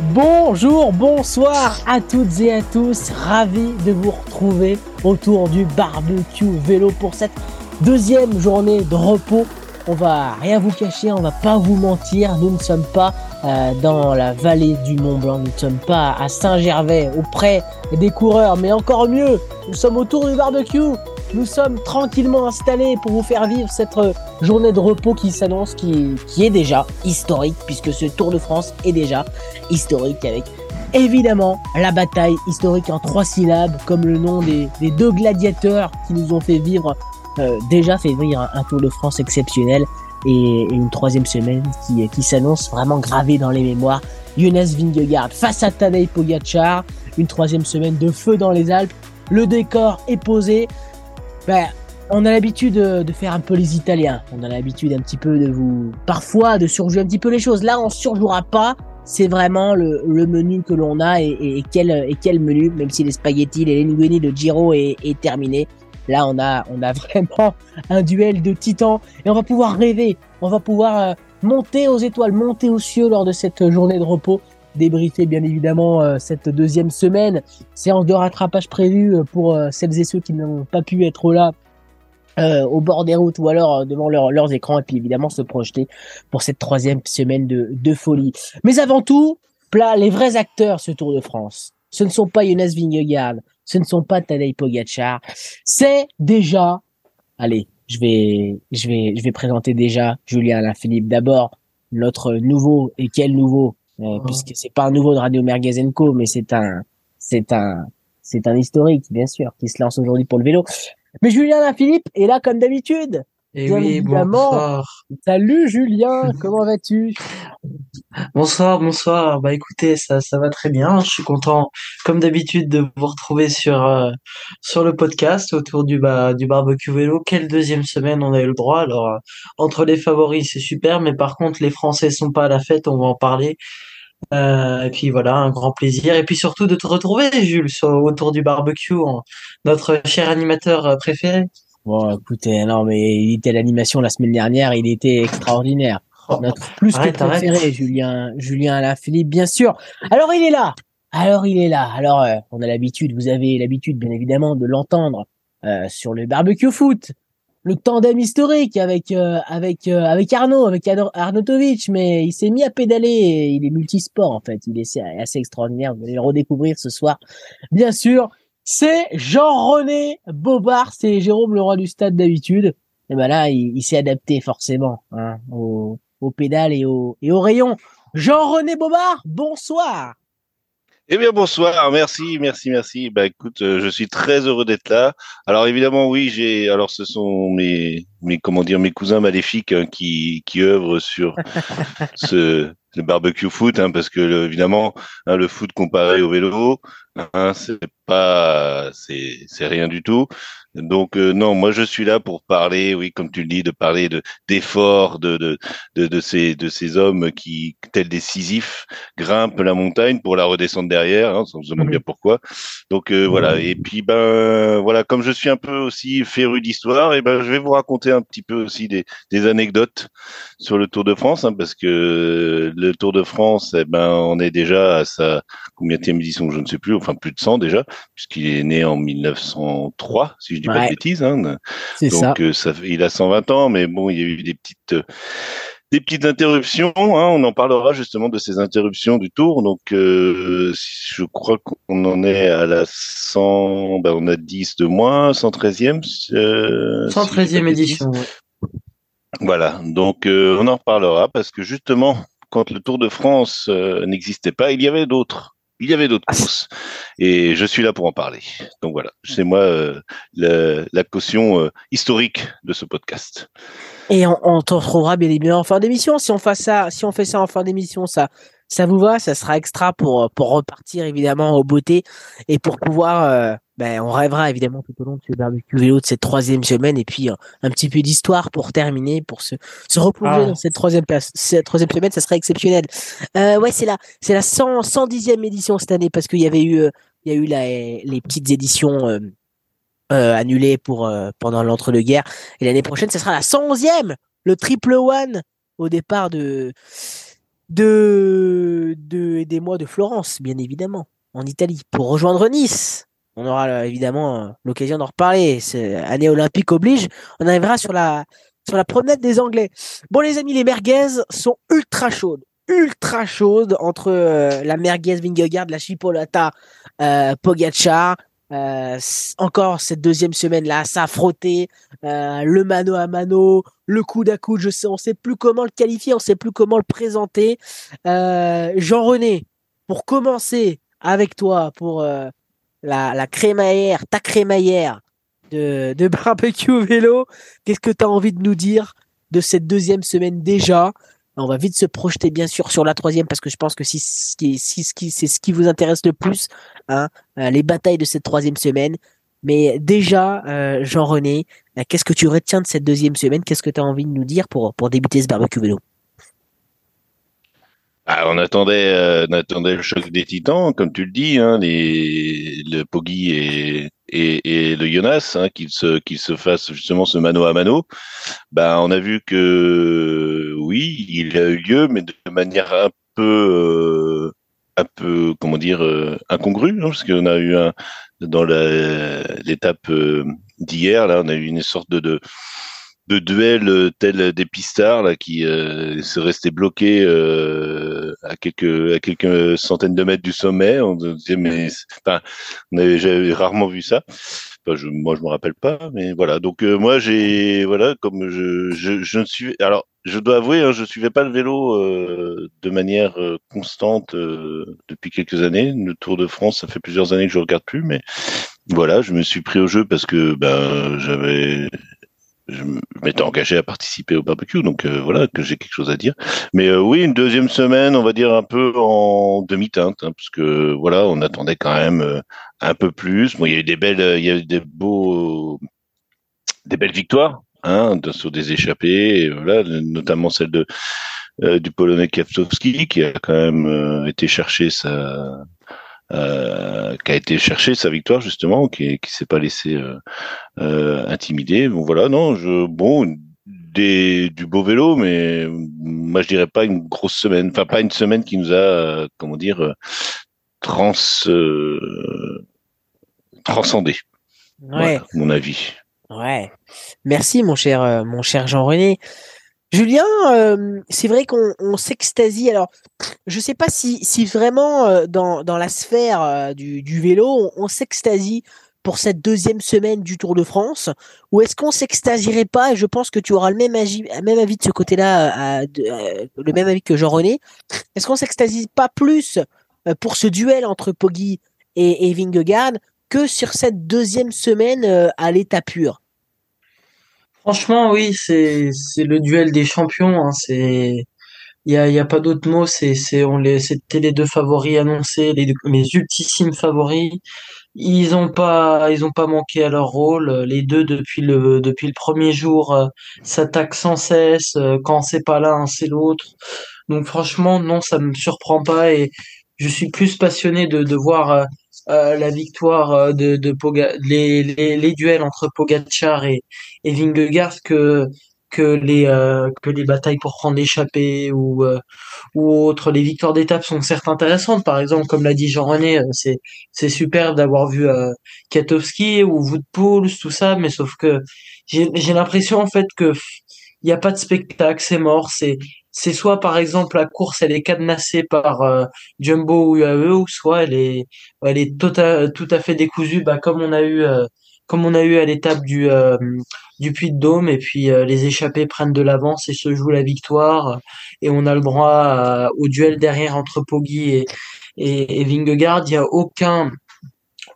Bonjour, bonsoir à toutes et à tous. Ravi de vous retrouver autour du barbecue vélo pour cette deuxième journée de repos. On va rien vous cacher, on va pas vous mentir. Nous ne sommes pas euh, dans la vallée du Mont Blanc, nous ne sommes pas à Saint-Gervais auprès des coureurs, mais encore mieux, nous sommes autour du barbecue. Nous sommes tranquillement installés pour vous faire vivre cette journée de repos qui s'annonce, qui, qui est déjà historique, puisque ce Tour de France est déjà historique avec évidemment la bataille historique en trois syllabes, comme le nom des, deux gladiateurs qui nous ont fait vivre, euh, déjà fait vivre un, Tour de France exceptionnel et, une troisième semaine qui, qui s'annonce vraiment gravée dans les mémoires. Jonas Vingegaard face à Tadej Pogacar, une troisième semaine de feu dans les Alpes. Le décor est posé, ben, on a l'habitude de, faire un peu les Italiens. On a l'habitude un petit peu de vous, parfois, de surjouer un petit peu les choses. Là, on surjouera pas. C'est vraiment le, menu que l'on a et, quel, et quel menu, même si les spaghettis, les linguini de Giro est, est terminé. Là, on a, on a vraiment un duel de titans et on va pouvoir rêver. On va pouvoir euh, monter aux étoiles, monter aux cieux lors de cette journée de repos débriefer bien évidemment euh, cette deuxième semaine. Séance de rattrapage prévue euh, pour euh, celles et ceux qui n'ont pas pu être là au bord des routes ou alors devant leurs écrans et puis évidemment se projeter pour cette troisième semaine de, de folie. Mais avant tout, là, les vrais acteurs ce Tour de France, ce ne sont pas Jonas Vingegaard, ce ne sont pas Tadej Pogacar, c'est déjà, allez, je vais, je vais, je vais présenter déjà Julien Alaphilippe d'abord, notre nouveau et quel nouveau euh, puisque c'est pas un nouveau de Radio Mergazenco, mais c'est un, c'est un, c'est un historique, bien sûr, qui se lance aujourd'hui pour le vélo. Mais Julien Philippe est là comme d'habitude. Et eh oui, évidemment. bonsoir. Salut Julien, comment vas-tu? Bonsoir, bonsoir. Bah écoutez, ça, ça va très bien. Je suis content, comme d'habitude, de vous retrouver sur euh, sur le podcast autour du bah, du barbecue vélo. Quelle deuxième semaine on a eu le droit. Alors euh, entre les favoris, c'est super, mais par contre les Français sont pas à la fête. On va en parler. Euh, et puis voilà, un grand plaisir. Et puis surtout de te retrouver, Jules, sur, autour du barbecue, notre cher animateur préféré. Bon, écoutez, non, mais il était à l'animation la semaine dernière, il était extraordinaire. Oh, Notre plus que préféré, Julien, Julien Alaphilippe, bien sûr. Alors il est là. Alors il est là. Alors euh, on a l'habitude, vous avez l'habitude, bien évidemment, de l'entendre euh, sur le barbecue foot, le tandem historique avec euh, avec avec Arnaud, avec Arnautovic, mais il s'est mis à pédaler. Et il est multisport en fait. Il est assez extraordinaire. Vous allez le redécouvrir ce soir, bien sûr. C'est Jean-René Bobard, c'est Jérôme le roi du stade d'habitude. Et ben là, il, s'est adapté forcément hein, au, au pédale et au, et au rayon. Jean-René Bobard, bonsoir. Eh bien bonsoir, merci, merci, merci. Bah écoute, euh, je suis très heureux d'être là. Alors évidemment, oui, j'ai. Alors ce sont mes, mes comment dire, mes cousins maléfiques hein, qui qui œuvrent sur ce le barbecue foot, hein, parce que évidemment, hein, le foot comparé au vélo, hein, c'est pas, c'est c'est rien du tout. Donc euh, non, moi je suis là pour parler, oui, comme tu le dis, de parler de d'efforts de de, de de ces de ces hommes qui, tels décisifs, grimpent la montagne pour la redescendre derrière. Hein, on se demande bien pourquoi. Donc euh, voilà. Et puis ben voilà, comme je suis un peu aussi féru d'histoire, et ben je vais vous raconter un petit peu aussi des des anecdotes sur le Tour de France, hein, parce que le Tour de France, eh ben on est déjà à sa combien de édition, je ne sais plus, enfin plus de 100 déjà, puisqu'il est né en 1903, si je dis pas de bêtises. Hein. Donc euh, ça. il a 120 ans, mais bon, il y a eu des petites euh, des petites interruptions. Hein, on en parlera justement de ces interruptions du tour. Donc, euh, je crois qu'on en est à la 100, ben, on a 10 de moins, 113e. 113e édition. Voilà, donc on en reparlera parce que justement, quand le Tour de France n'existait pas, il y avait d'autres il y avait d'autres ah, courses et je suis là pour en parler. Donc voilà, c'est moi euh, la, caution euh, historique de ce podcast. Et on, on te retrouvera bien évidemment en fin d'émission. Si on fait ça, si on fait ça en fin d'émission, ça, ça vous va? Ça sera extra pour pour repartir évidemment aux beautés et pour pouvoir euh, ben, on rêvera évidemment tout au long de ce barbecue vélo de cette troisième semaine et puis euh, un petit peu d'histoire pour terminer, pour se, se replonger ah. dans cette troisième place, cette troisième semaine, ça serait exceptionnel. Euh, ouais, c'est la, c'est la 100, 110e édition cette année parce qu'il y avait eu, euh, il y a eu la, les petites éditions euh, euh annulées pour pendant l'entre-deux-guerres et l'année prochaine, ce sera la 111e, le triple one au départ de de, de des mois de Florence, bien évidemment, en Italie, pour rejoindre Nice. On aura évidemment l'occasion d'en reparler. Année olympique oblige. On arrivera sur la, sur la promenade des Anglais. Bon, les amis, les merguez sont ultra chaudes. Ultra chaudes entre la merguez Vingegaard, la chipolata euh, Pogacar, euh, encore cette deuxième semaine là, ça a frotté, euh, le mano à mano, le coude à coude, je sais, on sait plus comment le qualifier, on sait plus comment le présenter. Euh, Jean-René, pour commencer avec toi, pour la, la crémaillère, ta crémaillère de, de barbecue vélo, qu'est-ce que tu as envie de nous dire de cette deuxième semaine déjà? On va vite se projeter bien sûr sur la troisième parce que je pense que si, c'est ce qui vous intéresse le plus, hein, euh, les batailles de cette troisième semaine. Mais déjà, euh, Jean-René, euh, qu'est-ce que tu retiens de cette deuxième semaine? Qu'est-ce que tu as envie de nous dire pour, pour débuter ce barbecue vélo? Ah, on attendait, on attendait le choc des titans, comme tu le dis, hein, les, le Poggi et, et, et le Jonas, hein, qu'ils se, qu'ils se fassent justement ce mano à mano, ben, on a vu que oui, il a eu lieu, mais de manière un peu, euh, un peu, comment dire, euh, incongrue, hein, parce qu'on a eu un, dans l'étape euh, d'hier, là, on a eu une sorte de, de de duel euh, tel des pistards là qui euh, se restaient bloqués euh, à quelques à quelques centaines de mètres du sommet. On disait mais enfin, on avait j'avais rarement vu ça. Enfin, je, moi je me rappelle pas, mais voilà. Donc euh, moi j'ai voilà comme je, je, je ne suis alors je dois avouer hein, je suivais pas le vélo de manière constante depuis quelques années. Le Tour de France ça fait plusieurs années que je regarde plus, mais voilà je me suis pris au jeu parce que ben j'avais je m'étais engagé à participer au barbecue, donc euh, voilà que j'ai quelque chose à dire. Mais euh, oui, une deuxième semaine, on va dire un peu en demi-teinte, hein, parce que voilà, on attendait quand même euh, un peu plus. Bon, il y a eu des belles, il y a eu des beaux, des belles victoires, hein, sur des échappées, voilà, notamment celle de du Polonais Kwiatkowski, qui a quand même été chercher sa euh, qui a été chercher sa victoire justement, qui qui s'est pas laissé euh, euh, intimider. Bon voilà, non, je bon des, du beau vélo, mais moi je dirais pas une grosse semaine, enfin pas une semaine qui nous a, comment dire, trans transcendé. Ouais. mon avis. Ouais. Merci mon cher mon cher Jean-René. Julien, euh, c'est vrai qu'on s'extasie. Alors, je ne sais pas si, vraiment euh, dans, la sphère euh, du, vélo, on, s'extasie pour cette deuxième semaine du Tour de France, ou est-ce qu'on s'extasierait pas? Et je pense que tu auras le même, avis, même avis de ce côté-là, le même avis que Jean-René. Est-ce qu'on s'extasie pas plus pour ce duel entre Poggi et, et Vingegaard que sur cette deuxième semaine à l'état pur? Franchement, oui, c'est c'est le duel des champions. Hein, c'est il y a, y a pas d'autre mot. C'est c'est on les c'était les deux favoris annoncés, les les ultissimes favoris. Ils ont pas ils ont pas manqué à leur rôle. Les deux depuis le depuis le premier jour euh, s'attaquent sans cesse. Euh, quand c'est pas l'un, c'est l'autre. Donc franchement, non, ça me surprend pas et je suis plus passionné de de voir euh, euh, la victoire euh, de, de les, les, les, duels entre Pogacar et, et Vingegaard que que les euh, que les batailles pour prendre l'échappée ou ou autres. Les victoires d'étape sont certes intéressantes. Par exemple comme l'a dit Jean-René c'est c'est super d'avoir vu euh, Katowski ou Woodpools tout ça mais sauf que j'ai j'ai l'impression en fait que il y a pas de spectacle c'est mort c'est c'est soit par exemple la course elle est cadenassée par euh, Jumbo ou UAE ou soit elle est elle est tota-, tout à fait décousue bah, comme on a eu euh, comme on a eu à l'étape du euh, du Puy de Dôme. Et puis les échappés prennent de l'avance et se jouent la victoire. Et on a le droit au duel derrière entre Poggi et et, et Vingegaard. Il y a aucun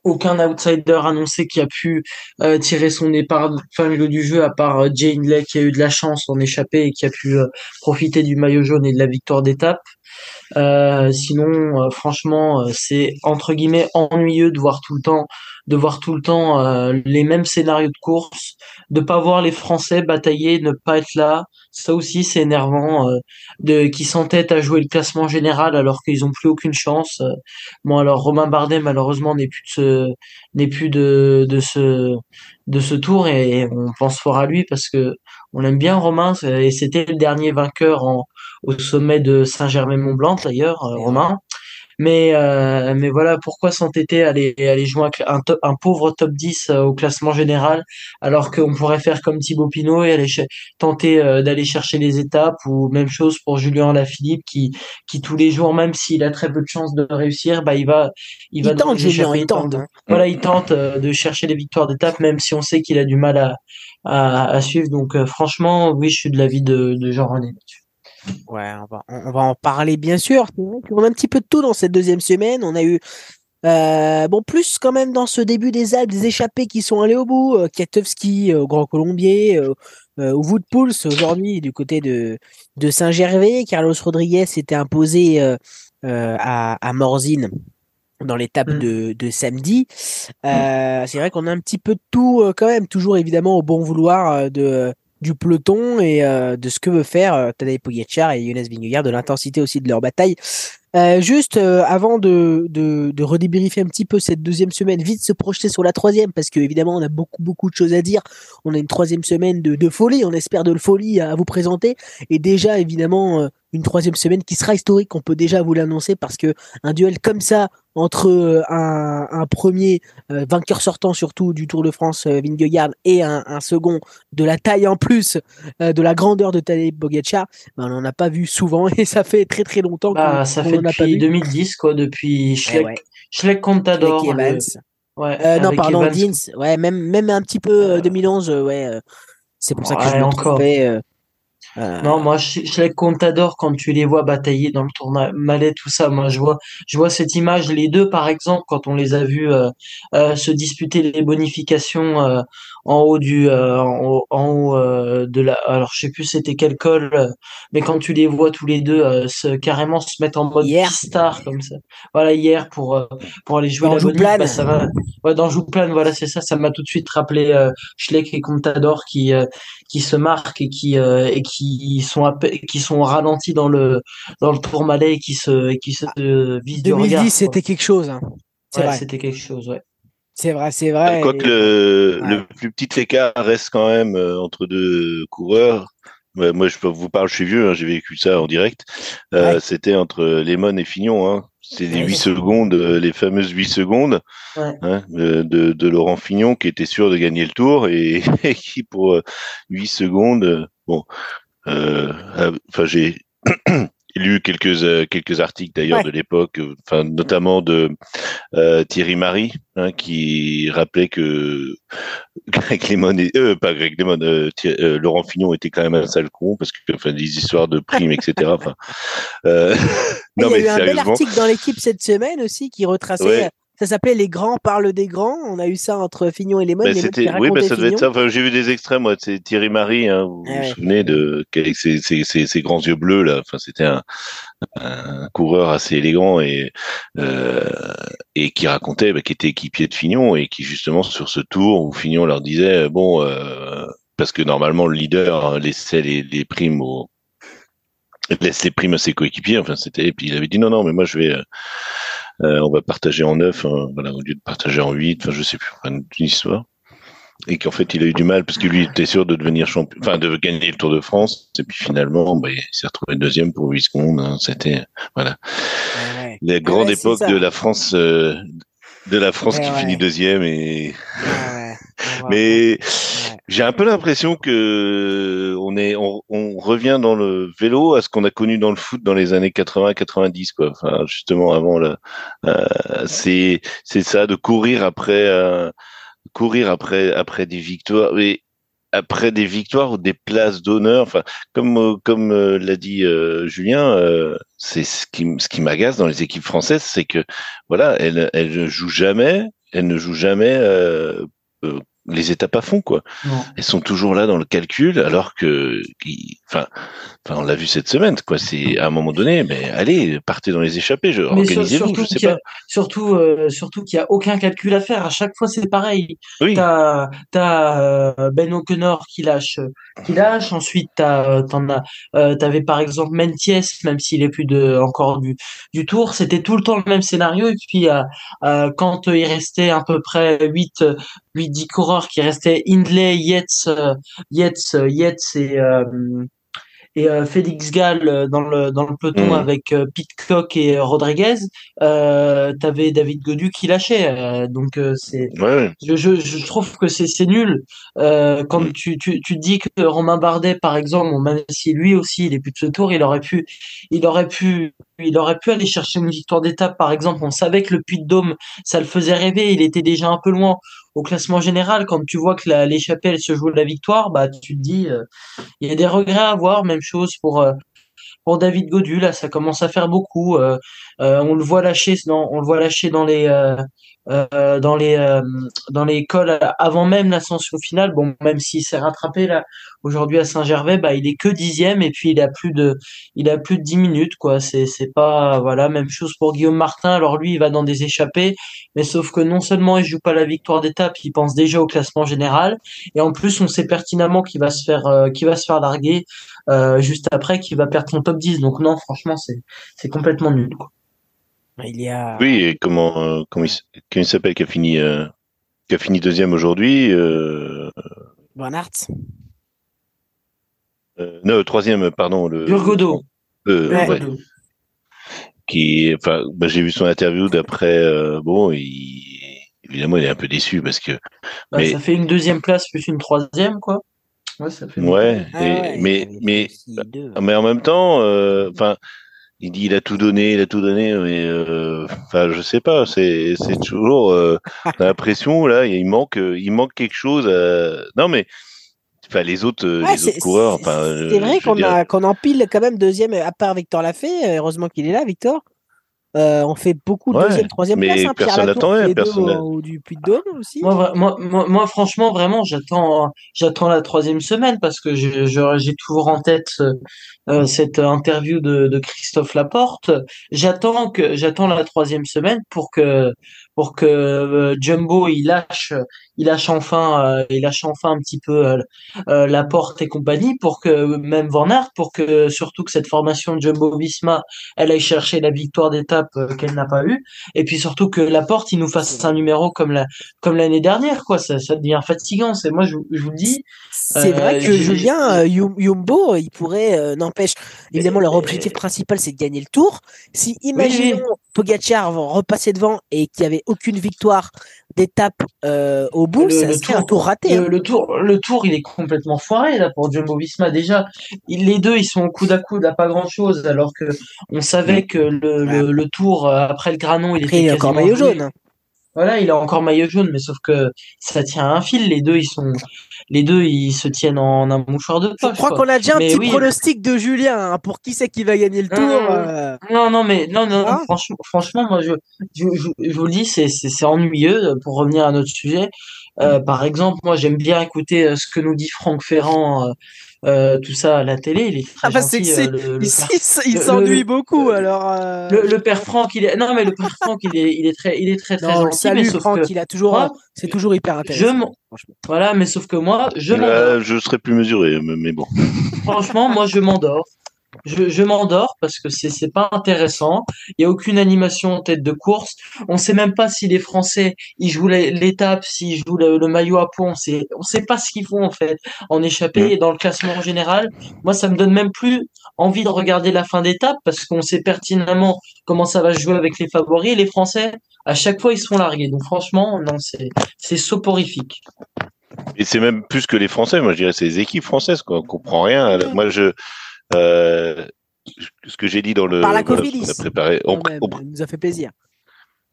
aucun outsider annoncé qui a pu euh, tirer son épingle du jeu à part euh, Jane Lay qui a eu de la chance en échapper et qui a pu euh, profiter du maillot jaune et de la victoire d'étape. Sinon, franchement, c'est entre guillemets ennuyeux de voir tout le temps, de voir tout le temps les mêmes scénarios de course, de pas voir les Français batailler, ne pas être là. Ça aussi, c'est énervant. de qui s'entêtent à jouer le classement général alors qu'ils ont plus aucune chance. bon, alors Romain Bardet malheureusement n'est plus de ce, n'est plus de de ce de ce tour et on pense fort à lui parce que on aime bien Romain et c'était le dernier vainqueur en au sommet de Saint-Germain-Mont-Blanc d'ailleurs, euh, Romain. Mais, euh, mais voilà, pourquoi s'entêter à aller, aller jouer un, un, pauvre top 10 euh, au classement général, alors qu'on pourrait faire comme Thibaut Pinot et aller tenter euh, d'aller chercher les étapes, ou même chose pour Julien Lafilippe, qui, qui tous les jours, même s'il a très peu de chances de réussir, bah, il va, il va tente, Julien, il tente. Hein. Voilà, il tente de chercher les victoires d'étape, même si on sait qu'il a du mal à, à, à suivre. Donc, franchement, oui, je suis de l'avis de, de Jean-René Ouais, on va, on va en parler bien sûr. On a un petit peu de tout dans cette deuxième semaine. On a eu euh, bon plus quand même dans ce début des Alpes des échappés qui sont allés au bout. Euh, Katowski au Grand Colombier, euh, au Woodpools aujourd'hui du côté de, de Saint-Gervais. Carlos Rodriguez s'était imposé à, à Morzine dans l'étape mm. de, de, samedi. Mm. C'est vrai qu'on a un petit peu de tout quand même, toujours évidemment au bon vouloir de du peloton et euh, de ce que veut faire euh, Tadej Pogacar et Jonas Vingegaard, de l'intensité aussi de leur bataille. Euh, juste euh, avant de, de, de redébriefer un petit peu cette deuxième semaine, vite se projeter sur la troisième, parce que évidemment on a beaucoup beaucoup de choses à dire. On a une troisième semaine de, de folie, on espère de folie à, vous présenter, et déjà évidemment euh, une troisième semaine qui sera historique, on peut déjà vous l'annoncer, parce que un duel comme ça entre un, un premier vainqueur sortant surtout du Tour de France, Vingegaard, et un, un, second de la taille en plus de la grandeur de Tadej Pogacar, ben, on n'en a pas vu souvent, et ça fait très très longtemps. Bah, ça fait depuis 2010, quoi, depuis Schleck, Schleck Contador. Ouais, euh, non, pardon, Evans. Ouais, même, même un petit peu 2011, euh, euh, ouais. c'est pour ça que je me encore. Non, moi, Schleck Contador, quand tu les vois batailler dans le tournoi Malais, tout ça, moi, je vois, je vois cette image, les deux, par exemple, quand on les a vus se disputer les bonifications en haut du euh, en, haut euh, de la alors je sais plus c'était quel col euh, mais quand tu les vois tous les deux se, carrément se mettre en mode hier. star comme ça. Voilà hier pour pour aller jouer dans la bah, ça va. Ouais, dans Jouplane voilà c'est ça. Ça m'a tout de suite rappelé Schleck et Contador qui qui se marquent et qui et qui sont qui sont ralentis dans le dans le tourmalet et qui se et qui se visent 2010 c'était quelque chose hein. Ouais, c'était quelque chose ouais c'est vrai, c'est vrai. Quoique le, le, plus petit écart reste quand même euh, entre deux coureurs. moi, je vous parle, je suis vieux, hein, j'ai vécu ça en direct. Euh, C'était entre Lemon et Fignon. Hein. C'est les 8 secondes, euh, les fameuses 8 secondes hein, de, de, Laurent Fignon qui était sûr de gagner le tour et, et qui pour 8 euh, secondes, bon, enfin j'ai lu quelques euh, quelques articles d'ailleurs de l'époque, euh, enfin notamment de euh, Thierry Marie, hein, qui rappelait que Greg Lemon et euh, pas Greg Lemon, euh, Laurent Fignon était quand même un sale con parce que enfin des histoires de primes etc. Enfin, non il y a eu un bel article dans l'équipe cette semaine aussi qui retraçait ça s'appelait Les grands parlent des grands. On a eu ça entre Fignon et les bah, c'était, oui, bah, ça devait être ça. Enfin, j'ai vu des extraits, moi. C'est Thierry Marie, hein, vous vous souvenez de ses, ses, ses, grands yeux bleus là. Enfin, c'était un, un, coureur assez élégant et euh, et qui racontait, bah, qui était équipier de Fignon et qui justement sur ce tour où Fignon leur disait bon, euh, parce que normalement le leader laissait les, les primes au laisse les primes à ses coéquipiers. Enfin, c'était et puis il avait dit non non, mais moi je vais euh, on va partager en neuf, hein, voilà, au lieu de partager en huit, enfin je sais plus, une histoire. Et qu'en fait il a eu du mal parce que lui était sûr de devenir champion, enfin de gagner le Tour de France. Et puis finalement, bah, il s'est retrouvé deuxième pour huit secondes. Hein, C'était voilà la grande époque de la France, euh, de la France qui finit deuxième et. Mais j'ai un peu l'impression que on est, on, on, revient dans le vélo à ce qu'on a connu dans le foot dans les années 80-90 quoi. Enfin, justement avant là, euh, c'est c'est ça de courir après euh, courir après après des victoires et après des victoires ou des places d'honneur. Enfin, comme euh, comme euh, l'a dit euh, Julien, c'est ce qui ce qui m'agace dans les équipes françaises, c'est que voilà, elles elles ne jouent jamais, elles ne jouent jamais les étapes à fond, quoi. Elles sont toujours là dans le calcul, alors que, enfin, enfin, on l'a vu cette semaine, quoi. C'est à un moment donné, mais allez, partez dans les échappées, je, organisez-vous, je sais pas. Surtout, euh, surtout qu'il y a aucun calcul à faire. À chaque fois, c'est pareil. Oui. T'as, t'as euh, Ben O'Connor qui lâche, qui lâche. Ensuite, t'as, t'en as, euh, t'avais par exemple Menties, même s'il est plus de encore du du tour, c'était tout le temps le même scénario. Et puis, quand il restait à peu près 8 8 10 coureurs qui restaient Hindley, Yates, euh, Yates, euh, Yates et euh, et euh, Félix Gall euh, dans le dans le peloton Mm. avec euh, Pitcock et Rodriguez, euh, t'avais David Godu qui lâchait. euh, donc euh, c'est Ouais, je, je, je trouve que c'est c'est nul euh, quand Mm. tu, tu tu dis que Romain Bardet par exemple, même si lui aussi il est plus de ce tour, il aurait pu il aurait pu il aurait pu aller chercher une victoire d'étape par exemple. On savait que le Puy de Dôme ça le faisait rêver, il était déjà un peu loin au classement général. Quand tu vois que l'échappée elle se joue de la victoire, bah tu te dis euh, il y a des regrets à avoir. Même chose pour euh, David Godu, là, ça commence à faire beaucoup. Euh, on le voit lâcher on le voit lâcher dans les, euh, dans les, euh, dans les cols avant même l'ascension finale. Bon, même s'il s'est rattrapé là aujourd'hui à Saint-Gervais, bah il est que dixième et puis il a plus de, il a plus de dix minutes quoi. C'est, c'est pas, voilà, même chose pour Guillaume Martin. Alors lui, il va dans des échappées, mais sauf que non seulement il joue pas la victoire d'étape, il pense déjà au classement général et en plus on sait pertinemment qu'il va se faire, euh, qu'il va se faire larguer euh, juste après qu'il va perdre son top 10. Donc non, franchement, c'est c'est complètement nul. Quoi. Il y a. Oui, et comment, euh, comment il, s- comment il s'appelle qui a fini, euh, qui a fini deuxième aujourd'hui euh, Van Aert. euh, Non, troisième, pardon. Le, Burgodo. euh, Ouais. ouais, qui, enfin, bah, j'ai vu son interview d'après. euh, bon, il, évidemment, il est un peu déçu parce que, Bah, mais Ça fait une deuxième place plus une troisième, quoi. Ouais, ça fait. ouais, Ah et- ouais, il mais, mais, deux. mais en même temps, euh, enfin. Il dit il a tout donné, il a tout donné, mais euh, enfin je sais pas, c'est c'est toujours euh, l'impression là il manque euh, il manque quelque chose. à- Non mais enfin les autres euh, Ouais, les autres coureurs, c'est- euh, vrai qu'on a qu'on empile quand même deuxième à part Victor Lafay. Heureusement qu'il est là, Victor. Euh, on fait beaucoup de Ouais, deuxième, troisième mais place. Hein. Personne au, du Puy de Dôme aussi. Moi, vra- moi, moi, moi, franchement, vraiment, j'attends, j'attends la troisième semaine parce que j'ai toujours en tête euh, euh, cette interview de, de Christophe Laporte. J'attends que, j'attends la troisième semaine pour que, pour que euh, Jumbo il lâche, il lâche enfin, euh, il lâche enfin un petit peu euh, euh, Laporte et compagnie pour que même Van Aert, pour que surtout que cette formation de Jumbo-Visma, elle aille chercher la victoire d'étape qu'elle n'a pas eue, et puis surtout que Laporte il nous fasse un numéro comme la comme l'année dernière, quoi. Ça, ça devient fatigant. C'est moi, je, vous- je vous le dis. C'est Euh, vrai que Julien Yumbo, il pourrait, euh, n'empêche, évidemment, leur objectif principal, c'est de gagner le tour. Si, imaginons, Pogacar vont repasser devant et qu'il n'y avait aucune victoire d'étape euh, au bout, Le- ça le serait tour- un tour raté. Le, hein. le tour, le tour, il est complètement foiré là pour Jumbo-Visma. Déjà, il- les deux, ils sont au coude à coude à pas grand-chose, alors que on savait que le, tour euh, après le Granon, il Après, était il est encore maillot jaune. Hein. Voilà, il a encore maillot jaune, mais sauf que ça tient à un fil. Les deux, ils sont, les deux, ils se tiennent en un mouchoir de Je poche. crois quoi. qu'on a déjà un Mais petit oui. pronostic de Julien hein, pour qui c'est qui va gagner le tour. Euh, euh, Non, non, mais non, non, Ah. franchement, franchement, moi, je, je, je, je vous le dis, c'est, ennuyeux. euh, Pour revenir à notre sujet, euh, par exemple, moi, j'aime bien écouter ce que nous dit Franck Ferrand, euh, euh, tout ça à la télé. Il est très Ah bah, gentil. c'est- euh, le, il s'ennuie le- beaucoup. Alors, euh, le, le père Franck, il est, non, mais le père Franck, il est, il est très, il est très, très non, gentil. salut mais sauf Franck, que, il a toujours, euh, c'est toujours hyper je, intéressant. m'en- franchement. voilà, mais sauf que moi, je là, m'endors. je serais plus mesuré, mais bon. Franchement, moi, je m'endors. Je, je m'endors parce que c'est c'est pas intéressant. Il y a aucune animation en tête de course. On sait même pas si les Français ils jouent l'é- l'étape, s'ils jouent le, le maillot à peau. On sait on sait pas ce qu'ils font en fait en échappée et dans le classement en général. Moi, ça me donne même plus envie de regarder la fin d'étape parce qu'on sait pertinemment comment ça va se jouer avec les favoris. Et les Français, à chaque fois, ils se font larguer. Donc franchement, non, c'est c'est soporifique. Et c'est même plus que les Français, moi je dirais c'est les équipes françaises quoi. On comprend rien. Moi je ce que j'ai dit dans le Par la voilà, Cofidis. on a préparé. on- même, nous a fait plaisir.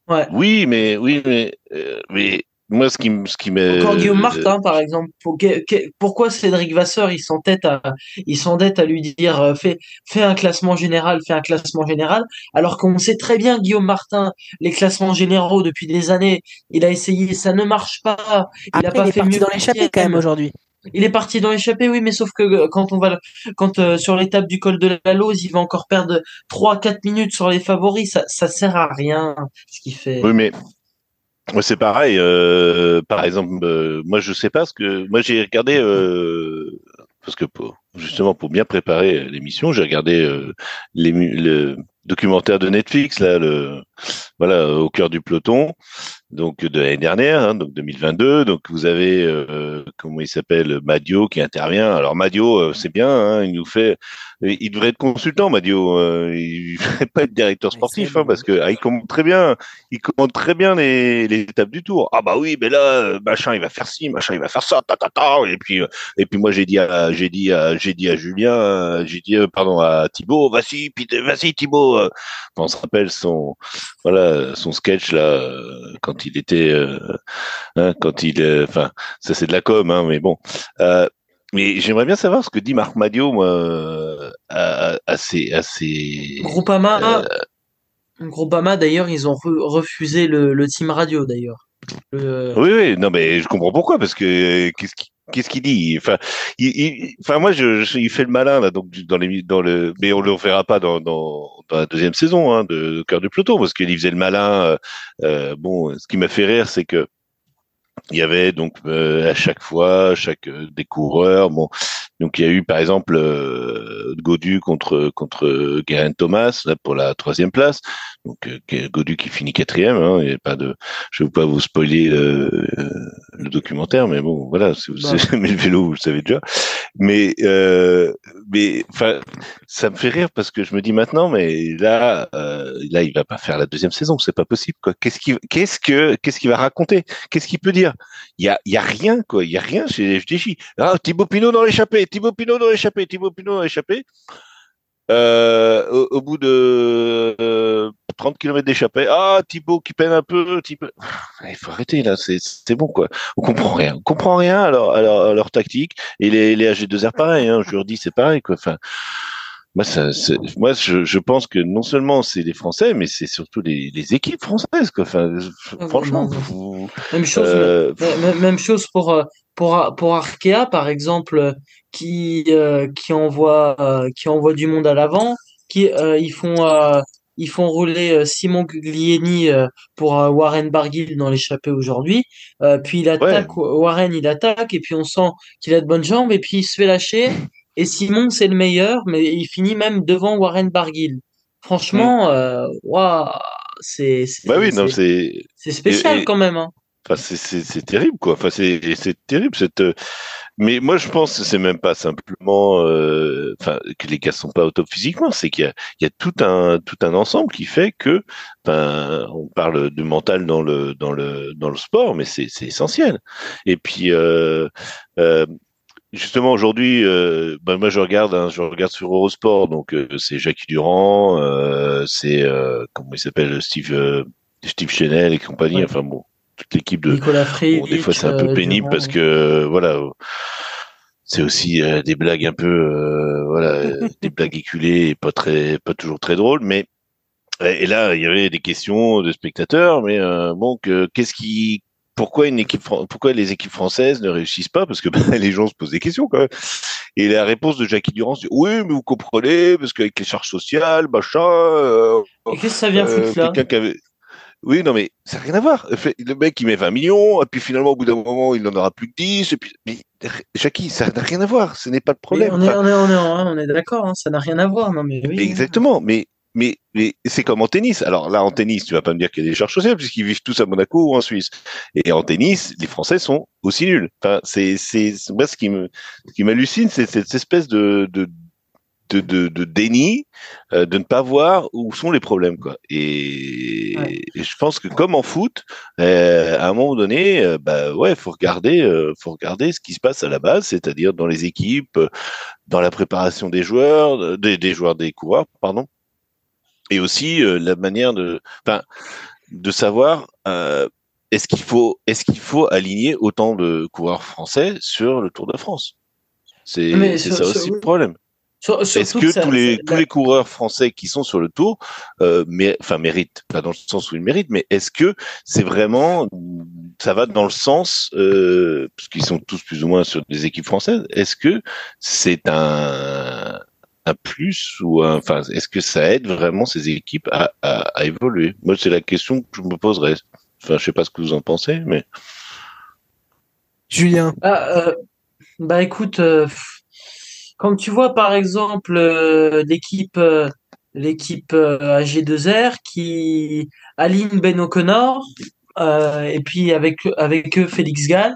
Ouais. oui, mais oui, mais euh, mais moi ce qui me ce qui me Encore Guillaume Martin, par exemple. Pour que- que- pourquoi Cédric Vasseur, il s'entête à, il s'endette à lui dire, euh, fais, fais un classement général, fais un classement général, alors qu'on sait très bien, Guillaume Martin, les classements généraux depuis des années, il a essayé, ça ne marche pas. Il a Après, pas il est fait parti mieux dans l'échappée quand même aujourd'hui. Il est parti dans l'échappée, oui, mais sauf que euh, quand on va, quand euh, sur l'étape du col de la Lose, il va encore perdre 3-4 minutes sur les favoris, ça, ça sert à rien, ce qu'il fait. Oui, mais c'est pareil. euh, par exemple, moi je sais pas ce que moi j'ai regardé parce que pour, justement pour bien préparer l'émission, j'ai regardé l'ému- le documentaire de Netflix là, le voilà, au cœur du peloton donc de l'année dernière, hein, donc 2022. Donc vous avez euh, comment il s'appelle Madio qui intervient. Alors Madio, euh, c'est bien, hein, il nous fait, il devrait être consultant Madio. Euh, il ne devrait pas être directeur sportif hein, parce que ah, il commande très bien, il commande très bien les, les, étapes du Tour. Ah bah oui, mais là machin il va faire ci, machin il va faire ça, ta ta ta. Et puis et puis moi j'ai dit à j'ai dit à j'ai dit à Julien, j'ai dit pardon à Thibaut, vas-y, vas-y Thibaut. On se rappelle son voilà son sketch là quand quand il était, euh, hein, quand il, euh, enfin, ça c'est de la com, hein, mais bon. Euh, mais j'aimerais bien savoir ce que dit Marc Madio, moi, à, à, ces, à Groupama, Groupama d'ailleurs, ils ont refusé le, team radio d'ailleurs. Oui, oui, non, mais je comprends pourquoi, parce que qu'est-ce qui, qu'est-ce qu'il dit? Enfin, il, enfin moi, je, il fait le malin là, donc dans les, dans le, mais on le reverra pas dans, dans, dans la deuxième saison hein, de Cœur du Peloton parce qu'il faisait le malin. Euh, euh, bon, ce qui m'a fait rire, c'est que il y avait donc euh, à chaque fois, chaque euh, des coureurs, bon, donc il y a eu par exemple euh, Godu contre contre Geraint Thomas là pour la troisième place. Donc euh, Godu qui finit quatrième. Hein, il y a pas de, je ne veux pas vous spoiler euh, le documentaire, mais bon voilà, si vous bah. aimez le vélo, vous le savez déjà. Mais mais enfin, ça me fait rire parce que je me dis maintenant, mais là là il va pas faire la deuxième saison, c'est pas possible quoi. Qu'est-ce qui qu'est-ce que qu'est-ce qu'il va raconter? Qu'est-ce qu'il peut dire? Il y a y a rien quoi, il y a rien chez FDJ. Ah Thibaut Pinot dans l'échappée Thibaut Pinot dans l'échappée, Thibaut Pinot dans l'échappée. Euh, au, bout de 30 euh, km d'échappée, ah Thibaut qui peine un peu, il faut arrêter là, c'est bon quoi. On comprend rien, on comprend rien à leur, leur, tactique. Et les, les AG2R pareil, hein, je leur dis c'est pareil quoi. Moi, ça, moi je, je, pense que non seulement c'est les Français, mais c'est surtout les, les, équipes françaises. Quoi. Enfin, franchement, même, chose, euh, même chose pour, euh, pour, pour Arkea, par exemple, qui, euh, qui, envoie, qui envoie du monde à l'avant, qui ils font ils font rouler Simon Guglielmi pour Warren Barguil dans l'échappée aujourd'hui. puis il attaque, Warren il attaque, et puis on sent qu'il a de bonnes jambes, et puis il se fait lâcher. Et Simon, c'est le meilleur, mais il finit même devant Warren Barguil. Franchement, mm. euh, c'est bah oui, c'est spécial quand même. Hein. Enfin, c'est terrible, quoi. Enfin, c'est terrible cette. Euh, mais moi, je pense que c'est même pas simplement, euh, enfin, que les gars sont pas au top physiquement, c'est qu'il y a, il y a tout un tout un ensemble qui fait que, ben, on parle du mental dans le dans le dans le sport, mais c'est essentiel. Et puis, euh, euh, justement aujourd'hui, euh, bah, moi je regarde, hein, je regarde sur Eurosport, donc euh, c'est Jackie Durand, euh, c'est comment il s'appelle Steve Steve Chanel et compagnie. Enfin bon, toute l'équipe de. Nicolas Bon, des fois c'est un peu pénible parce que voilà, c'est aussi des blagues un peu voilà, des blagues éculées et pas très, pas toujours très drôles, mais et là, il y avait des questions de spectateurs, mais bon, qu'est-ce qui, pourquoi une équipe, pourquoi les équipes françaises ne réussissent pas? Parce que bah, les gens se posent des questions quand même. Et la réponse de Jackie Durand, c'est oui, mais vous comprenez, parce qu'avec les charges sociales, machin. Euh, et qu'est-ce que ça vient foutre là? Oui, non, mais ça n'a rien à voir. Le mec, il met 20 millions, et puis finalement, au bout d'un moment, il n'en aura plus que 10. Et puis, mais, Jackie, ça n'a rien à voir. Ce n'est pas le problème. on est, on est, on est, on est d'accord, hein, ça n'a rien à voir. Non, mais oui, Exactement. Mais mais, c'est comme en tennis. Alors là, en tennis, tu vas pas me dire qu'il y a des charges sociales puisqu'ils vivent tous à Monaco ou en Suisse. Et en tennis, les Français sont aussi nuls. Enfin, c'est, c'est, moi, ce qui me, ce qui m'hallucine, c'est cette espèce de, de, de, de, déni, euh, de ne pas voir où sont les problèmes, quoi. Et, je pense que comme en foot, euh, à un moment donné, euh, bah ouais, faut regarder, faut regarder ce qui se passe à la base, c'est-à-dire dans les équipes, dans la préparation des joueurs, des, des joueurs, des coureurs, pardon et aussi euh, la manière de, enfin, de savoir euh, est-ce qu'il faut, est-ce qu'il faut aligner autant de coureurs français sur le Tour de France? C'est ça aussi le problème. Est-ce que, tous les tous les coureurs français qui sont sur le Tour, euh, mais, enfin méritent, pas dans le sens où ils méritent, mais est-ce que c'est vraiment ça va dans le sens euh, parce qu'ils sont tous plus ou moins sur des équipes françaises. Est-ce que c'est un un plus ou enfin est-ce que ça aide vraiment ces équipes à, à, évoluer? Moi, c'est la question que je me poserais. Enfin, je sais pas ce que vous en pensez, mais Julien. Ah, euh, bah écoute, euh, quand tu vois par exemple euh, l'équipe l'équipe euh, AG2R qui aligne Ben O'Connor euh, et puis avec avec eux Félix Gall.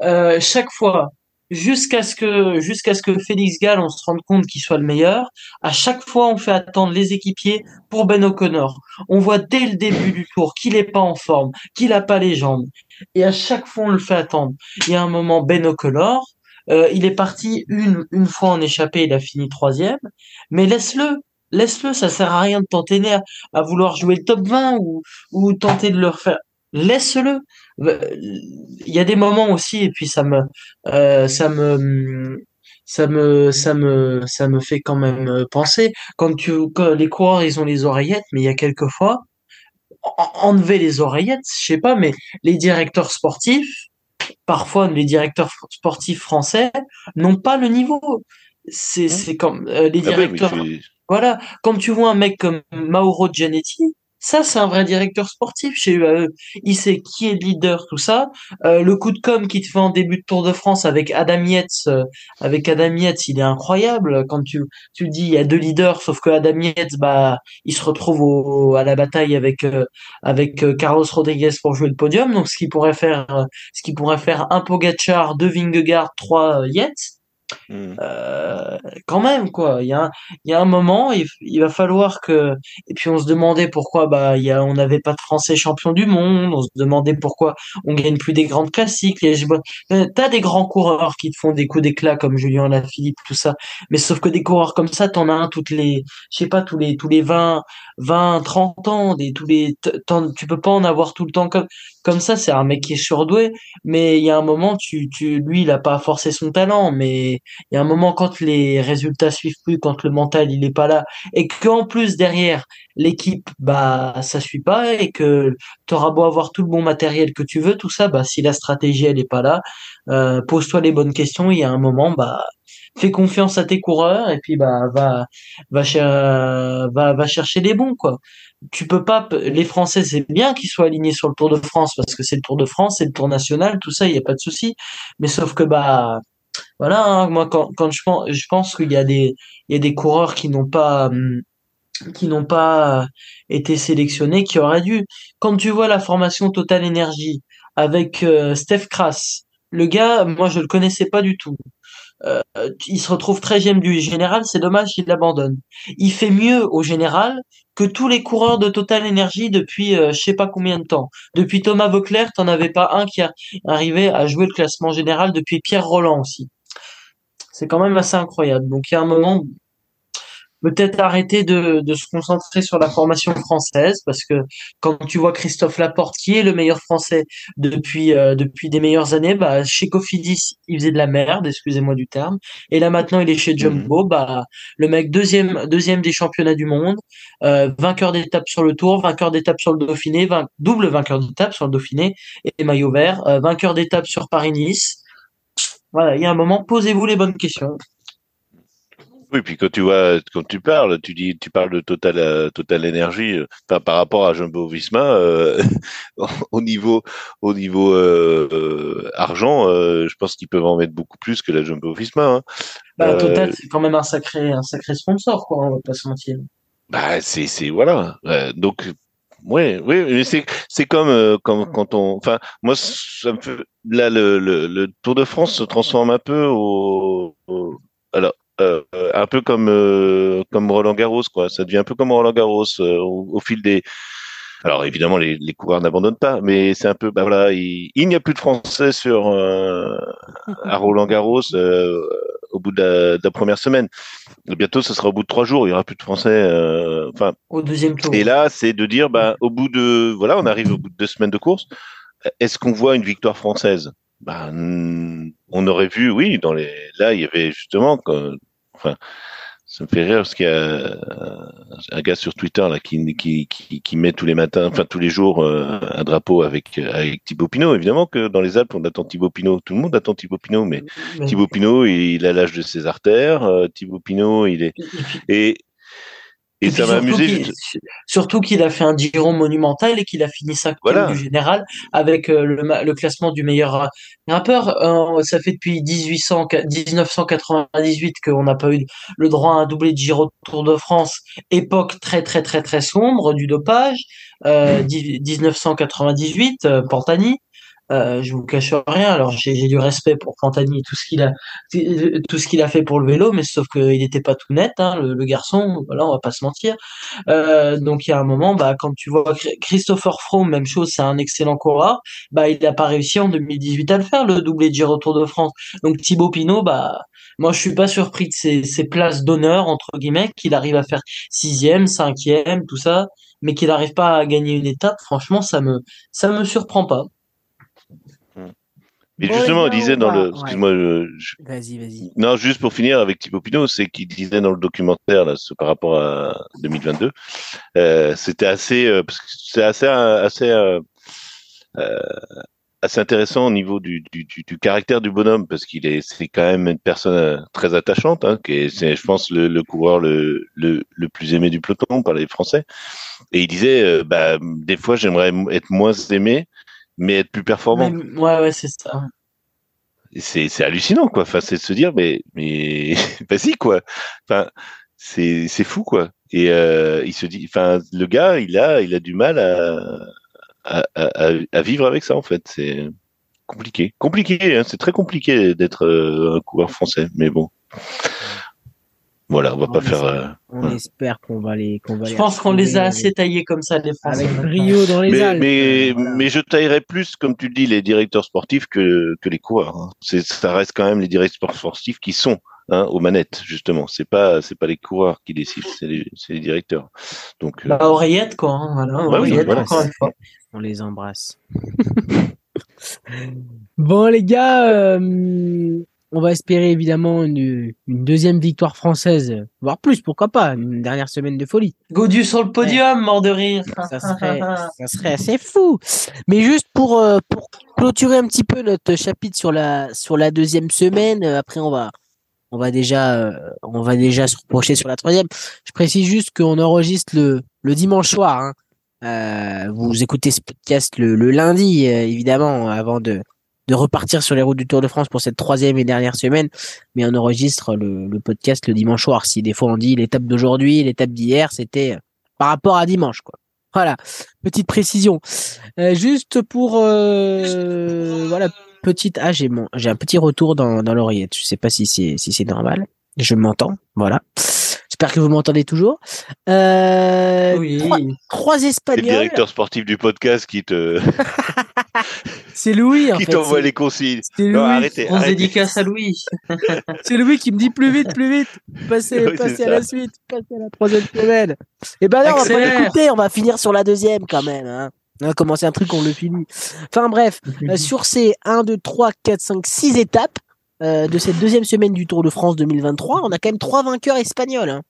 Euh, chaque fois, jusqu'à ce que jusqu'à ce que Félix Gall on se rende compte qu'il soit le meilleur. À chaque fois, on fait attendre les équipiers pour Ben O'Connor. On voit dès le début du tour qu'il est pas en forme, qu'il a pas les jambes, et à chaque fois on le fait attendre. Il y a un moment Ben O'Connor, euh, il est parti une une fois en échappé, il a fini troisième, mais laisse-le. Laisse-le, ça sert à rien de t'entraîner à, à vouloir jouer le top 20 ou, ou tenter de le refaire. Laisse-le. Euh, Il y a des moments aussi, et puis ça me, euh, ça me, ça me, ça me, ça me fait quand même euh, penser. Quand tu, quand les coureurs, ils ont les oreillettes, mais il y a quelques fois, en- enlever les oreillettes, je sais pas, mais les directeurs sportifs, parfois les directeurs sportifs français n'ont pas le niveau. C'est, c'est comme euh, les Ah mais directeurs voilà, quand tu vois un mec comme Mauro Gianetti, ça c'est un vrai directeur sportif chez UAE. Il sait qui est le leader, tout ça. Euh, le coup de com qu'il te fait en début de Tour de France avec Adam Yates, euh, avec Adam Yates, il est incroyable. Quand tu tu dis il y a deux leaders, sauf que Adam Yates, bah, il se retrouve au, à la bataille avec euh, avec euh, Carlos Rodriguez pour jouer le podium. Donc ce qui pourrait faire euh, ce qui pourrait faire un Pogacar, deux Vingegaard, trois euh, Yates. Hmm. Euh, quand même quoi. Il y a un, il y a un moment il, il va falloir que et puis on se demandait pourquoi bah il y a on n'avait pas de français champion du monde. On se demandait pourquoi on gagne plus des grandes classiques. Euh, t'as des grands coureurs qui te font des coups d'éclat comme Julien Lafilippe tout ça. Mais sauf que des coureurs comme ça t'en as un toutes les je sais pas tous les tous les 20 20 30 ans des tous les tu peux pas en avoir tout le temps comme comme ça. C'est un mec qui est surdoué. Mais il y a un moment tu tu lui il a pas forcé son talent. Mais il y a un moment quand les résultats suivent plus, quand le mental il est pas là, et qu'en plus derrière l'équipe bah ça suit pas et que t'auras beau avoir tout le bon matériel que tu veux, tout ça, bah si la stratégie elle est pas là, euh, pose-toi les bonnes questions. Il y a un moment bah fais confiance à tes coureurs et puis bah va va cher- va va chercher les bons quoi. Tu peux pas les Français c'est bien qu'ils soient alignés sur le Tour de France parce que c'est le Tour de France, c'est le Tour national, tout ça il y a pas de souci. Mais sauf que bah voilà, hein, moi quand, quand je pense, je pense qu'il y a des, il y a des coureurs qui n'ont pas, hum, qui n'ont pas été sélectionnés, qui auraient dû. Quand tu vois la formation Total Energy avec euh, Steph Kras, le gars, moi je le connaissais pas du tout. Euh, il se retrouve 13e du général, c'est dommage qu'il l'abandonne. Il fait mieux au général que tous les coureurs de Total Energy depuis euh, je sais pas combien de temps. Depuis Thomas Vauclair, t'en avais pas un qui a arrivé à jouer le classement général depuis Pierre Roland aussi. C'est quand même assez incroyable. Donc il y a un moment, peut-être arrêter de, de se concentrer sur la formation française parce que quand tu vois Christophe Laporte qui est le meilleur français depuis euh, depuis des meilleures années bah chez Cofidis il faisait de la merde excusez-moi du terme. Et là maintenant il est chez Jumbo bah le mec deuxième deuxième des championnats du monde euh, vainqueur d'étape sur le Tour vainqueur d'étape sur le Dauphiné vain- double vainqueur d'étape sur le Dauphiné et maillot vert euh, vainqueur d'étape sur Paris-Nice. Voilà il y a un moment posez-vous les bonnes questions Oui, puis quand tu vois, quand tu parles, tu dis, tu parles de Total, euh, Total Énergie, euh, enfin, par rapport à Jumbo Visma, euh, au niveau, au niveau euh, argent, je pense qu'ils peuvent en mettre beaucoup plus que la Jumbo Visma. Hein. Bah, Total, c'est quand même un sacré, un sacré sponsor, quoi, on va pas se mentir. Bah, c'est, c'est voilà. Donc, ouais, oui, mais c'est, c'est comme, euh, comme quand on, enfin, moi, ça me fait, là, le, le, le Tour de France se transforme un peu au, au- alors, euh, un peu comme, euh, comme Roland Garros, quoi. Ça devient un peu comme Roland Garros euh, au, au fil des. Alors, évidemment, les, les coureurs n'abandonnent pas, mais c'est un peu, bah voilà, il, il n'y a plus de Français sur à Roland Garros au bout de la, de la première semaine. Bientôt, ce sera au bout de trois jours. Il y aura plus de Français. Enfin, Au deuxième tour. et là, c'est de dire, bah, au bout de, voilà, on arrive au bout de deux semaines de course. Est-ce qu'on voit une victoire française? Hmm, On aurait vu, oui, dans les. Là, il y avait justement, enfin, ça me fait rire parce qu'il y a euh, un gars sur Twitter là qui, qui, qui, qui met tous les matins, enfin tous les jours, euh, un drapeau avec avec Thibaut Pinot. Évidemment que dans les Alpes, on attend Thibaut Pinot. Tout le monde attend Thibaut Pinot, mais Mais- Thibaut Pinot, il a l'âge de ses artères. euh, Thibaut Pinot, il est et et Et, ça m'a amusé. Surtout qu'il a fait un Giro monumental et qu'il a fini ça voilà. du général avec euh, le, le, classement du meilleur rappeur. Euh, ça fait depuis 1800, 1998 qu'on n'a pas eu le droit à un doublé de Giro Tour de France. Époque très très très très sombre du dopage. Euh, 1998, euh, Pantani. Euh, je vous cache rien. Alors j'ai du respect pour Fantani et tout ce qu'il a, tout ce qu'il a fait pour le vélo, mais sauf qu'il n'était pas tout net, hein, le, garçon. Voilà, on va pas se mentir. Euh, donc il y a un moment, bah quand tu vois Christopher Froome, même chose, c'est un excellent coureur. Bah il n'a pas réussi en 2018 à le faire, le doublé de Giro Tour de France. Donc Thibaut Pinot, bah moi je suis pas surpris de ses, ses places d'honneur entre guillemets qu'il arrive à faire sixième, cinquième, tout ça, mais qu'il n'arrive pas à gagner une étape. Franchement, ça me ça me surprend pas. Mais justement, il disait dans le. Excuse-moi. Vas-y, vas-y. Non, juste pour finir avec Thibaut Pinot, c'est qu'il disait dans le documentaire, là, par rapport à 2022, euh, c'était assez. Euh, c'est assez. assez euh, euh, assez intéressant au niveau du, du, du, du caractère du bonhomme parce qu'il est c'est quand même une personne euh, très attachante hein, qui est c'est je pense le, le coureur le, le, le, plus aimé du peloton par les Français et il disait bah des fois j'aimerais être moins aimé mais être plus performant. ouais, ouais, c'est ça. C'est, c'est hallucinant, quoi. Enfin, c'est de se dire, mais, mais, vas-y, quoi. Enfin, c'est, c'est fou, quoi. Et euh, il se dit, enfin, le gars, il a, il a du mal à, à, à, à vivre avec ça, en fait. C'est compliqué. Compliqué, hein. c'est très compliqué d'être euh, un coureur français, mais bon. Voilà, on va pas faire. Euh, on espère qu'on va les. Qu'on va je pense qu'on les a assez taillés comme ça, les Français. Avec brio dans les mais, Alpes. Mais, mais je taillerais plus, comme tu le dis, les directeurs sportifs que, que les coureurs. Hein. C'est, ça reste quand même les directeurs sportifs qui sont hein, aux manettes, justement. C'est pas, c'est pas les coureurs qui décident, c'est les, directeurs. Donc. Euh, bah, oreillette, quoi. Hein, voilà, ouais, oreillette, voilà. encore une fois. On les embrasse. bon, les gars. Euh on va espérer évidemment une, une, deuxième victoire française, voire plus, pourquoi pas, une dernière semaine de folie. Godu sur le podium, ouais. mort de rire. Ça serait, ça serait assez fou. Mais juste pour, euh, pour clôturer un petit peu notre chapitre sur la, sur la deuxième semaine, euh, après on va, on va déjà, euh, on va déjà se reprocher sur la troisième. Je précise juste qu'on enregistre le, le dimanche soir. Hein. Vous écoutez ce podcast le, le lundi, évidemment, avant de, de repartir sur les routes du Tour de France pour cette troisième et dernière semaine, mais on enregistre le, podcast le dimanche soir. Si des fois on dit l'étape d'aujourd'hui, l'étape d'hier, c'était par rapport à dimanche, quoi. Voilà, petite précision. Euh, juste pour euh, voilà, petite. Ah, j'ai mon, j'ai un petit retour dans, dans l'oreillette. Je sais pas si c'est si c'est normal. Je m'entends, voilà. J'espère que vous m'entendez toujours. Euh, oui. trois, trois Espagnols. C'est le directeur sportif du podcast qui te. c'est Louis. En qui t'envoie les consignes. C'est Louis. Non, arrêtez. On arrêtez. dédicace à Louis. c'est Louis qui me dit plus vite, plus vite. Passez, Oui, passez à la suite. Passez à la troisième semaine. Et ben là, on va pas l'écouter. On va finir sur la deuxième quand même. Hein. On va commencer un truc, on le finit. Enfin bref, euh, sur ces 1, 2, 3, 4, 5, 6 étapes euh, de cette deuxième semaine du Tour de France 2023, on a quand même trois vainqueurs espagnols. hein.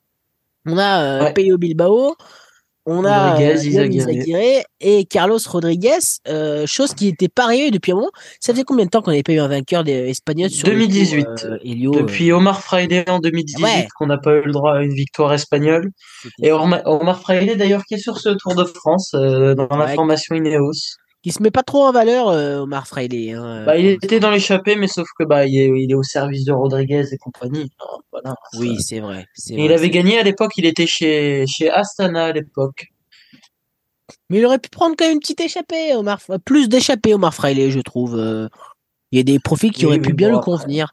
On a euh, Ouais. Peyo Bilbao, on a Rodriguez, euh, et Carlos Rodriguez, euh, chose qui était pas arrivée depuis un moment. Ça faisait combien de temps qu'on n'avait pas eu un vainqueur des Espagnols sur le 2018. Tour, euh, Elio, Depuis Omar Friday en 2018 Ouais. qu'on n'a pas eu le droit à une victoire espagnole. Et Omar, Omar Friday d'ailleurs qui est sur ce Tour de France euh, dans la formation Ineos. Qui se met pas trop en valeur, euh, Omar Friday. Hein, Bah, il euh, était dans l'échappée, mais sauf que bah il est, il est au service de Rodriguez et compagnie. Alors, voilà. Oui, c'est vrai. c'est Et vrai, il avait gagné à l'époque, il était chez, chez Astana à l'époque. Mais il aurait pu prendre quand même une petite échappée, Omar. Plus d'échappée, Omar Friday, je trouve. euh. Il y a des profils qui Oui, auraient oui, pu bien bon, le après. convenir.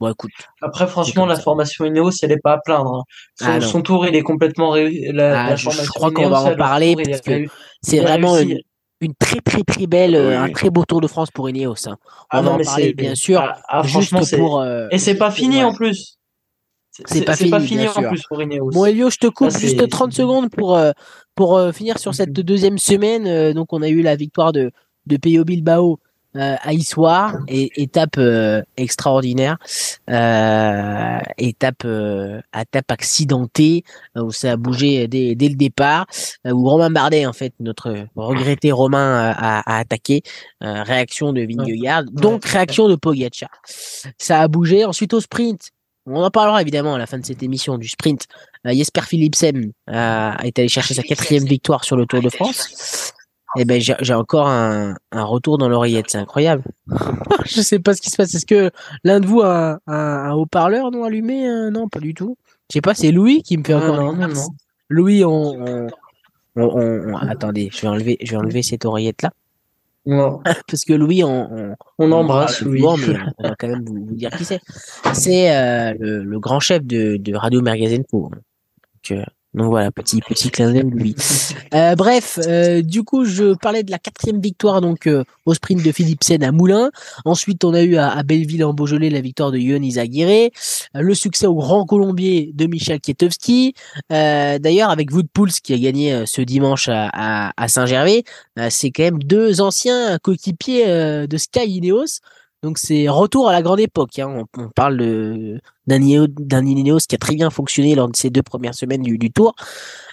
Bon, écoute. Après, franchement, la formation Ineos, elle est pas à plaindre. hein. Son, Ah, son tour, il est complètement réussi. La, Ah, la je- je crois qu'on va en parler parce que. C'est vraiment une, une très très très belle, euh, Oui, un oui. très beau Tour de France pour Ineos. Hein. Ah On va non, en parler, bien sûr. Ah, ah, juste pour. euh, Et c'est pas fini ouais. en plus. C'est pas fini, en sûr. plus pour Ineos. Bon, Elio, je te coupe Ah, juste 30 secondes pour, euh, pour euh, finir sur cette deuxième semaine. Donc, on a eu la victoire de, de Peyo Bilbao euh, à Issoire, et étape euh, extraordinaire, euh, étape, euh, étape accidentée euh, où ça a bougé dès, dès le départ, euh, où Romain Bardet, en fait, notre regretté Romain, euh, a, a attaqué. Euh, réaction de Vingegaard, donc réaction de Pogacar. Ça a bougé. Ensuite au sprint, on en parlera évidemment à la fin de cette émission du sprint. Jesper Philipsen est allé chercher sa quatrième victoire sur le Tour de France. Et eh ben j'ai encore un, un, retour dans l'oreillette, c'est incroyable. je sais pas ce qui se passe. Est-ce que l'un de vous a un, un haut-parleur non allumé Non, pas du tout. Je sais pas, c'est Louis qui me fait encore. Non, non, non. Louis, on, on, attendez, je vais enlever, je vais enlever cette oreillette là. Parce que Louis, on, on, embrasse Louis. mais on va quand même vous, dire qui c'est. C'est euh, le, le, grand chef de, de Radio Mergazenco. Donc, euh, donc voilà, petit petit clin d'œil lui. Euh, bref, euh, du coup, je parlais de la quatrième victoire donc euh, au sprint de Philipsen à Moulins. Ensuite, on a eu à, Belleville en Beaujolais la victoire de Yon Izaguirre, le succès au Grand Colombier de Michel Kietowski. D'ailleurs, avec Woodpools qui a gagné ce dimanche à, à Saint-Gervais, c'est quand même deux anciens coéquipiers de Sky Ineos. Donc c'est retour à la grande époque. Hein. On, parle de d'un Ineos qui a très bien fonctionné lors de ces deux premières semaines du, Tour,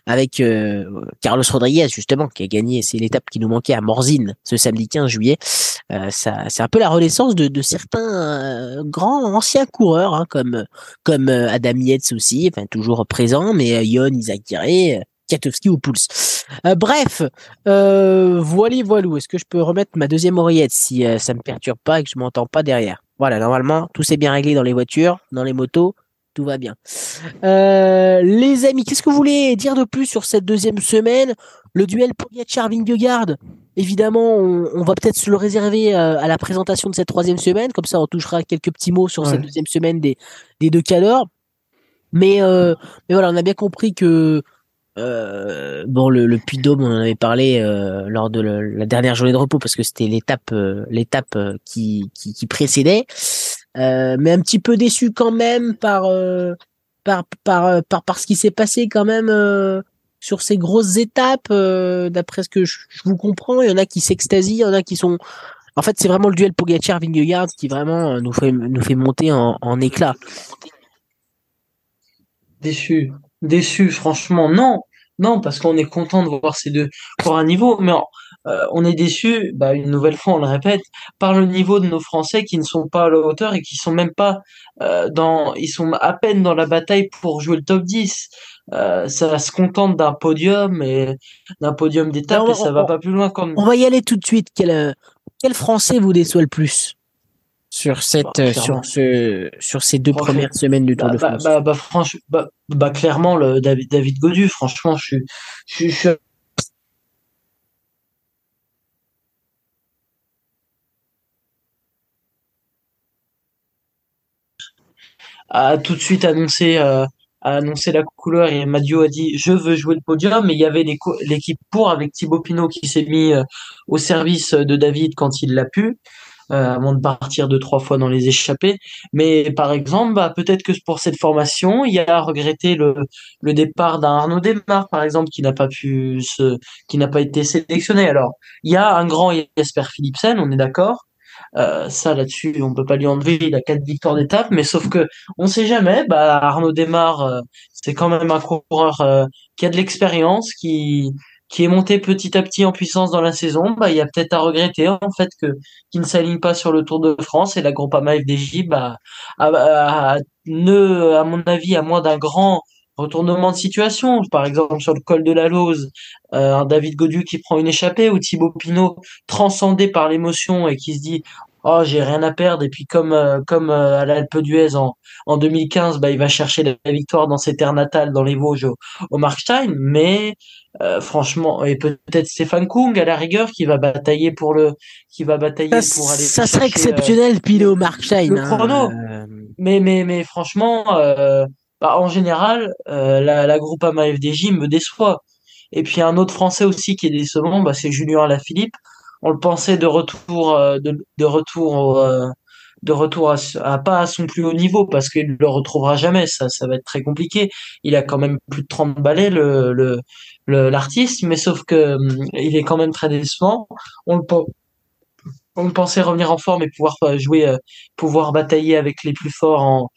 avec euh, Carlos Rodriguez justement qui a gagné. C'est l'étape qui nous manquait à Morzine ce samedi 15 juillet. Euh, ça, c'est un peu la renaissance de, certains euh, grands anciens coureurs hein, comme comme Adam Yates aussi, enfin toujours présent, mais Yon Izagirre, Katowski ou Pouls. Euh, bref, euh, voilà, voilou. Est-ce que je peux remettre ma deuxième oreillette si euh, ça me perturbe pas et que je m'entends pas derrière? Voilà, normalement, tout s'est bien réglé dans les voitures, dans les motos, tout va bien. Euh, les amis, qu'est-ce que vous voulez dire de plus sur cette deuxième semaine? Le duel Pogacar-Vingegaard? Évidemment, on, va peut-être se le réserver à la présentation de cette troisième semaine, comme ça on touchera quelques petits mots sur cette deuxième semaine des, des deux cadors. Mais, mais voilà, on a bien compris que euh, bon, le, le Puy Dôme, on en avait parlé euh, lors de la dernière journée de repos parce que c'était l'étape, euh, l'étape qui, qui, précédait, mais un petit peu déçu quand même par par par par, par ce qui s'est passé quand même sur ces grosses étapes. D'après ce que je, vous comprends, il y en a qui s'extasient, il y en a qui sont en fait, c'est vraiment le duel Pogacar-Vingegaard qui vraiment nous fait nous fait monter en, en éclat. Déçu, déçu, franchement, non. Non, parce qu'on est content de voir ces deux pour un niveau, mais euh, on est déçu, bah, une nouvelle fois, on le répète, par le niveau de nos Français qui ne sont pas à la hauteur et qui sont même pas euh, dans, ils sont à peine dans la bataille pour jouer le top 10. Euh, ça se contente d'un podium et d'un podium d'étape et ça va pas plus loin comme. On va y aller tout de suite. Quel, quel Français vous déçoit le plus? Sur cette bah, euh, sur ce sur ces deux premières semaines du Tour bah, de bah, France. bah, franchement bah, clairement le David David Godu franchement je suis je, je, a tout de suite annoncé euh, a annoncé la couleur et Madio a dit je veux jouer le podium mais il y avait l'équipe pour avec Thibaut Pinot qui s'est mis euh, au service de David quand il l'a pu avant de partir deux trois fois dans les échappées. Mais par exemple, bah, peut-être que pour cette formation, il y a regretté le, le départ d'un Arnaud Desmar, par exemple, qui n'a pas pu se, qui n'a pas été sélectionné. Alors, il y a un grand Jesper Philipsen, on est d'accord. Euh, ça là-dessus, on peut pas lui enlever. Il a quatre victoires d'étape, mais sauf que on sait jamais. Bah, Arnaud Desmar, euh, c'est quand même un coureur euh, qui a de l'expérience, qui qui est monté petit à petit en puissance dans la saison, bah, il y a peut-être à regretter en fait que qu'il ne s'aligne pas sur le Tour de France et la Groupama FDJ bah, a, ne, à mon avis, à moins d'un grand retournement de situation, par exemple sur le col de la Lose, euh, David Godu qui prend une échappée ou Thibaut Pinot transcendé par l'émotion et qui se dit oh j'ai rien à perdre. Et puis comme euh, comme euh, à l'Alpe d'Huez en en 2015 bah il va chercher la victoire dans ses terres natales dans les Vosges au, au Markstein. Mais euh, franchement et peut-être Stéphane Kung à la rigueur qui va batailler pour le qui va batailler ça, pour aller ça serait exceptionnel euh, au Markstein le hein, chrono. mais mais mais franchement bah, en général la la Groupama FDJ me déçoit. Et puis un autre français aussi qui est décevant bah c'est Julien Alaphilippe on le pensait de retour euh, de, de retour euh, de retour à, pas à son plus haut niveau parce qu'il le retrouvera jamais ça ça va être très compliqué. Il a quand même plus de 30 balais le le l'artiste mais sauf que hum, il est quand même très décevant. On le on pensait revenir en forme et pouvoir euh, jouer pouvoir batailler avec les plus forts en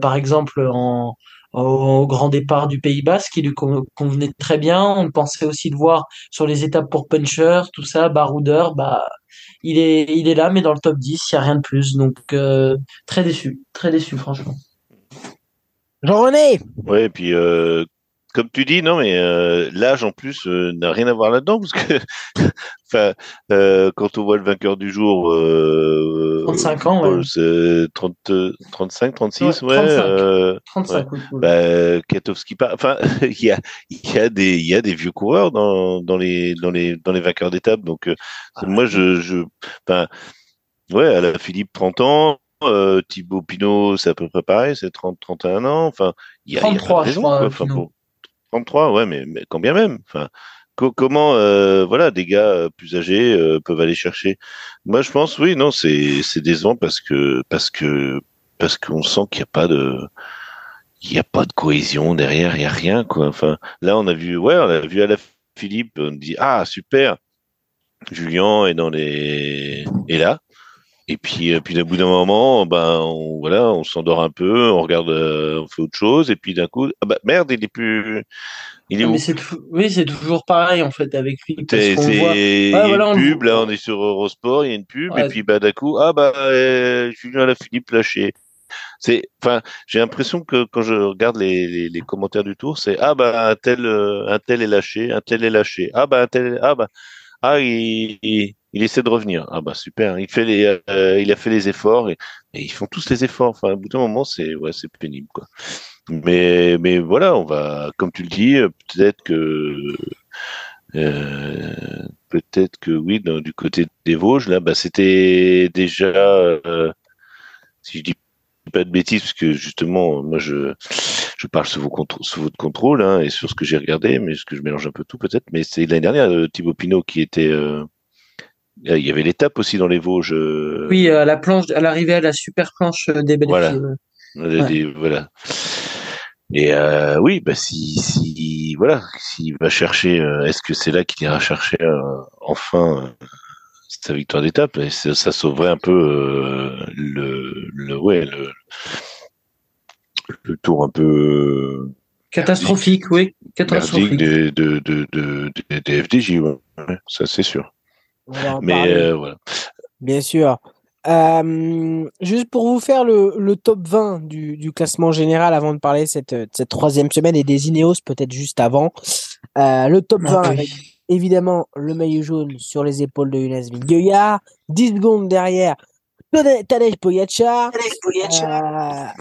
par exemple en au, grand départ du Pays Basque qui lui convenait très bien. On pensait aussi de voir sur les étapes pour puncher, tout ça, baroudeur, bah il est il est là mais dans le top 10, il y a rien de plus. Donc euh, très déçu, très déçu franchement. Jean-René Ouais, et puis euh, comme tu dis, non, mais euh, l'âge en plus euh, n'a rien à voir là-dedans parce que, enfin, euh, quand on voit le vainqueur du jour, euh, 35 ans, ouais. c'est 30, 35, 36, ouais. Ouais, 35. euh, 35, oui. oui. bah, Katowski, enfin, il y a, y a des, y a des vieux coureurs dans, dans les, dans les, dans les vainqueurs d'étape. Donc, euh, Ah, moi, je, je, enfin, ouais, à la Philippe, 30 ans. Euh, Thibaut Pinot, c'est à peu près pareil, c'est 30, 31 ans. Enfin, il y a, il y a 33, je raison, crois, quoi. Enfin, Pinot. pour- 33, ouais, mais, mais quand bien même. Enfin, co- comment, euh, voilà, des gars euh, plus âgés euh, peuvent aller chercher. Moi, je pense, oui, non, c'est, c'est décevant parce que, parce que, parce qu'on sent qu'il n'y a pas de, il n'y a pas de cohésion derrière, il n'y a rien, quoi. Enfin, là, on a vu, ouais, on a vu à la Philippe, on dit, ah, super, Julien est dans les, est là. Et puis, euh, puis, au bout d'un moment, ben, on, voilà, on s'endort un peu, on regarde, euh, on fait autre chose, et puis d'un coup, ah bah, merde, il est plus, il est Ah, où? tou- oui, c'est toujours pareil en fait avec lui. Parce C'est, qu'on c'est- voit. il y a voilà, on une le pub, là, on est sur Eurosport, il y a une pub, et puis, bah, d'un coup, ah, bah, euh, Julien Alaphilippe lâché. C'est, enfin, j'ai l'impression que quand je regarde les, les, les commentaires du tour, c'est, ah, bah, un tel, euh, un tel est lâché, un tel est lâché. Ah, bah, un tel, ah, bah, ah, il, il, il essaie de revenir. Ah, bah, super. Il fait les, euh, il a fait les efforts et, ils font tous les efforts. Enfin, au bout d'un moment, c'est, ouais, c'est pénible, quoi. Mais, mais voilà, on va, comme tu le dis, euh, peut-être que, euh, peut-être que oui, du côté des Vosges, là, bah, c'était déjà, euh, si je dis pas de bêtises, parce que justement, moi, je, je parle sous votre contrôle hein, et sur ce que j'ai regardé, mais ce que je mélange un peu tout peut-être. Mais c'est l'année dernière, euh, Thibaut Pinot qui était, euh, il y avait l'étape aussi dans les Vosges. euh, Oui, à la planche, à l'arrivée à la super planche euh, des belles Voilà. des- Ouais. voilà. Et euh, oui, bah si, si voilà, s'il va chercher, euh, est-ce que c'est là qu'il ira chercher euh, enfin euh, sa victoire d'étape? Et ça, ça sauverait un peu euh, le, le ouais le, le tour un peu Catastrophique, oui, catastrophique. des de, de, de, des- FDJ. Ouais, ça c'est sûr. Mais euh, voilà. Bien sûr. Euh, juste pour vous faire le, le top 20 du, du classement général avant de parler de cette, cette troisième semaine et des Ineos peut-être juste avant. Euh, le top 20 Ah, avec évidemment le maillot jaune sur les épaules de Jonas Vingegaard. 10 secondes derrière Tadej Tadej Pogacar. Euh, ah,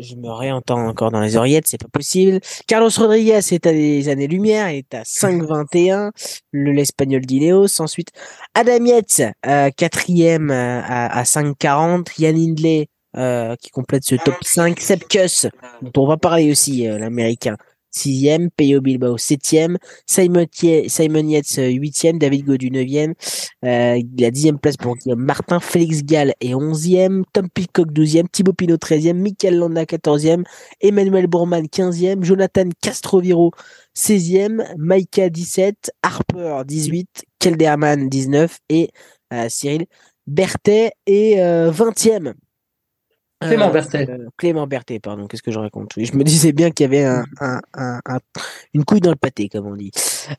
je me réentends encore dans les oreillettes, c'est pas possible. Carlos Rodriguez est à des années-lumière, il est à 5,21. Le l'Espagnol d'Ineos. Ensuite, Adam Yates, euh, quatrième euh, à, à 5,40. Yann Hindley, euh, qui complète ce top 5. Seb Kuss, dont on va parler aussi, euh, l'américain. Sixième, Peyo Bilbao septième, Simon, Thie- Simon Yates euh, huitième, David Godu neuvième, euh, la dixième place pour Guillaume Martin, Félix Gall est onzième, Tom Pitcock douzième, Thibaut Pinot treizième, Michael Landa quatorzième, Emmanuel Bourman quinzième, Jonathan Castroviro 16e, Maïka 17, Harper 18, Kelderman 19 et euh, Cyril Berthet est euh, 20e. Clément Euh, Berthet. euh, Clément Berthet, pardon, qu'est-ce que je raconte? Je me disais bien qu'il y avait un, un- un- un- une couille dans le pâté, comme on dit.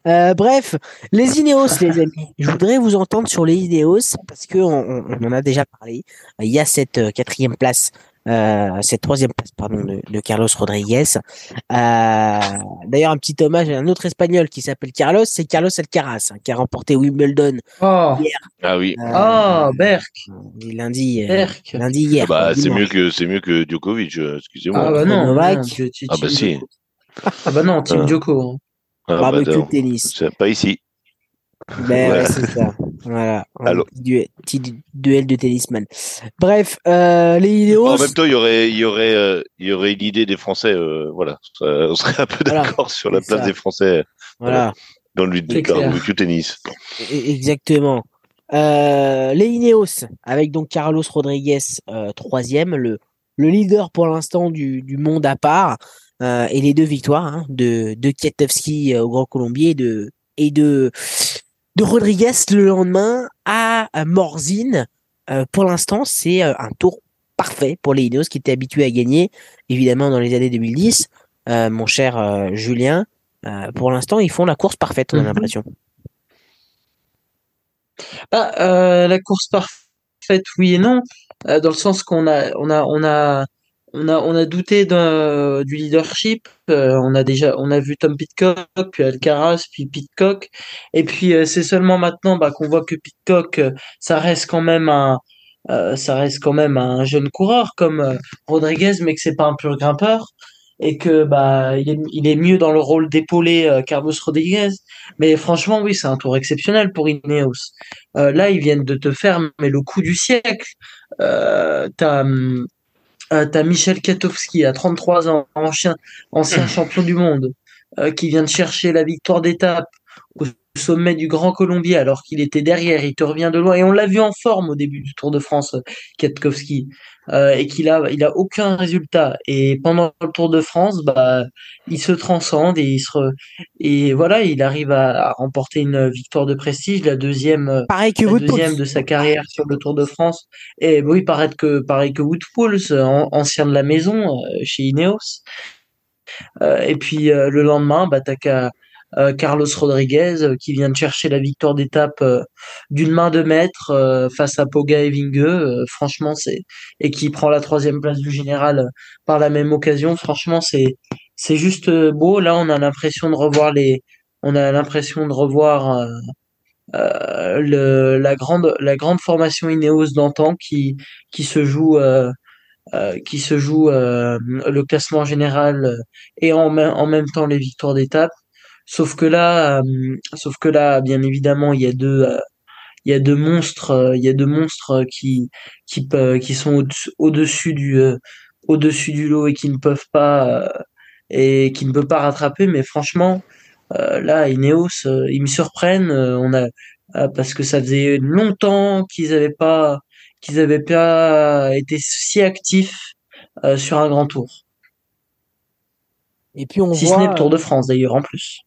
Euh, bref, les Ineos, les amis. Je voudrais vous entendre sur les Ineos parce que on, on- on en a déjà parlé. Il y a cette euh, quatrième place, euh, cette troisième place, pardon, de, de Carlos Rodriguez. Euh, D'ailleurs, un petit hommage à un autre Espagnol qui s'appelle Carlos, c'est Carlos Alcaraz, hein, qui a remporté Wimbledon Oh, Ah oui. euh, oh, Berk, lundi, euh, Berk. lundi hier. bah quoi, c'est mieux que c'est mieux que Djokovic. Excusez-moi. Ah bah non, Novak. non, tu- tu- Ah bah si. Ah bah non, Team Ah. Djoko. hein. Ah, bah, tennis. C'est pas ici. Ben ouais, Ouais. c'est ça. Voilà. Petit duel, petit du- duel de tennisman. Bref, euh, les Ineos. En même temps, il y aurait, il y aurait, euh, il y aurait une idée des Français. euh, voilà, on serait un peu Voilà, d'accord sur la place ça. des Français Voilà. dans le clair. barbecue tennis. E- Exactement. Les Ineos, avec donc Carlos Rodriguez troisième, le, le leader pour l'instant du, du monde à part, et les deux victoires hein, de, de Kwiatkowski euh, au Grand Colombier et de, et de, de Rodriguez le lendemain à, à Morzine. Euh, pour l'instant, c'est euh, un tour parfait pour les Ineos qui étaient habitués à gagner, évidemment dans les années 2010. Euh, mon cher euh, Julien, euh, pour l'instant, ils font la course parfaite, on a Mhm. l'impression. Ah, euh, la course parfaite, oui et non, euh, dans le sens qu'on a, on a, on a on a, on a douté du leadership. Euh, on a déjà, on a vu Tom Pitcock, puis Alcaraz, puis Pitcock. Et puis, euh, c'est seulement maintenant bah, qu'on voit que Pitcock, euh, ça reste quand même un, ça reste quand même un jeune coureur comme Rodriguez, mais que c'est pas un pur grimpeur. Et que bah il est, il est mieux dans le rôle d'épauler Carlos Rodriguez. Mais franchement, oui, c'est un tour exceptionnel pour Ineos. là, ils viennent de te faire mais le coup du siècle. t'as euh, t'as Michel Katowski à 33 ans, ancien, ancien champion du monde, euh, qui vient de chercher la victoire d'étape au sommet du Grand Colombier alors qu'il était derrière, il te revient de loin et on l'a vu en forme au début du Tour de France, Katkowski. Euh, et qu'il a, il a aucun résultat. Et pendant le Tour de France, bah, il se transcende et il se, et voilà, il arrive à, remporter une victoire de prestige, la deuxième, euh, pareil que la deuxième de sa carrière sur le Tour de France. Et oui, pareil que, pareil que Woodpools, ancien de la maison euh, chez Ineos. et puis le lendemain, bah, t'as qu'à euh, Carlos Rodriguez euh, qui vient de chercher la victoire d'étape euh, d'une main de maître face à Poga et franchement, c'est et qui prend la troisième place du général par la même occasion. Franchement, c'est c'est juste beau. Là, on a l'impression de revoir les, on a l'impression de revoir le, la grande la grande formation Ineos d'antan qui qui se joue qui se joue le classement général et en même temps les victoires d'étape. Sauf que là, euh, sauf que là, bien évidemment, il y a deux, euh, il y a deux monstres, euh, il y a deux monstres qui qui qui sont au-dessus du au-dessus du lot et qui ne peuvent pas et qui ne peut pas rattraper. Mais franchement, là, Ineos, ils me surprennent. on a parce que ça faisait longtemps qu'ils avaient pas qu'ils avaient pas été si actifs sur un grand tour. Et puis on si ce n'est le Tour de France d'ailleurs en plus.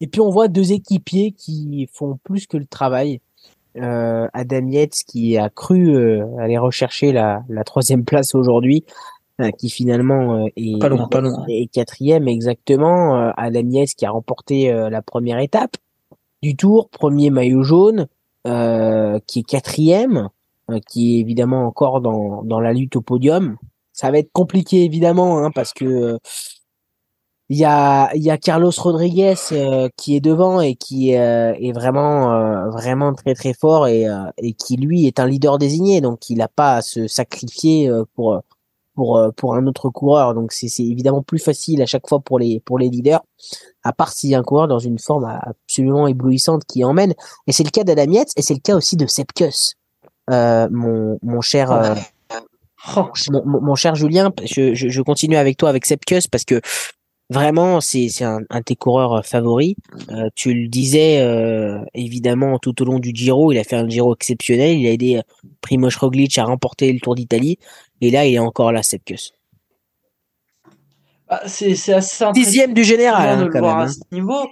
Et puis on voit deux équipiers qui font plus que le travail. Euh, Adam Yates qui a cru euh, aller rechercher la, troisième place aujourd'hui, euh, qui finalement est, est, quatrième exactement. Adam Yates qui a remporté la première étape du tour, premier maillot jaune, qui est quatrième, qui est évidemment encore dans, dans la lutte au podium. Ça va être compliqué évidemment hein, parce que il y a, il y a Carlos Rodriguez euh, qui est devant et qui euh, est vraiment, euh, vraiment très très fort et, et qui lui est un leader désigné, donc il n'a pas à se sacrifier pour pour pour un autre coureur. Donc c'est évidemment plus facile à chaque fois pour les pour les leaders, à part s'il y a un coureur dans une forme absolument éblouissante qui emmène. Et c'est le cas d'Adam et c'est le cas aussi de Sepkus, mon mon cher. Oh. Mon, mon, cher Julien, je, je, je, continue avec toi avec Sepkus parce que Vraiment, c'est un, un de tes coureurs euh, favoris. Euh, tu le disais euh, évidemment tout au long du Giro, il a fait un Giro exceptionnel. Il a aidé Primoz Roglic à remporter le Tour d'Italie. Et là, il est encore là, Sepkus. Bah, c'est assez Sixième du général, hein, quand même, à ce niveau.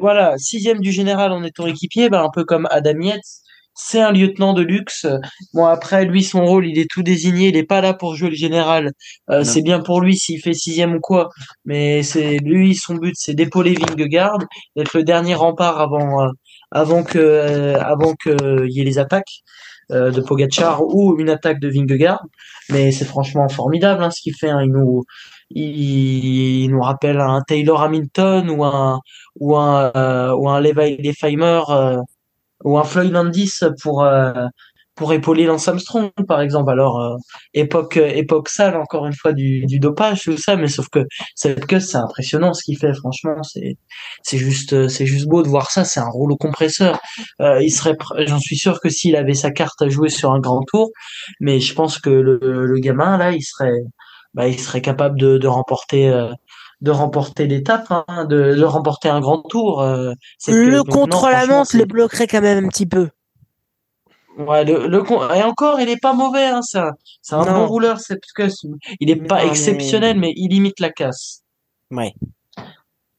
Voilà, sixième du général en étant équipier, bah, un peu comme Adam Yates c'est un lieutenant de luxe. Bon après lui son rôle il est tout désigné, il est pas là pour jouer le général. Euh, c'est bien pour lui s'il fait sixième ou quoi, mais c'est lui son but c'est d'épauler Vingegaard, d'être le dernier rempart avant euh, avant que euh, avant que y ait les attaques de Pogachar ou une attaque de Vingegaard. Mais c'est franchement formidable hein, ce qu'il fait. Hein. Il nous il, nous rappelle un Taylor Hamilton ou un ou un ou un Levi Lefeimer ou un Floyd Landis pour euh, pour épauler Lance Armstrong par exemple. Alors euh, époque époque sale encore une fois du, du dopage tout ça mais sauf que cette queue c'est impressionnant ce qu'il fait franchement. C'est c'est juste c'est juste beau de voir ça c'est un rouleau compresseur. Euh, il serait j'en suis sûr que s'il avait sa carte à jouer sur un grand tour mais je pense que le, le gamin là il serait bah, il serait capable de, de remporter de remporter l'étape, hein, de, de, remporter un grand tour. Euh, le contre-la-montre le bloquerait quand même un petit peu. Ouais, le, le et encore, il est pas mauvais, hein, c'est un, c'est un bon rouleur, c'est parce que il est pas exceptionnel, mais... il limite la casse. Ouais.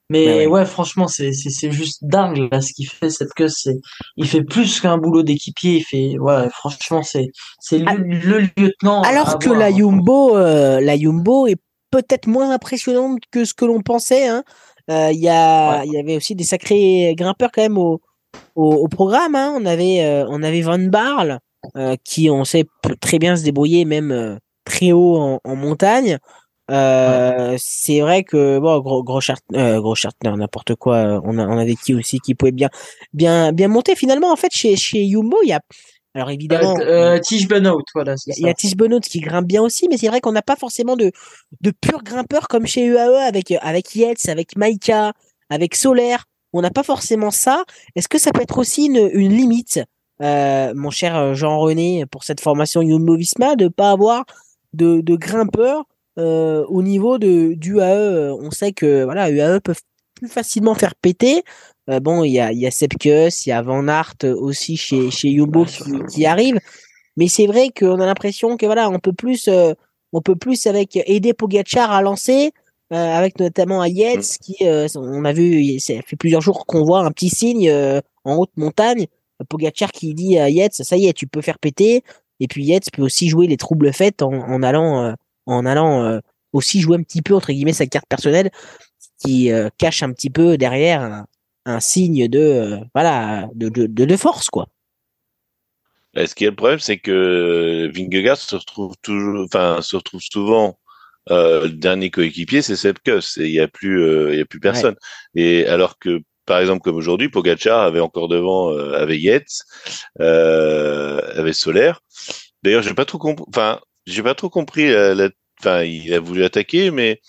Mais ouais. franchement, c'est, c'est, c'est juste dingue là ce qu'il fait cette queue. C'est, il fait plus qu'un boulot d'équipier. Il fait, ouais, franchement, c'est, c'est le, ah. lieutenant. Alors que la Yumbo, euh, la Yumbo est peut-être moins impressionnante que ce que l'on pensait. Hein. Euh, il y, a, y avait aussi des sacrés grimpeurs quand même au, au, programme. Hein. On, avait, euh, on avait Van Barle, qui on sait peut très bien se débrouiller même très haut en, montagne. C'est vrai que bon, gros gros, gros n'importe quoi. On, a, on avait qui aussi qui pouvait bien bien bien monter finalement en fait chez chez Yumbo il y a alors évidemment, euh, Tish voilà. Il y, a Tish Benoît qui grimpe bien aussi, mais c'est vrai qu'on n'a pas forcément de de purs grimpeurs comme chez UAE avec avec Yates, avec Maika, avec Solaire. On n'a pas forcément ça. Est-ce que ça peut être aussi une, une limite, euh, mon cher Jean-René, pour cette formation Jumbo Visma, de pas avoir de, de grimpeurs euh, au niveau de d'UAE On sait que voilà, UAE peuvent plus facilement faire péter. Euh, bon, il y a, y a Sepkus, il y a Van Aert aussi chez, chez Jumbo qui, arrive. Mais c'est vrai qu'on a l'impression que voilà, on peut plus, euh, on peut plus avec aider Pogachar à lancer, euh, avec notamment à Yates, qui, on a vu, ça fait plusieurs jours qu'on voit un petit signe en haute montagne. Pogachar qui dit à Yates, ça y est, tu peux faire péter. Et puis Yates peut aussi jouer les troubles faits en, en allant, en allant aussi jouer un petit peu entre guillemets sa carte personnelle, qui cache un petit peu derrière un signe de euh, voilà de, de, de, force quoi. Ce qui est le problème, c'est que Vingegaard se retrouve toujours, enfin se retrouve souvent euh, le dernier coéquipier, c'est Sepkus et il y a plus euh, il y a plus personne. Et alors que par exemple comme aujourd'hui, Pogacar avait encore devant avait Yates, avait Solaire. D'ailleurs, j'ai pas trop compris. Enfin, j'ai pas trop compris. La, enfin, il a voulu attaquer, mais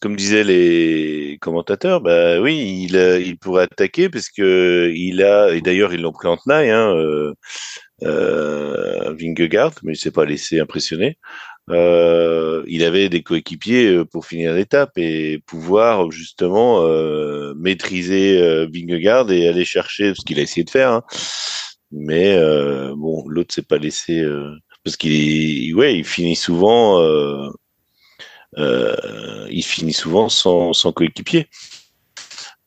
comme disaient les commentateurs, bah oui, il, il pourrait attaquer parce que il a, et d'ailleurs ils l'ont pris en tenaille, hein, euh, euh, Vingegaard, mais il s'est pas laissé impressionner. Euh, il avait des coéquipiers euh, pour finir l'étape et pouvoir justement euh, maîtriser euh, Vingegaard et aller chercher ce qu'il a essayé de faire. Hein. Mais bon, l'autre s'est pas laissé parce qu'il, ouais, il finit souvent euh, il finit souvent sans, sans coéquipier.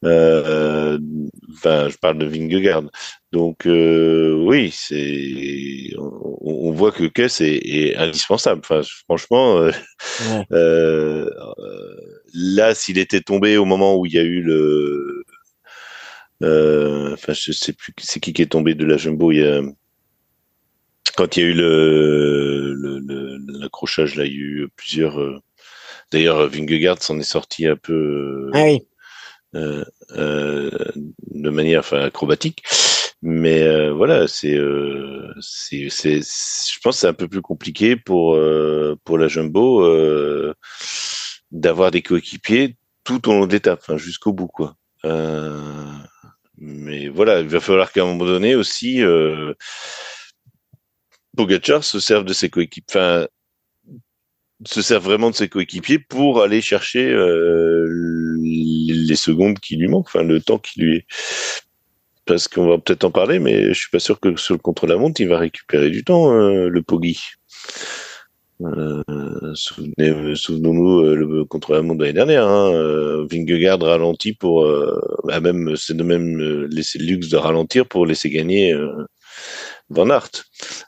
Euh, enfin, je parle de Vingegaard. Donc euh, oui, c'est on, on, voit que Kess est, est, indispensable. Enfin, franchement, euh, ouais. euh, là, s'il était tombé au moment où il y a eu le, euh, enfin, je sais plus, c'est qui qui est tombé de la jumbo. Il y a, quand il y a eu le l'accrochage, là, il y a eu plusieurs D'ailleurs, Vingegaard s'en est sorti un peu ah oui. euh, euh, de manière enfin, acrobatique. Mais euh, voilà, c'est, euh, c'est, c'est, je pense que c'est un peu plus compliqué pour euh, pour la jumbo euh, d'avoir des coéquipiers tout au long de l'étape, enfin, jusqu'au bout, quoi. mais voilà, il va falloir qu'à un moment donné aussi, Pogacar se serve de ses coéquipiers. Enfin, se sert vraiment de ses coéquipiers pour aller chercher euh, les secondes qui lui manquent, enfin le temps qui lui est. Parce qu'on va peut-être en parler, mais je suis pas sûr que sur le contre-la-montre, il va récupérer du temps, euh, le Poggi. Euh, souvenez, souvenons-nous euh, le contre-la-montre de l'année dernière. Hein, euh, Vingegaard ralentit pour, bah même c'est de même laisser le luxe de ralentir pour laisser gagner Van Aert.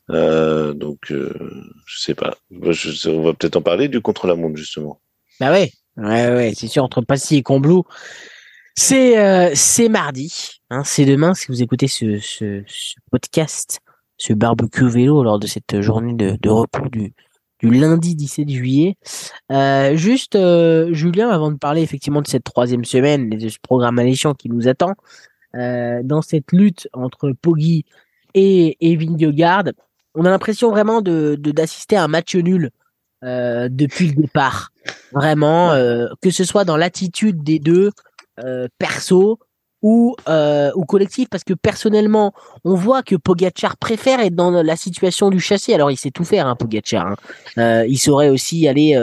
Euh, donc, euh, je sais pas. On va peut-être en parler du contre-la-montre, justement. Bah ouais, ouais, ouais, c'est sûr, entre Passy et Combloux. C'est euh, mardi, hein, c'est demain si vous écoutez ce, ce, podcast, ce barbecue vélo lors de cette journée de, de repos du, du lundi 17 juillet. Euh, juste, Julien, avant de parler effectivement de cette troisième semaine de ce programme alléchant qui nous attend, dans cette lutte entre Poggi et, on a l'impression vraiment de d'assister à un match nul euh, depuis le départ. Vraiment, euh, que ce soit dans l'attitude des deux, euh, perso ou, ou collectif, parce que personnellement, on voit que Pogachar préfère être dans la situation du chassé. Alors, il sait tout faire, hein, Pogachar. Hein. Il saurait aussi aller,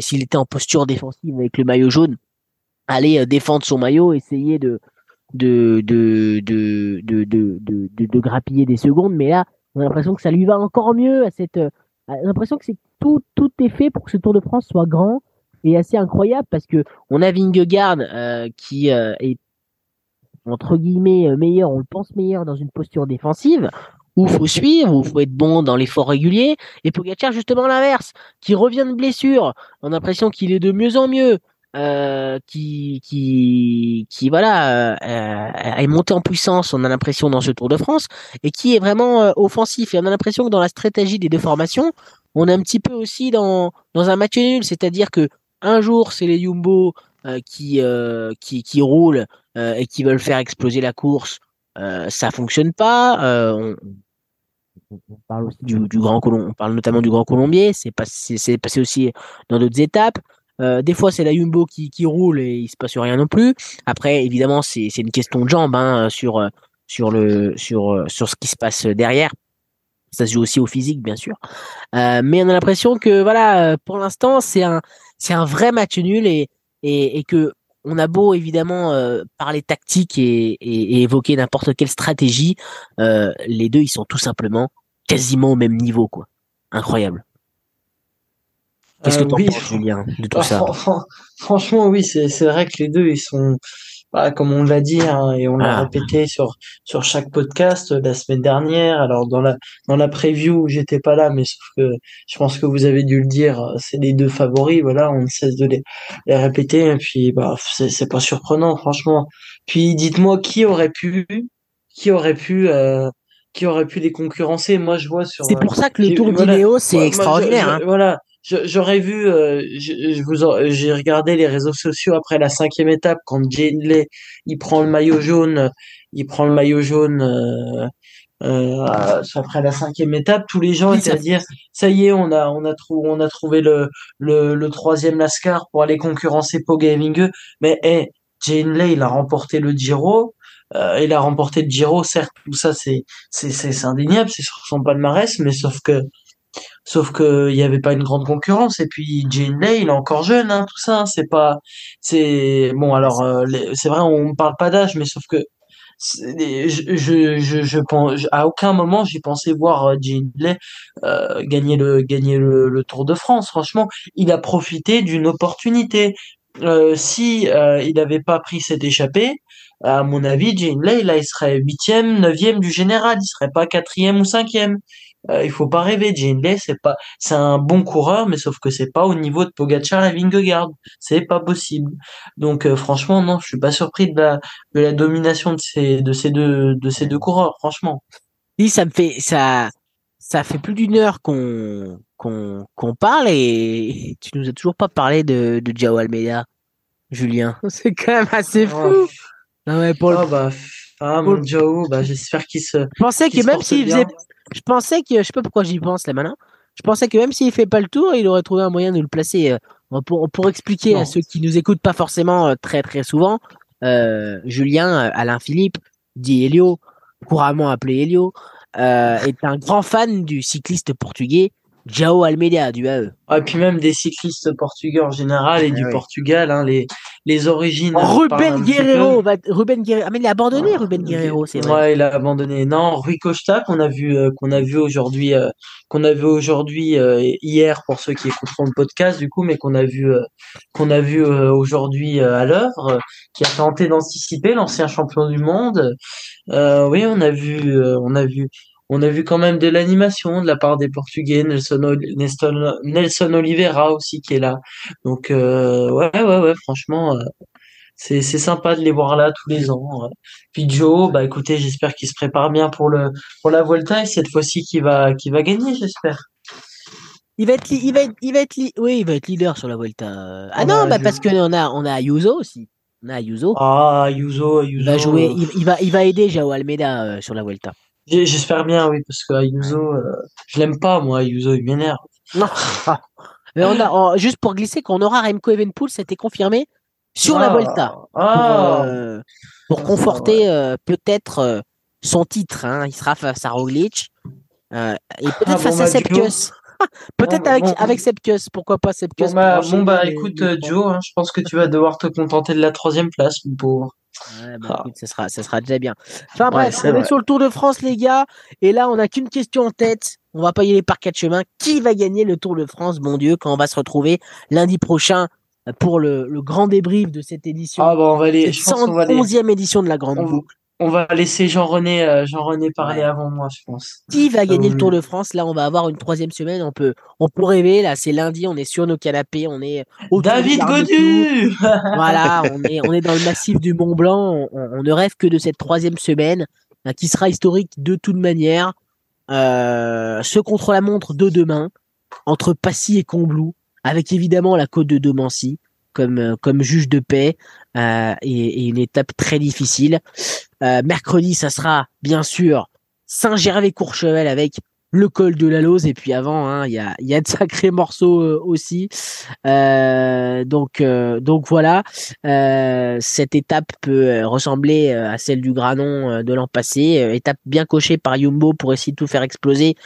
s'il était en posture défensive avec le maillot jaune, aller défendre son maillot, essayer de, de, de, de, de, grappiller des secondes, mais là, on a l'impression que ça lui va encore mieux à cette, euh, l'impression que c'est tout, tout est fait pour que ce Tour de France soit grand et assez incroyable parce que on a Vingegaard euh, qui euh, est entre guillemets meilleur, on le pense meilleur dans une posture défensive où faut suivre, où faut être bon dans l'effort régulier et Pogacar justement l'inverse, qui revient de blessure, on a l'impression qu'il est de mieux en mieux, euh, qui, qui, qui voilà, euh, est monté en puissance, on a l'impression, dans ce Tour de France, et qui est vraiment euh, offensif. Et on a l'impression que dans la stratégie des deux formations, on est un petit peu aussi dans, dans un match nul, c'est-à-dire que un jour, c'est les Jumbo qui, qui, qui roulent et qui veulent faire exploser la course. ça fonctionne pas. On, parle aussi du, grand Colomb, on parle notamment du Grand Colombier. C'est passé aussi dans d'autres étapes. Euh, des fois, c'est la Jumbo qui, qui, roule et il se passe rien non plus. Après, évidemment, c'est une question de jambes hein, sur, sur, le, sur, sur ce qui se passe derrière. Ça se joue aussi au physique, bien sûr. Euh, mais on a l'impression que, voilà, pour l'instant, c'est un, c'est un vrai match nul et, et, et que on a beau évidemment euh, parler tactique et, et, et évoquer n'importe quelle stratégie, euh, les deux ils sont tout simplement quasiment au même niveau quoi. Incroyable. Qu'est-ce que tu oui, penses, Julien, de tout ça fran- fran- franchement, oui, c'est c'est vrai que les deux, ils sont, voilà, comme on l'a dit hein, et on l'a Ah. répété sur sur chaque podcast euh, la semaine dernière. Alors dans la dans la preview, j'étais pas là, mais sauf que je pense que vous avez dû le dire, euh, c'est les deux favoris. Voilà, on ne cesse de les, les répéter. Et puis bah c'est c'est pas surprenant, franchement. Puis dites-moi qui aurait pu, qui aurait pu, euh, qui aurait pu les concurrencer? Moi, je vois sur C'est euh, pour ça que le tour voilà. d'Ineos c'est Ouais, moi, je- extraordinaire. je- hein. Voilà, j'aurais vu, euh, je, je vous, j'ai regardé les réseaux sociaux après la cinquième étape quand Hindley, il prend le maillot jaune, il prend le maillot jaune euh, euh, après la cinquième étape, tous les gens Oui, étaient ça- à dire, ça y est, on a, on a trouvé, on a trouvé le, le, le troisième Lascar pour aller concurrencer Pogge mais hey, Jay Hindley, il a remporté le Giro. Euh, il a remporté le Giro, certes, tout ça c'est c'est indéniable, c'est sur son palmarès, mais sauf que Sauf que il y avait pas une grande concurrence et puis Jane Lay, il est encore jeune, hein, tout ça. hein, c'est pas, c'est bon. Alors euh, c'est vrai, on parle pas d'âge, mais sauf que je je je, pense à aucun moment j'ai pensé voir euh, Jane Lay euh, gagner le gagner le, le Tour de France. Franchement, il a profité d'une opportunité. Euh, si euh, il n'avait pas pris cette échappée, à mon avis, Jane Lay, là, il serait huitième, neuvième du général. Il serait pas quatrième ou cinquième. Euh, il faut pas rêver. Jane Lay, c'est pas, c'est un bon coureur, mais sauf que c'est pas au niveau de Pogacar et Vingegaard. C'est pas possible. Donc, euh, franchement, non, je suis pas surpris de la, de la domination de ces, de ces deux, de ces deux coureurs, franchement. Oui, ça me fait ça ça fait plus d'une heure qu'on qu'on qu'on parle et tu nous as toujours pas parlé de de Joao Almeida, Julien. C'est quand même assez fou. Oh, Non mais pour le- oh, bah, ah, mon Joe, bah, j'espère qu'il se, je pensais qu'il que même s'il bien. faisait je pensais que je sais pas pourquoi j'y pense là maintenant. Je pensais que même s'il fait pas le tour, il aurait trouvé un moyen de le placer euh, pour pour expliquer Non. à ceux qui nous écoutent pas forcément euh, très très souvent. Euh, Julien Alain Philippe dit Helio, couramment appelé Helio, euh, est un grand fan du cycliste portugais Joao Almeida du E. AE. Ah, et puis même des cyclistes portugais en général et Ah du oui. Portugal, hein, les, les origines. Ruben. Guerrero, va, Ruben Guerrero. Ah mais il a abandonné Ruben Guerrero, c'est vrai. Ouais, il a abandonné. Non, Rui Costa qu'on a vu euh, qu'on a vu aujourd'hui euh, qu'on a vu aujourd'hui euh, hier pour ceux qui écouteront le podcast du coup, mais qu'on a vu euh, qu'on a vu euh, aujourd'hui euh, à l'œuvre, euh, qui a tenté d'anticiper l'ancien champion du monde. Euh, oui, on a vu euh, on a vu on a vu quand même de l'animation de la part des Portugais, Nelson, Nelson, Nelson Oliveira aussi qui est là. Donc euh, ouais ouais ouais, franchement. euh, c'est sympa de les voir là tous les ans. euh. Puis Joe, bah écoutez, j'espère qu'il se prépare bien pour le pour la Volta et cette fois-ci qu'il va qu'il va gagner, j'espère. Il va être, il va être, il va être, oui, il va être leader sur la Volta. Ah On non, bah parce que on a, on a Ayuso aussi. On a Ayuso. Ah, Ayuso, il Ayuso. va jouer, il, il va, il va aider Joao Almeida euh, sur la Volta. J'espère bien, oui, parce que Ayuso, euh, je l'aime pas, moi, Ayuso, il m'énerve. Non. Mais on a, on- juste pour glisser, qu'on aura Remco Evenpool, c'était confirmé sur la Ah, Volta. Pour, Ah, euh, pour Ah, ça, conforter euh, peut-être euh, son titre. Hein. Il sera face à Roglic. euh, et peut-être Ah, face bon, à bah, Sepkus. peut-être Bon, avec, bon. avec Sepkus. Pourquoi pas Sepkus bon bah, bah les- écoute, les euh. Joe, hein, je pense que tu vas devoir te contenter de la troisième place, mon pauvre. Ouais, bah, Ah. écoute, ça sera, ça sera déjà bien. Enfin bref, c'est on est sur le Tour de France, les gars. Et là, on n'a qu'une question en tête. On va pas y aller par quatre chemins. Qui va gagner le Tour de France, bon Dieu, quand on va se retrouver lundi prochain pour le, le grand débrief de cette édition, Ah, bah, on va aller, je pense va aller, 111e édition de la Grande on, Boucle. On va laisser Jean-René euh, Jean-René parler avant moi, je pense. Qui va gagner le Tour de France? Là, on va avoir une troisième semaine. On peut, on peut rêver. Là, c'est lundi. On est sur nos canapés. On est du David. Godu Voilà, on est, on est dans le massif du Mont Blanc. On, on ne rêve que de cette troisième semaine hein, qui sera historique de toute manière. Euh, ce contre-la-montre de demain entre Passy et Combloux, avec évidemment la côte de Domancy comme, euh, comme juge de paix euh, et, et une étape très difficile. Euh, mercredi, ça sera bien sûr Saint-Gervais-Courchevel avec le col de la Lose. Et puis avant hein, il y a y de sacrés morceaux euh, aussi. Euh, donc euh, voilà. Cette étape peut ressembler à celle du Granon de l'an passé. Étape bien cochée par Jumbo pour essayer de tout faire exploser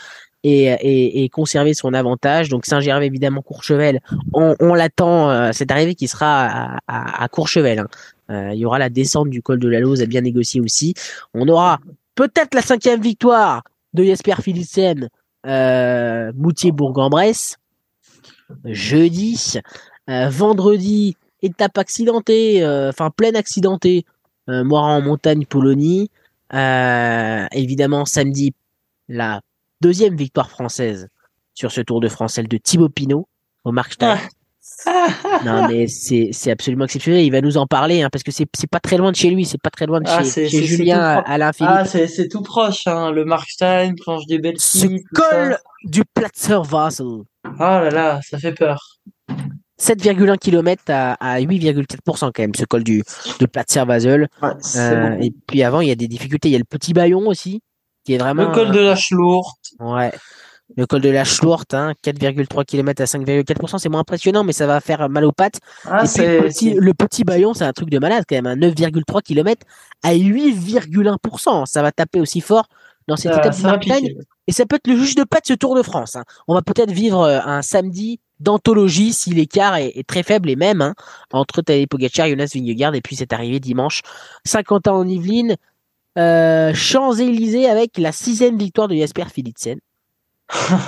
et, et, et conserver son avantage. Donc Saint-Gervais évidemment Courchevel on, l'attend euh, cette arrivée qui sera à, à, à Courchevel hein. Euh, il y aura la descente du col de la Lose à bien négocier aussi on aura peut-être la cinquième victoire de Jesper Philipsen, euh, Moutier-Bourg-en-Bresse. Jeudi, Euh, vendredi, étape accidentée, enfin pleine accidentée, Moira en montagne, Polonie. Évidemment, samedi, la deuxième victoire française sur ce Tour de France, celle de Thibaut Pinot au Markstein. Non mais c'est absolument exceptionnel. Il va nous en parler hein, parce que c'est pas très loin de chez lui, c'est pas très loin de Ah, chez, Julien Alain Philippe. Ah, c'est tout proche, hein, le Markstein, planche des ce Belfi. tout col du Platzer Vasel. Oh là là, ça fait peur. 7,1 km à, à 8,4% quand même, ce col du, de Platzer. Ouais, c'est Euh, et puis avant, il y a des difficultés. Il y a le petit baillon aussi, qui est vraiment. Le col de la Schlour. Ouais. Le col de la Schlourte, hein, 4,3 km à 5,4%, c'est moins impressionnant, mais ça va faire mal aux pattes. Ah, et puis le petit, c'est- le petit baillon, c'est un truc de malade quand même, hein, 9,3 km à 8,1%. Ça va taper aussi fort dans cette étape Markstein. piquer. Et ça peut être le juge de paix de ce Tour de France. hein. On va peut-être vivre euh, un samedi d'anthologie si l'écart est, est très faible et même hein, entre Tadej Pogacar, Jonas Vingegaard et puis c'est arrivé dimanche Saint-Quentin en Yvelines, euh, Champs-Élysées avec la sixième victoire de Jasper Philipsen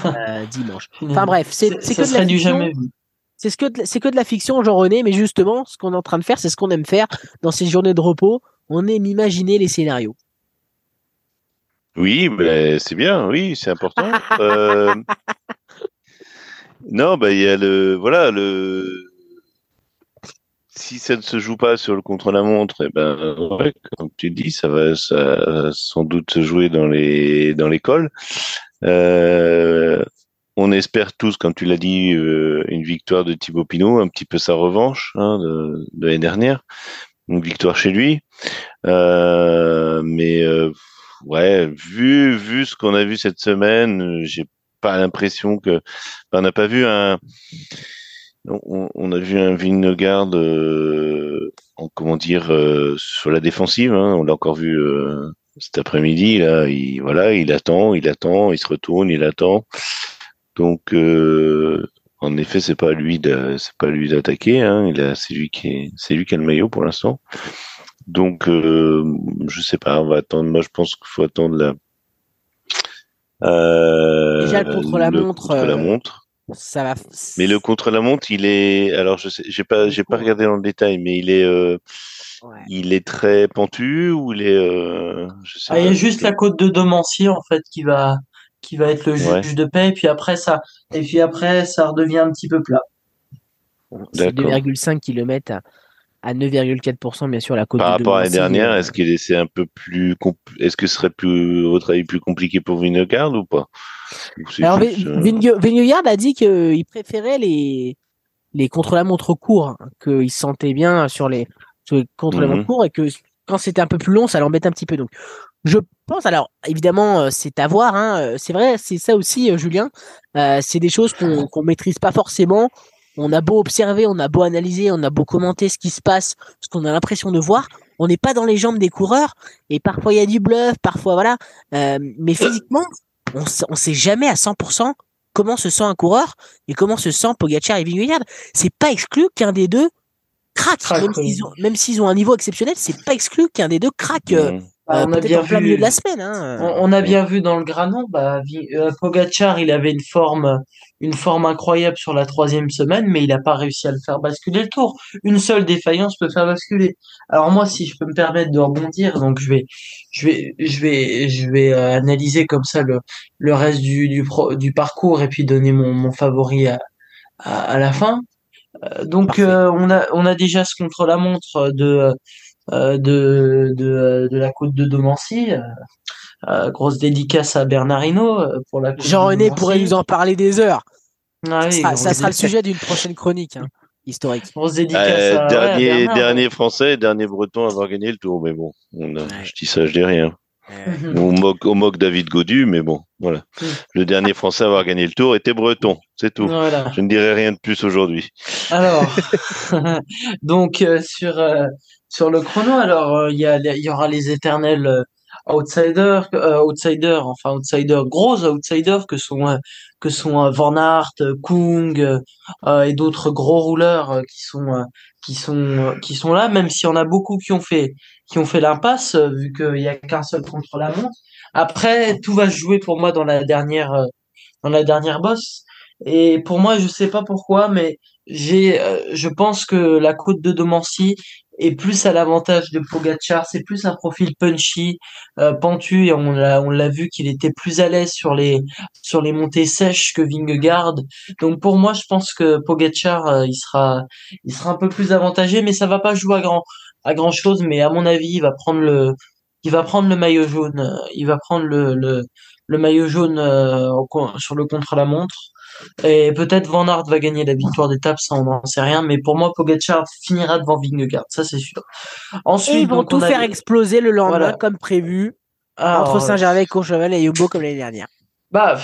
euh, dimanche. Enfin bref, c'est que de la du fiction. jamais vu. C'est ce que c'est que de la fiction, Jean-René, mais justement, ce qu'on est en train de faire, c'est ce qu'on aime faire dans ces journées de repos. On aime imaginer les scénarios. Oui, ben, c'est bien, oui, c'est important. Euh, Non, ben, il y a le. Voilà, le. Si ça ne se joue pas sur le contre-la-montre, eh ben, ouais, comme tu dis, ça va, ça va sans doute se jouer dans les, dans l'école. Euh, on espère tous, comme tu l'as dit, euh, une victoire de Thibaut Pinot, un petit peu sa revanche hein, de, l'année dernière, une victoire chez lui. Euh, mais euh, ouais, vu vu ce qu'on a vu cette semaine, euh, j'ai pas l'impression que enfin, on n'a pas vu un on, a vu un Vingegaard en, comment dire sur la défensive. Hein, on l'a encore vu cet après-midi. Là, il voilà, il attend, il attend, il se retourne, il attend. Donc euh, en effet, c'est pas lui de, c'est pas lui d'attaquer. Hein, il a, c'est lui qui est, c'est lui qui a le maillot pour l'instant. Donc euh, je sais pas, on va attendre. Moi, je pense qu'il faut attendre la. Euh, Déjà, le contre-la-montre, contre-la-montre. Ça va. Mais le contre-la-montre, il est. Alors, je sais, j'ai pas, j'ai pas regardé dans le détail, mais il est, euh, Ouais. il est très pentu ou il est. Euh, je sais Ah, il y a juste la côte de Domancy en fait qui va qui va être le juge Ouais. de paix et puis après ça et puis après ça redevient un petit peu plat. C'est D'accord. 2,5 km à, à 9,4% bien sûr la côte Par de rapport à l'année dernière, euh, est-ce qu'il est, c'est un peu plus, est-ce que ce serait plus, travail plus compliqué pour Vingegaard ou pas? Alors euh, Vingegaard a dit qu'il préférait les les contre-la-montre courts, hein, qu'il se sentait bien sur les, sur les contre-la-montre Mhm. courts et que quand c'était un peu plus long, ça l'embête un petit peu. Donc je pense, alors évidemment, euh, c'est à voir. Hein, c'est vrai, c'est ça aussi, Julien. Euh, c'est des choses qu'on qu'on maîtrise pas forcément. On a beau observer, on a beau analyser, on a beau commenter ce qui se passe, ce qu'on a l'impression de voir. On n'est pas dans les jambes des coureurs et parfois il y a du bluff, parfois voilà. Euh, mais physiquement, on sait, on sait jamais à 100% comment se sent un coureur et comment se sent Pogacar et Vingegaard. C'est pas exclu qu'un des deux craque, même s'ils ont, un niveau exceptionnel, c'est pas exclu qu'un des deux craque euh, mhm. Bah, on a bien vu- milieu de la semaine. Hein. On, on a bien vu dans le Granon, bah, euh, Pogacar, il avait une forme, une forme incroyable sur la troisième semaine, mais il n'a pas réussi à le faire basculer le tour. Une seule défaillance peut faire basculer. Alors moi, si je peux me permettre de rebondir, donc je vais, je vais, je vais, je vais euh, analyser comme ça le, le reste du, du, pro- du parcours et puis donner mon, mon favori à, à, à la fin. Euh, donc euh, on a, on a déjà ce contre-la-montre de, euh, de, de, de la côte de Domancy. Euh, grosse dédicace à Bernardino pour la Jean-René de pourrait nous en parler des heures. Ah oui, ça, sera le sujet d'une prochaine chronique hein, historique. Grosse dédicace Euh, à, ouais, à dernier, Bernard. dernier français, dernier breton à avoir gagné le tour, mais bon, on a- Ouais. je dis ça, je dis rien. Euh. On moque, on moque David Godu, mais bon, voilà. Mm. Le dernier français à avoir gagné le tour était breton, c'est tout. Voilà. Je ne dirai rien de plus aujourd'hui. Alors, donc euh, sur euh, sur le chrono, alors euh, il y aura les éternels euh, outsiders, euh, outsiders, enfin outsiders, gros outsiders que sont euh, que sont euh, Van Aert, euh, Kung euh, et d'autres gros rouleurs qui sont qui sont qui sont là, même s'il y en a beaucoup qui ont fait qui ont fait l'impasse vu qu'il y a qu'un seul contre la montre. Après, tout va jouer pour moi dans la dernière dans la dernière bosse. Et pour moi, je sais pas pourquoi, mais j'ai, euh, je pense que la côte de Domancy est plus à l'avantage de Pogacar. C'est plus un profil punchy, euh, pentu, et on l'a, on l'a vu qu'il était plus à l'aise sur les, sur les montées sèches que Vingegaard. Donc pour moi, je pense que Pogacar, euh, il sera, il sera un peu plus avantagé, mais ça va pas jouer à grand, à grand chose. Mais à mon avis, il va prendre le, il va prendre le maillot jaune. euh, Il va prendre le, le, maillot jaune euh, sur le contre-la-montre. Et peut-être Van Aert va gagner la victoire d'étape, ça on n'en sait rien. Mais pour moi, Pogacar finira devant Vingegaard, ça c'est sûr. Ensuite, Et ils vont donc, tout on a- faire exploser le lendemain Voilà. comme prévu Alors, entre Saint-Gervais, Courchevel et Yobo comme l'année dernière. Bah,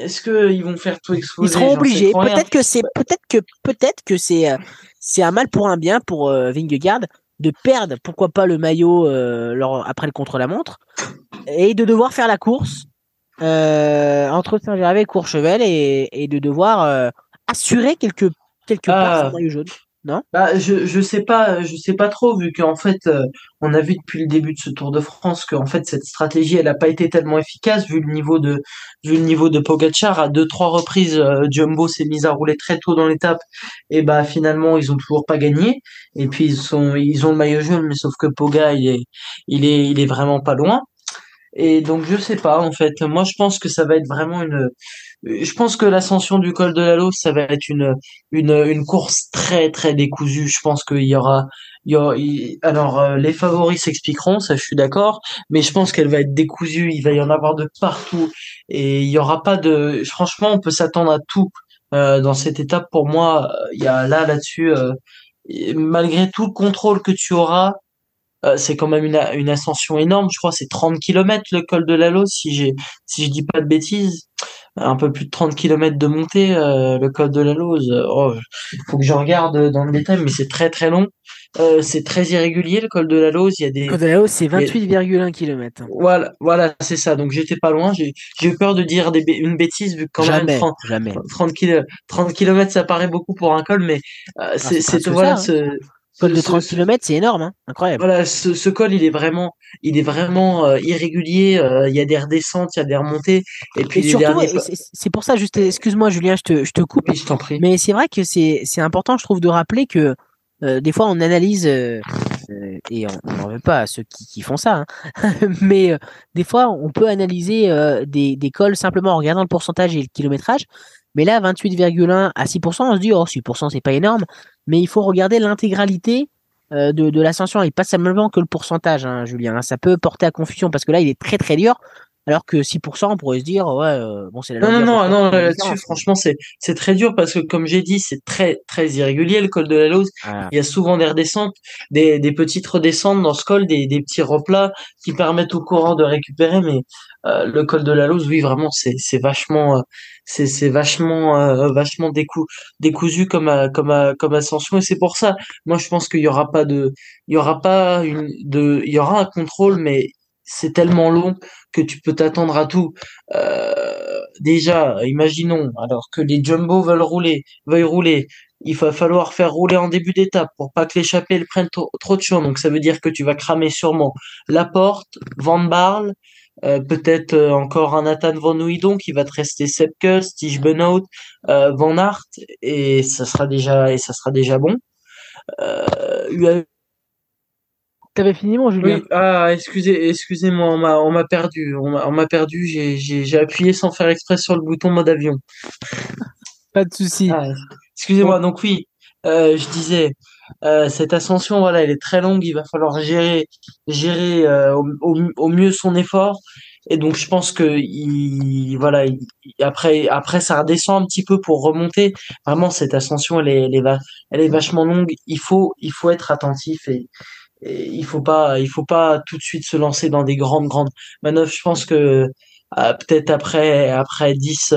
est-ce que ils vont faire tout Ils exploser seront J'en sais obligés. Peut-être que c'est peut-être que peut-être que c'est euh, c'est un mal pour un bien pour euh, Vingegaard de perdre pourquoi pas le maillot euh, lors- après le contre-la-montre et de devoir faire la course euh, entre Saint-Gervais et Courchevel et, et de devoir euh, assurer quelque quelque part Ah. son maillot jaune. Bah, je je sais pas, je sais pas trop vu qu'en fait euh, on a vu depuis le début de ce Tour de France que en fait cette stratégie elle a pas été tellement efficace vu le niveau de vu le niveau de Pogacar à deux trois reprises euh, Jumbo s'est mis à rouler très tôt dans l'étape et bah finalement ils ont toujours pas gagné et puis ils sont ils ont le maillot jaune mais sauf que Poga il est il est il est vraiment pas loin et donc je sais pas en fait moi je pense que ça va être vraiment une je pense que l'ascension du col de la Lose ça va être une une, une course très très décousue. Je pense qu'il y aura, il y aura alors euh, les favoris s'expliqueront, ça je suis d'accord, mais je pense qu'elle va être décousue. Il va y en avoir de partout et il y aura pas de. Franchement, on peut s'attendre à tout euh, dans cette étape. Pour moi, il y a là là-dessus, euh, malgré tout le contrôle que tu auras. Euh, c'est quand même une, ascension énorme, je crois, c'est 30 kilomètres le col de la Lose, si j'ai, si je dis pas de bêtises un peu plus de 30 kilomètres de montée, euh, le col de la Lose. Oh, faut que je regarde dans le détail, mais c'est très très long. Euh, c'est très irrégulier le col de la Lose. Il y a des Le col de la Hausse, c'est 28,1 km. voilà, voilà, c'est ça. Donc j'étais pas loin. J'ai eu peur de dire des une bêtise vu que quand même Jamais, 30, jamais. 30 kilo- 30 kilomètres ça paraît beaucoup pour un col, mais euh, c'est voilà ça, hein. ce Col de ce- 30 ce- km, c'est énorme, hein incroyable. voilà, ce, ce col, il est vraiment, il est vraiment euh, irrégulier. euh, Il y a des redescentes, il y a des remontées, et puis Et surtout, derniers. et c'est pour ça, juste, excuse-moi Julien, je te, je te coupe, Oui, je t'en prie. mais c'est vrai que c'est important, je trouve, de rappeler que euh, des fois on analyse, euh, euh, et on n'en veut pas à ceux qui, qui font ça, hein, mais euh, des fois on peut analyser euh, des, des cols simplement en regardant le pourcentage et le kilométrage. Mais là, 28,1 à 6%, on se dit, oh, 6%, c'est pas énorme, mais il faut regarder l'intégralité euh, de, de l'ascension et pas simplement que le pourcentage, hein, Julien. hein. Ça peut porter à confusion parce que là, il est très très dur, alors que 6%, on pourrait se dire, ouais, euh, bon, c'est la Non, non, non, la là-dessus, franchement, c'est, c'est très dur parce que, comme j'ai dit, c'est très, très irrégulier, le col de la Lose. Il y a souvent des redescentes, des, des petites redescentes dans ce col, des, des petits replats qui permettent au courant de récupérer, mais euh, le col de la Lose, oui, vraiment, c'est, c'est vachement, euh, c'est, c'est vachement, euh, vachement décou, décousu comme, euh, comme, euh, comme ascension, et c'est pour ça, moi, je pense qu'il y aura pas de, il y aura pas une, de, il y aura un contrôle, mais c'est tellement long que tu peux t'attendre à tout. Euh, déjà, imaginons, alors que les jumbo veulent rouler, veuillent rouler, il va falloir faire rouler en début d'étape pour pas que l'échappée prenne trop, de champ. Donc ça veut dire que tu vas cramer sûrement la porte, Van Barle, euh, peut-être euh, encore un Nathan Van Ouidon qui va te rester Sepkus, Tige Benoît, euh, Van Aert et ça sera déjà et ça sera déjà bon. Euh, T'avais fini mon Julien oui. Ah excusez excusez-moi on m'a on m'a perdu on m'a perdu j'ai j'ai appuyé sans faire exprès sur le bouton mode avion. Pas de souci. Ah, excusez-moi donc oui je disais euh, cette ascension, voilà, elle est très longue. Il va falloir gérer, gérer euh, au, au, mieux son effort. Et donc, je pense que il, voilà, après, après, ça redescend un petit peu pour remonter. Vraiment, cette ascension, elle est, elle est, elle est vachement longue. Il faut, il faut être attentif et, il faut pas, il faut pas tout de suite se lancer dans des grandes, grandes manœuvres. Je pense que euh, peut-être après, après 10,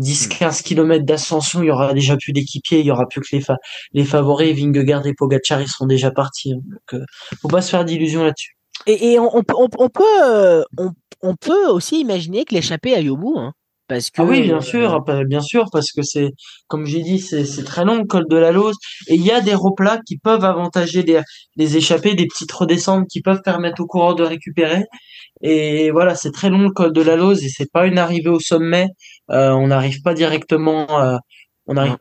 10-15 km d'ascension, il y aura déjà plus d'équipiers, il y aura plus que les, les favoris, Vingegaard et Pogacar, ils sont déjà partis. Hein. Donc, euh, faut pas se faire d'illusions là-dessus. Et, et on, on, on, peut, euh, on, on, peut aussi imaginer que l'échappée aille au bout, hein, parce que. Ah oui, bien sûr, euh, bien sûr, parce que c'est, comme j'ai dit, c'est très long, le col de la Lose, et il y a des replats qui peuvent avantager les, les échappées, des petites redescentes qui peuvent permettre aux coureurs de récupérer. Et voilà, c'est très long le col de la Lose et c'est pas une arrivée au sommet. Euh, on n'arrive pas directement, euh, on n'arrive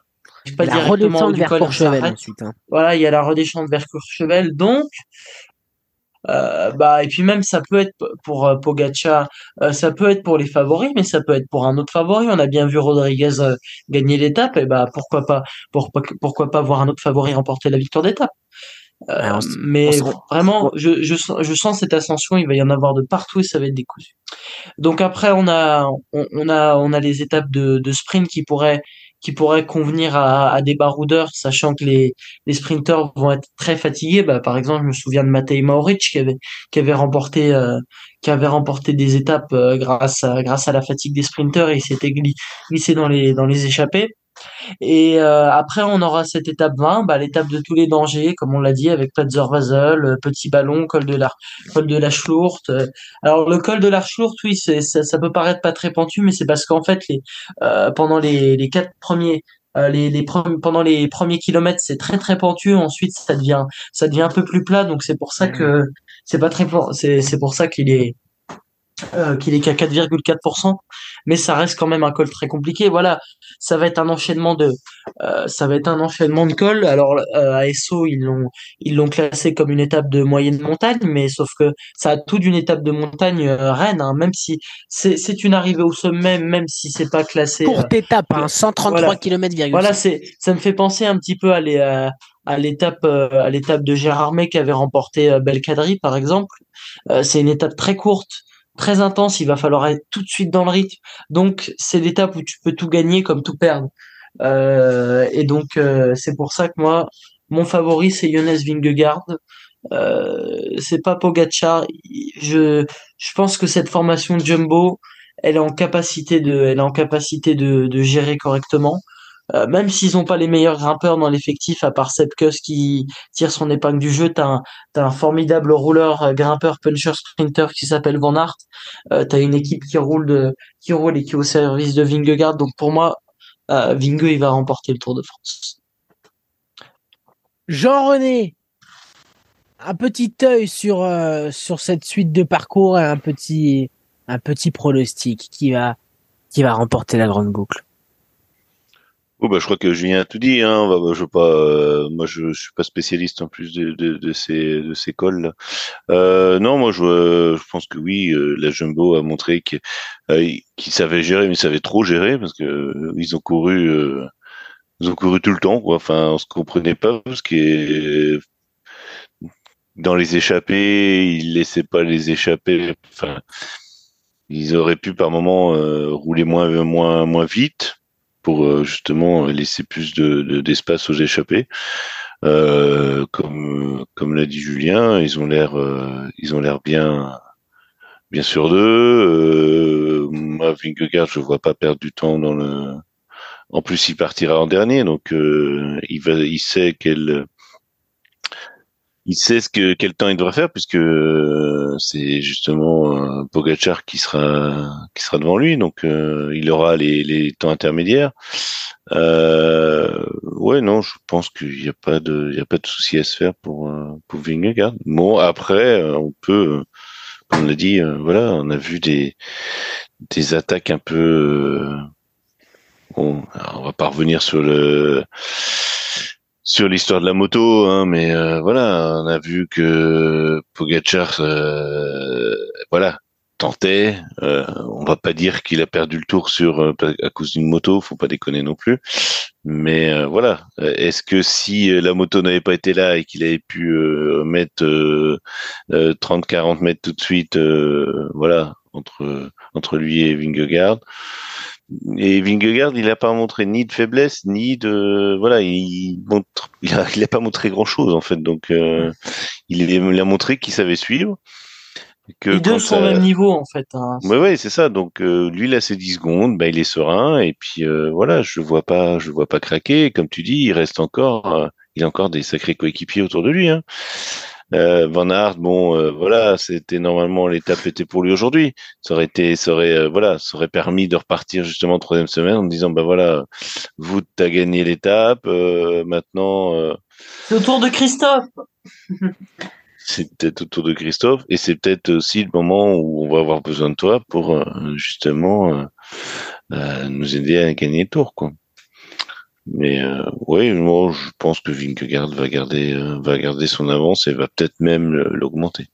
pas directement du col Courchevel ensuite. Hein. Voilà, il y a la redescente vers Courchevel. Donc, euh, bah et puis même ça peut être pour euh, Pogacar, euh, ça peut être pour les favoris, mais ça peut être pour un autre favori. On a bien vu Rodriguez gagner l'étape, et bah pourquoi pas, pourquoi, pourquoi pas voir un autre favori remporter la victoire d'étape. Euh, mais vraiment, je, je, je, sens cette ascension, il va y en avoir de partout et ça va être décousu. Donc après, on a, on, a, on a les étapes de, de sprint qui pourraient, qui pourraient convenir à, à des baroudeurs, sachant que les, les sprinteurs vont être très fatigués. Bah, par exemple, je me souviens de Matej Mauric qui avait, qui avait remporté, euh, qui avait remporté des étapes euh, grâce à, grâce à la fatigue des sprinteurs et il s'était glissé dans les, dans les échappées. Et euh, après, on aura cette étape 20, bah, l'étape de tous les dangers, comme on l'a dit, avec Platzer-Vasel, euh, Petit Ballon, col de la, col de la Schlourte. Alors, le col de la Schlourte, oui, ça, ça, peut paraître pas très pentu, mais c'est parce qu'en fait, les, euh, pendant les, les quatre premiers les, les pendant les premiers kilomètres c'est très très pentu. Ensuite ça devient ça devient un peu plus plat. Donc c'est pour ça que c'est pas très c'est c'est pour ça qu'il est euh, qu'il est qu'à 4,4%, mais ça reste quand même un col très compliqué. Voilà, ça va être un enchaînement de, euh, ça va être un enchaînement de cols. Alors euh, à Esso, ils l'ont, ils l'ont classé comme une étape de moyenne montagne, mais sauf que ça a tout d'une étape de montagne euh, reine, hein, même si c'est, c'est une arrivée au sommet, même si c'est pas classé. Courte étape, hein, 133 voilà. km. Voilà, c'est, ça me fait penser un petit peu à les, à l'étape à l'étape de Gérard May qui avait remporté Belcadri par exemple. c'est une étape très courte très intense, il va falloir être tout de suite dans le rythme. Donc c'est l'étape où tu peux tout gagner comme tout perdre. Euh, et donc euh, c'est pour ça que moi, mon favori c'est Jonas Vingegaard. Euh, c'est pas Pogacar. Je je pense que cette formation Jumbo, elle est en capacité de, elle est en capacité de, de gérer correctement. Euh, même s'ils n'ont pas les meilleurs grimpeurs dans l'effectif, à part Sepkus qui tire son épingle du jeu, t'as un, un formidable rouleur, euh, grimpeur, puncher, sprinter qui s'appelle Van Aert. Euh, t'as une équipe qui roule qui roule et qui est au service de Vingegaard. Donc pour moi, euh, Vinge, il va remporter le Tour de France. Jean-René, un petit œil sur sur cette suite de parcours et un petit un petit pronostic qui va qui va remporter la grande boucle. Oh bah, je crois que Julien a tout dit. Hein. Bah, bah, je pas, euh, moi, je, je suis pas spécialiste en plus de, de, de ces de ces cols. Euh, non, moi, je, je pense que oui, euh, la Jumbo a montré qu'ils euh, savaient gérer, mais ils savaient trop gérer parce que ils ont couru, ils ont couru tout le temps. Quoi. Enfin, on se comprenait pas parce que dans les échappées, ils laissaient pas les échapper. Enfin, ils auraient pu par moment rouler moins moins moins vite pour euh, justement laisser plus de d'espace aux échappés. Euh, comme comme l'a dit Julien, ils ont l'air euh, ils ont l'air bien bien sûr d'eux. Euh, moi, Vingegaard, je vois pas perdre du temps dans le. En plus, il partira en dernier, donc il va, il sait quel il sait ce que quel temps il devrait faire puisque euh, c'est justement Pogacar qui sera qui sera devant lui, donc il aura les, les temps intermédiaires. Euh, ouais, non, je pense qu'il n'y a pas de, il y a pas de souci à se faire pour pour Vingegaard. Bon, après, on peut, comme on l'a dit, voilà, on a vu des des attaques un peu Bon, on va pas revenir sur le sur l'histoire de la moto, hein, mais euh, voilà, on a vu que Pogacar, euh, voilà, tentait. Euh, on va pas dire qu'il a perdu le tour sur euh, à cause d'une moto, faut pas déconner non plus. Mais voilà, est-ce que si la moto n'avait pas été là et qu'il avait pu mettre 30-40 mètres tout de suite, voilà, entre entre lui et Vingegaard, et Vingegaard, il n'a pas montré ni de faiblesse, ni de voilà, il montre, il a, pas montré grand chose en fait. Donc, euh, il, il, a montré qu'il savait suivre. Que Les deux sont au même niveau en fait. Hein. Ouais, ouais, c'est ça. Donc, euh, lui, il a ses 10 secondes, bah, il est serein et puis euh, voilà, je vois pas, je vois pas craquer. Comme tu dis, il reste encore, il a encore des sacrés coéquipiers autour de lui. Hein. Euh, Van Aert, bon, euh, voilà, c'était normalement l'étape était pour lui aujourd'hui. Ça aurait été, ça aurait, euh, voilà, ça aurait permis de repartir justement troisième semaine en disant, bah voilà, vous t'as gagné l'étape, maintenant. c'est au tour de Christophe. c'est peut-être au tour de Christophe et c'est peut-être aussi le moment où on va avoir besoin de toi pour justement nous aider à gagner le tour, quoi. Mais euh, oui, moi je pense que Vingegaard va garder euh, va garder son avance et va peut-être même l'augmenter.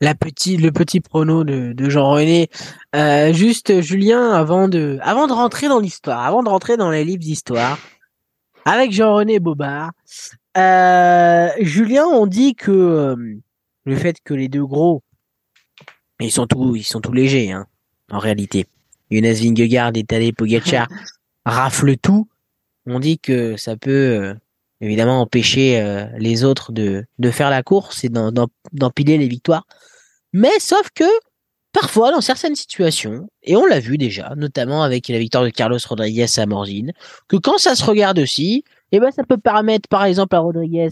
La le petit prono de, Jean-René. Euh, juste Julien, avant de avant de rentrer dans l'histoire, avant de rentrer dans les livres d'histoire, avec Jean-René Bobard, Julien, on dit que le fait que les deux gros, ils sont tous ils sont tous légers, hein, en réalité. Jonas Vingegaard et Tadej Pogacar rafle tout, on dit que ça peut euh, évidemment empêcher euh, les autres de, de faire la course et d'empiler les victoires. Mais sauf que parfois, dans certaines situations, et on l'a vu déjà, notamment avec la victoire de Carlos Rodriguez à Morzine, que quand ça se regarde aussi, eh ben ça peut permettre par exemple à Rodriguez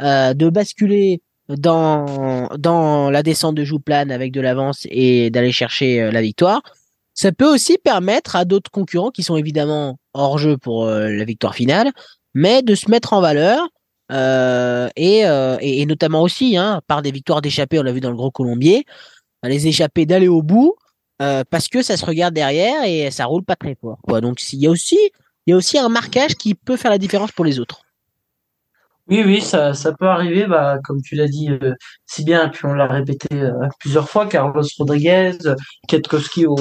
euh, de basculer dans, dans la descente de Jouplane avec de l'avance et d'aller chercher la victoire. Ça peut aussi permettre à d'autres concurrents qui sont évidemment hors jeu pour euh, la victoire finale, mais de se mettre en valeur euh, euh, et, et, notamment aussi hein, par des victoires d'échappée, on l'a vu dans le Gros Colombier, les échappées d'aller au bout parce que ça se regarde derrière et ça roule pas très fort. Donc il y a aussi il y a aussi un marquage qui peut faire la différence pour les autres. Oui, oui, ça, ça peut arriver, bah, comme tu l'as dit si bien, puis on l'a répété plusieurs fois, Carlos Rodriguez, Ketkowski au,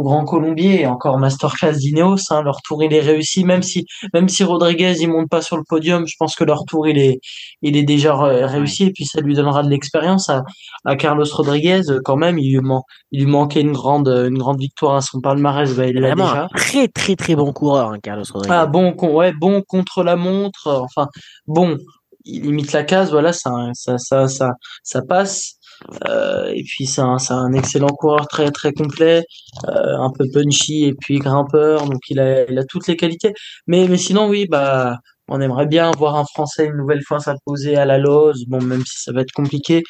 au Grand Colombier et encore masterclass d'Ineos. Hein, leur tour il est réussi, même si même si Rodriguez il monte pas sur le podium, je pense que leur tour il est il est déjà réussi et puis ça lui donnera de l'expérience à, à Carlos Rodriguez quand même. Il lui, il lui manquait une grande une grande victoire à son palmarès, bah, il l'a déjà. très très très bon coureur, hein, Carlos Rodriguez. Ah bon, ouais, bon contre la montre. Enfin bon, il limite la case, voilà, ça ça ça ça, ça passe. Euh, et puis c'est un, un, excellent coureur très très complet, euh, un peu punchy et puis grimpeur, donc il a, il a toutes les qualités. Mais, mais sinon oui, bah on aimerait bien voir un Français une nouvelle fois s'imposer à la Lose, bon même si ça va être compliqué,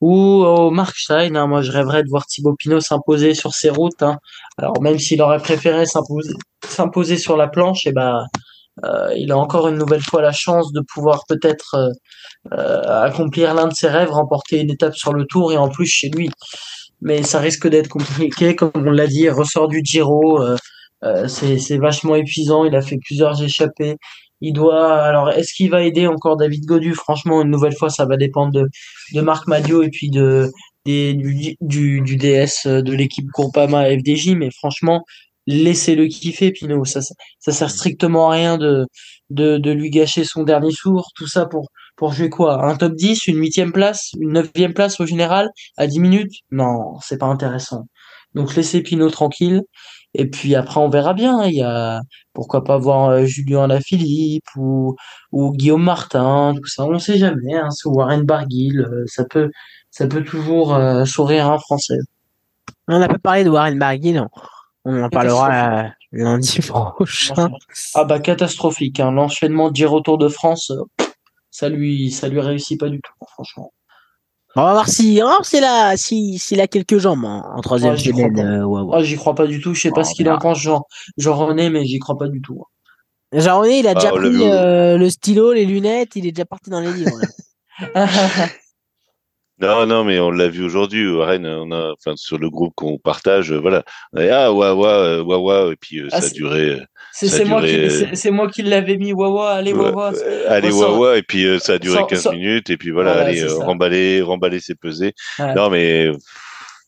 ou au Markstein. Hein, moi je rêverais de voir Thibaut Pinot s'imposer sur ses routes. Hein. Alors même s'il aurait préféré s'imposer sur la planche, et bah euh, il a encore une nouvelle fois la chance de pouvoir peut-être euh, euh, accomplir l'un de ses rêves, remporter une étape sur le tour et en plus chez lui. Mais ça risque d'être compliqué, comme on l'a dit, ressort du Giro, c'est vachement épuisant, il a fait plusieurs échappées. Il doit. Alors, est-ce qu'il va aider encore David Godu? Franchement, une nouvelle fois, ça va dépendre de, de Marc Madio et puis de, du, du, du DS de l'équipe Groupama FDJ. Mais franchement, laissez-le kiffer, Pinot. Ça, ça sert strictement à rien de, de, de lui gâcher son dernier tour. Tout ça pour, pour jouer quoi? Un top 10, une huitième place, une neuvième place au général à 10 minutes? Non, c'est pas intéressant. Donc laissez Pinot tranquille. Et puis après, on verra bien. Il y a pourquoi pas voir euh, Julien Alaphilippe ou, ou Guillaume Martin, tout ça. On sait jamais. Hein, Warren Barguil, euh, ça peut, ça peut toujours euh, sourire un Français. On n'a pas parlé de Warren Barguil. On en parlera euh, lundi prochain. Ah bah catastrophique. Hein. L'enchaînement de Giro Tour de France, ça lui, ça lui réussit pas du tout, franchement. On va voir si, oh, c'est là, si, s'il a quelques jambes en, en troisième Ah, j'y crois semaine. pas. euh, ouais, ouais. Ah, j'y crois pas du tout. Je sais pas ce qu'il en pense, Jean, Jean René, mais j'y crois pas du tout. Jean René, il a Ah, déjà pris euh, le stylo, les lunettes, il est déjà parti dans les livres. Non, non, mais on l'a vu aujourd'hui au Rennes, on a, enfin, sur le groupe qu'on partage, euh, voilà. Ah, Wawa, euh, Wawa, et puis euh, Ah, ça a duré. c'est moi, euh, moi qui l'avais mis. Wawa, allez, Wawa. allez, Wawa, et puis euh, ça a duré sort- 15 sort- minutes, et puis voilà, Voilà, allez, remballer, remballer, c'est pesé. Non, mais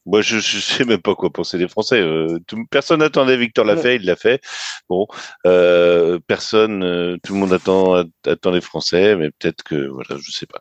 moi, je, je sais même pas quoi penser des Français. Euh, tout- personne n'attendait Victor l'a fait, il l'a fait. Bon, euh, personne, euh, tout le monde attend, attend les Français, mais peut-être que, voilà, je sais pas.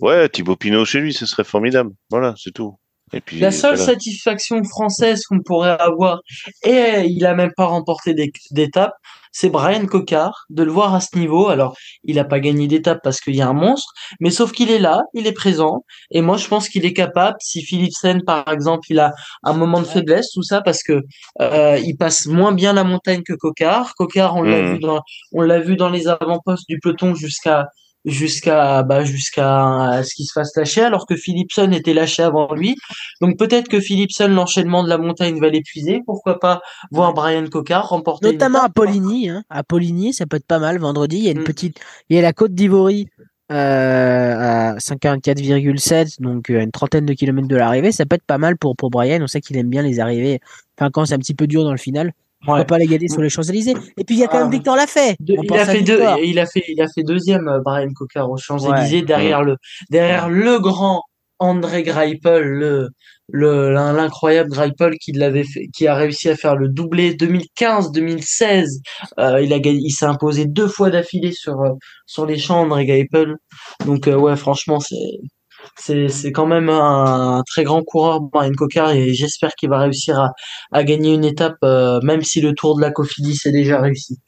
Ouais, Thibaut Pinot chez lui, ce serait formidable. Voilà, c'est tout. Et puis, La seule voilà. satisfaction française qu'on pourrait avoir, et il a même pas remporté d'é- d'étape, c'est Brian Cocard, de le voir à ce niveau. Alors, il a pas gagné d'étape parce qu'il y a un monstre, mais sauf qu'il est là, il est présent, et moi je pense qu'il est capable, si Philipsen par exemple, il a un moment de faiblesse, tout ça, parce que euh, il passe moins bien la montagne que Cocard. Cocard, on l'a vu dans, on l'a vu dans les avant-postes du peloton jusqu'à jusqu'à bah jusqu'à ce qu'il se fasse lâcher alors que Philipson était lâché avant lui donc peut-être que Philipson l'enchaînement de la montagne va l'épuiser pourquoi pas voir Brian Cocard remporter une Notamment à. Poligny. Hein. À Poligny, ça peut être pas mal. Vendredi, il y a une Mm. petite, il y a la côte d'Ivory euh, à 54,7, donc euh, une trentaine de kilomètres de l'arrivée. Ça peut être pas mal pour, pour Brian. On sait qu'il aime bien les arrivées. Enfin, quand c'est un petit peu dur dans le final, pourquoi Ouais. pas les gagner sur les Champs-Élysées. Et puis il y a quand Ah. même Victor Lafay. De- il a fait deux, il a fait, il a fait deuxième, euh, Brian Cocard aux Champs-Élysées, Ouais. derrière le, derrière le grand André Greipel, le, le, l'in- l'incroyable Greipel qui l'avait fait, qui a réussi à faire le doublé 2015-2016. Euh, il a gagné, il s'est imposé deux fois d'affilée sur, euh, sur les champs, André Greipel. Donc, euh, ouais, franchement, c'est, c'est, c'est quand même un, très grand coureur, Brian Cocard, et j'espère qu'il va réussir à, à gagner une étape, euh, même si le Tour de la Cofidis est déjà réussi.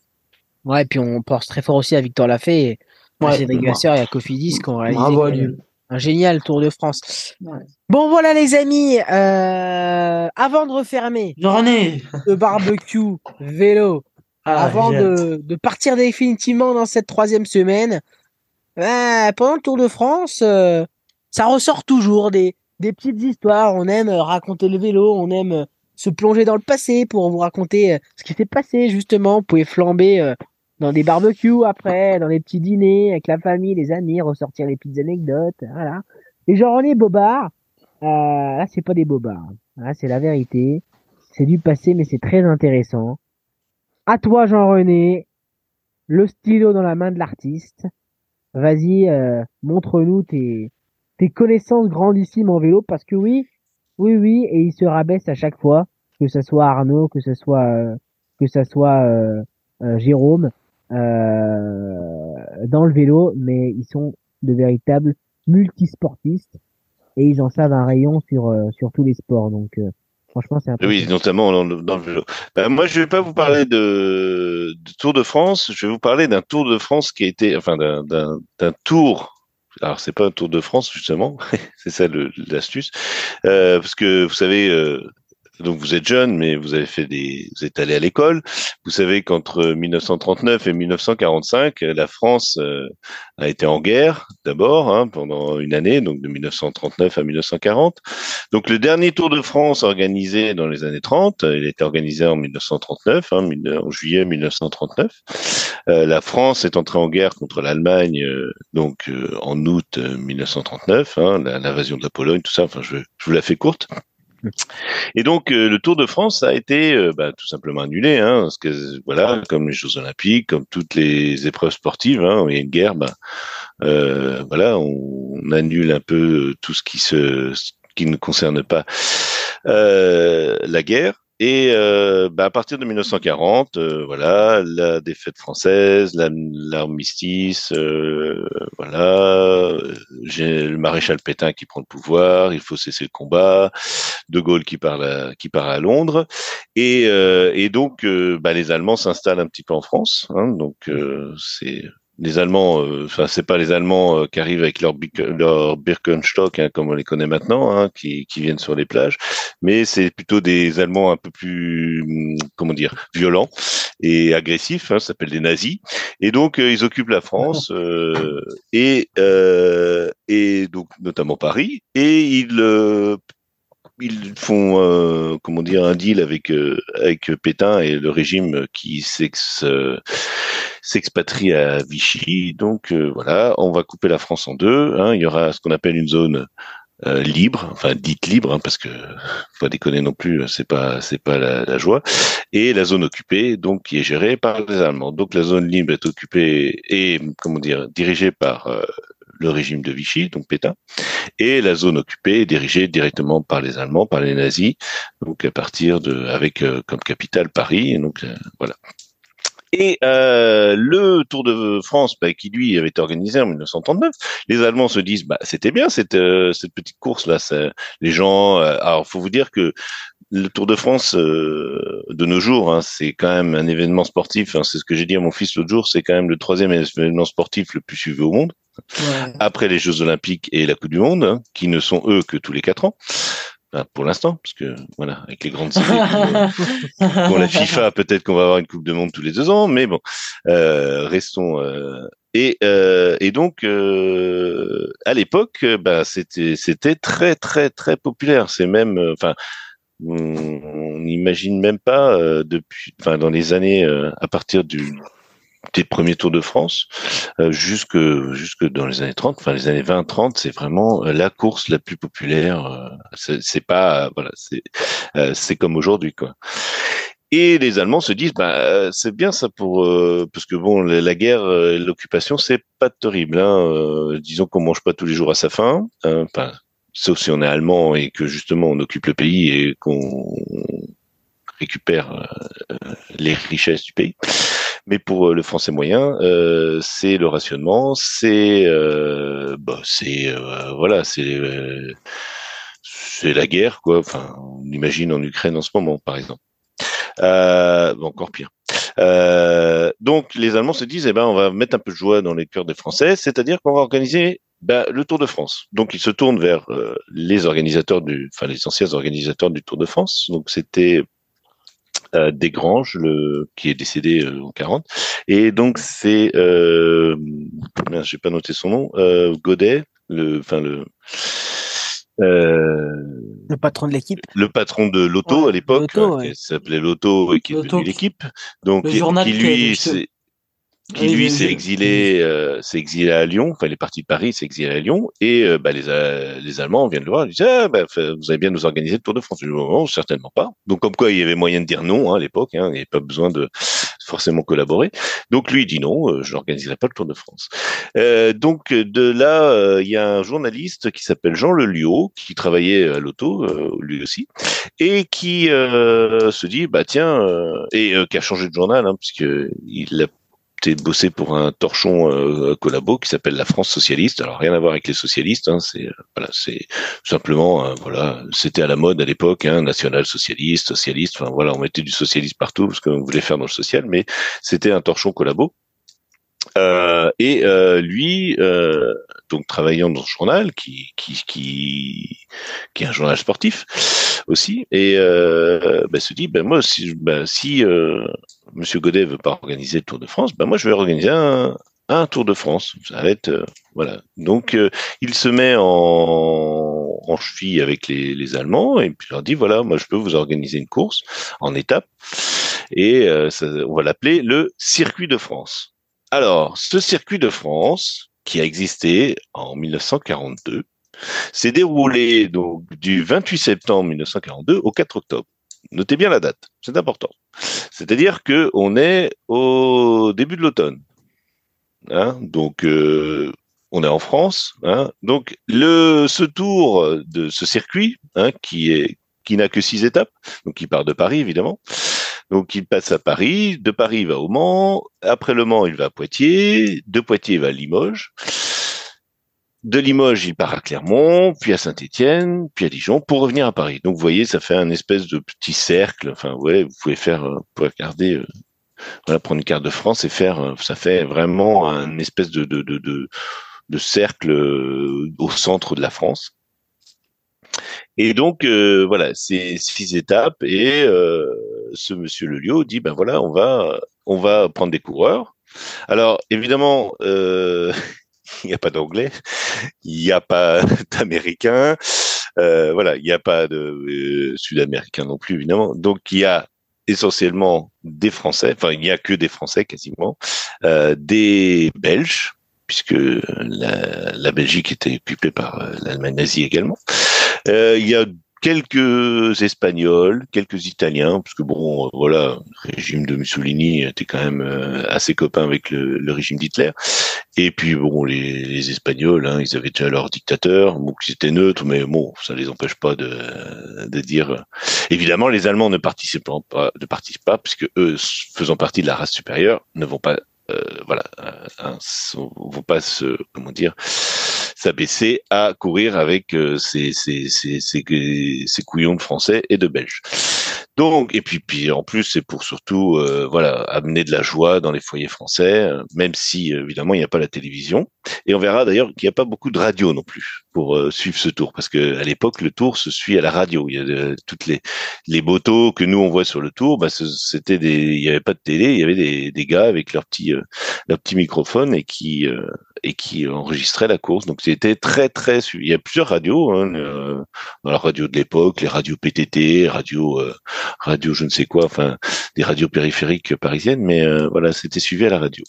Ouais, et puis on pense très fort aussi à Victor Lafay, et à Ouais, Cédric bra- Vasseur et à Cofidis qui ont réalisé Bravo à lui. un génial Tour de France. Ouais. Bon voilà les amis, euh, avant de refermer René, le barbecue vélo, ah, avant de, de partir définitivement dans cette troisième semaine, ben, pendant le Tour de France, euh, ça ressort toujours des, des petites histoires. On aime euh, raconter le vélo, on aime euh, se plonger dans le passé pour vous raconter euh, ce qui s'est passé justement. Vous pouvez flamber dans des barbecues après, dans des petits dîners avec la famille, les amis, ressortir les petites anecdotes. Voilà. Et Jean-René Bobard, euh, là c'est pas des bobards, hein. c'est la vérité. C'est du passé, mais c'est très intéressant. À toi Jean-René, le stylo dans la main de l'artiste. Vas-y, montre-nous tes, tes connaissances grandissimes en vélo, parce que oui, oui, oui, et il se rabaisse à chaque fois, que ce soit Arnaud, que ce soit, euh, que ce soit euh, euh, Jérôme, euh, dans le vélo, mais ils sont de véritables multisportistes et ils en savent un rayon sur euh, sur tous les sports. Donc euh, franchement, c'est Oui, notamment dans le, dans le vélo. Ben, moi, je vais pas vous parler de, de Tour de France. Je vais vous parler d'un Tour de France qui a été, enfin, d'un tour. Alors, c'est pas un Tour de France justement, c'est ça l'astuce, euh, parce que vous savez, euh, donc vous êtes jeune, mais vous avez fait des, vous êtes allé à l'école. Vous savez qu'entre 1939 et 1945, la France euh, a été en guerre d'abord hein, pendant une année, donc de 1939 à 1940. Donc le dernier Tour de France organisé dans les années 30, euh, il a été organisé en 1939, hein, en juillet 1939. Euh, la France est entrée en guerre contre l'Allemagne euh, donc euh, en août euh, 1939, hein, la- l'invasion de la Pologne, tout ça. Enfin, je, je vous la fais courte. Et donc euh, le Tour de France a été euh, bah, tout simplement annulé, hein, parce que voilà, comme les Jeux Olympiques, comme toutes les épreuves sportives, hein, où il y a une guerre, bah, euh, voilà, on, annule un peu tout ce qui se, ce qui ne concerne pas la guerre. Et euh, bah, à partir de 1940, euh, voilà, la défaite française, la- l'armistice, euh, voilà, j'ai le maréchal Pétain qui prend le pouvoir, il faut cesser le combat, De Gaulle qui part à, qui part à Londres, et, euh, et donc euh, bah, les Allemands s'installent un petit peu en France, hein, donc euh, c'est les Allemands, enfin c'est pas les Allemands qui arrivent avec leur, leur Birkenstock hein, comme on les connaît maintenant, hein, qui, qui viennent sur les plages, mais c'est plutôt des Allemands un peu plus, hum, comment dire, violents et agressifs, hein, ça s'appelle des nazis, et donc ils occupent la France et et donc notamment Paris, et ils ils font euh, comment dire un deal avec euh, avec Pétain et le régime qui s'ex euh, s'expatrie à Vichy. Donc voilà, on va couper la France en deux. Hein. Il y aura ce qu'on appelle une zone libre, enfin dite libre, hein, parce que faut pas déconner non plus, c'est pas c'est pas la, la, joie. Et la zone occupée, donc qui est gérée par les Allemands. Donc la zone libre est occupée et comment dire dirigée par le régime de Vichy, donc Pétain, et la zone occupée est dirigée directement par les Allemands, par les nazis, donc à partir de, avec euh, comme capitale Paris, donc euh, voilà. Et euh, le Tour de France, bah, qui lui avait été organisé en 1939, les Allemands se disent, bah c'était bien cette cette petite course là. Les gens, alors faut vous dire que le Tour de France de nos jours, hein, c'est quand même un événement sportif. Hein, c'est ce que j'ai dit à mon fils l'autre jour. C'est quand même le troisième événement sportif le plus suivi au monde après les Jeux Olympiques et la Coupe du Monde, hein, qui ne sont eux que tous les quatre ans. Pour l'instant, parce que voilà, avec les grandes pour la FIFA, peut-être qu'on va avoir une Coupe du Monde tous les deux ans, mais bon, euh, restons. Euh, et, euh, et donc, à l'époque, bah, c'était c'était très très très populaire. C'est même, enfin, on n'imagine même pas depuis, enfin, dans les années à partir du des premiers Tours de France euh, jusque jusque dans les années 30, enfin les années 20-30, c'est vraiment euh, la course la plus populaire. Euh, c'est pas voilà, c'est c'est comme aujourd'hui quoi. Et les Allemands se disent, bah, c'est bien ça pour parce que bon, la, guerre, l'occupation, c'est pas terrible. Hein, disons qu'on mange pas tous les jours à sa faim, hein, sauf si on est allemand et que justement on occupe le pays et qu'on récupère les richesses du pays. Mais pour euh, le français moyen, euh, c'est le rationnement, c'est euh, bah, c'est euh, voilà, c'est c'est la guerre quoi. Enfin, on imagine en Ukraine en ce moment, par exemple. encore pire. donc les Allemands se disent, eh ben, on va mettre un peu de joie dans les cœurs des Français, c'est-à-dire qu'on va organiser ben, le Tour de France. Donc ils se tournent vers les organisateurs du, enfin les anciens organisateurs du Tour de France. Donc c'était euh, Desgranges, le, qui est décédé euh, en 40. Et donc c'est, euh, j'ai pas noté son nom, euh, Godet, le, enfin le. Euh, le patron de l'équipe. Le patron de l'auto à l'époque, qui s'appelait l'auto et qui est devenu l'équipe. Donc, qui, qui lui, c'est qui lui s'est exilé, euh, s'est exilé à Lyon. Enfin, il est parti de Paris, s'est exilé à Lyon. Et euh, bah, les, euh, les Allemands viennent le voir. Ils disent ah, bah, vous avez bien nous organiser le Tour de France. Je dis, non, certainement pas. Donc, comme quoi, il y avait moyen de dire non hein, à l'époque. Hein, il n'y avait pas besoin de forcément collaborer. Donc, lui il dit non, je n'organiserai pas le Tour de France. donc, de là, il y a un journaliste qui s'appelle Jean Leliot, qui travaillait à l'auto, lui aussi, et qui se dit bah tiens, et qui a changé de journal, hein, puisque il a bossé pour un torchon euh, collabo qui s'appelle la France socialiste. Alors rien à voir avec les socialistes, hein, c'est euh, voilà, c'est simplement euh, voilà, c'était à la mode à l'époque, hein, national socialiste, socialiste. Enfin voilà, on mettait du socialiste partout parce qu'on voulait faire dans le social, mais c'était un torchon collabo. Euh, et lui, donc travaillant dans ce journal, qui, qui, qui, qui est un journal sportif aussi, et bah, se dit, ben moi, si, ben, si Monsieur Godet veut pas organiser le Tour de France, ben moi je vais organiser un, Tour de France. Ça va être voilà. Donc il se met en, en cheville avec les, Allemands et puis leur dit voilà, moi je peux vous organiser une course en étape et ça, on va l'appeler le Circuit de France. Alors, ce circuit de France, qui a existé en 1942, s'est déroulé du 28 septembre 1942 au 4 octobre. Notez bien la date, c'est important. C'est-à-dire que on est au début de l'automne. Hein donc euh, on est en France. Hein donc ce tour de ce circuit hein, qui n'a que six étapes, donc qui part de Paris évidemment, donc il passe à Paris, de Paris il va au Mans, après le Mans il va à Poitiers, de Poitiers il va à Limoges, de Limoges il part à Clermont, puis à Saint-Étienne, puis à Dijon pour revenir à Paris. Donc vous voyez, ça fait un espèce de petit cercle. Enfin ouais, vous pouvez faire, euh, vous pouvez regarder euh, voilà, prendre une carte de France et faire, ça fait vraiment une espèce de, de, de, de, de cercle au centre de la France. Et donc voilà, c'est six étapes et ce monsieur Lelio dit ben voilà, on va on va prendre des coureurs. Alors évidemment, euh, il n'y a pas d'anglais, il n'y a pas d'américain, euh, voilà, il n'y a pas de euh, sud-américain non plus évidemment. Donc il y a essentiellement des Français, enfin il n'y a que des Français quasiment, euh, des Belges puisque la, Belgique était occupée par euh, l'Allemagne nazie également. Euh, il y a quelques Espagnols, quelques Italiens, parce que bon, voilà, le régime de Mussolini était quand même euh, assez copain avec le, régime d'Hitler. Et puis bon, les, Espagnols, hein, ils avaient déjà leur dictateur, bon, ils étaient neutres, mais bon, ça les empêche pas de, dire. Évidemment, les Allemands ne participent pas, ne participent pas, puisque eux, faisant partie de la race supérieure, ne vont pas, euh, voilà, euh, vont pas se, comment dire s'abaisser à courir avec euh, ces, ces, ces, ces, couillons de Français et de Belges. Donc, et puis, puis en plus, c'est pour surtout, euh, voilà, amener de la joie dans les foyers français, euh, même si évidemment il n'y a pas la télévision. Et on verra d'ailleurs qu'il n'y a pas beaucoup de radio non plus pour suivre ce tour, parce que à l'époque le tour se suit à la radio. Il y a toutes les les motos que nous on voit sur le tour, bah, c'était des, il n'y avait pas de télé, il y avait des, des gars avec leur petit leur petit microphone et qui et qui enregistrait la course. Donc c'était très très il y a plusieurs radios hein, euh, dans la radio de l'époque, les radios PTT, radio euh, radio je ne sais quoi, enfin des radios périphériques parisiennes, mais euh, voilà c'était suivi à la radio.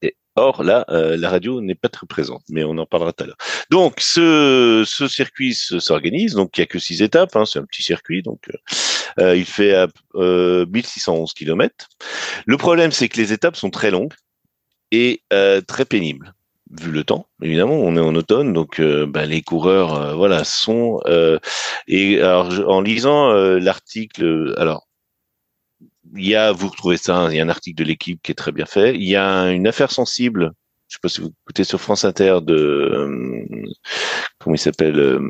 Et, Or, là, la radio n'est pas très présente, mais on en parlera tout à l'heure. Donc, ce, ce circuit s'organise, donc il n'y a que six étapes, hein, c'est un petit circuit, donc il fait euh, 1611 km. Le problème, c'est que les étapes sont très longues, et euh, très pénible vu le temps. Évidemment, on est en automne, donc euh, ben, les coureurs, euh, voilà, sont. et alors, en lisant l'article, alors il y a, vous retrouvez ça, il y a un article de l'équipe qui est très bien fait. Il y a une affaire sensible. Je sais pas si vous écoutez sur France Inter de comment il s'appelle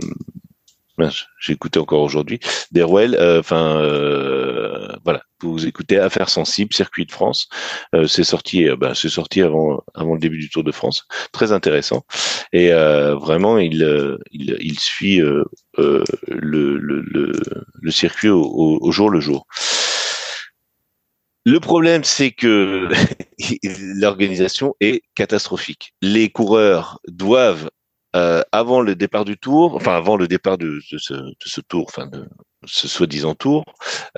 j'ai écouté encore aujourd'hui. Derwell, euh, enfin euh, voilà, vous écoutez Affaires sensibles, Circuit de France. Euh, c'est sorti, bah, c'est sorti avant le début du Tour de France. Très intéressant et vraiment il suit le, circuit au, jour le jour. Le problème, c'est que l'organisation est catastrophique. Les coureurs doivent euh, avant le départ du tour, enfin avant le départ de, ce, tour, enfin de ce soi-disant tour,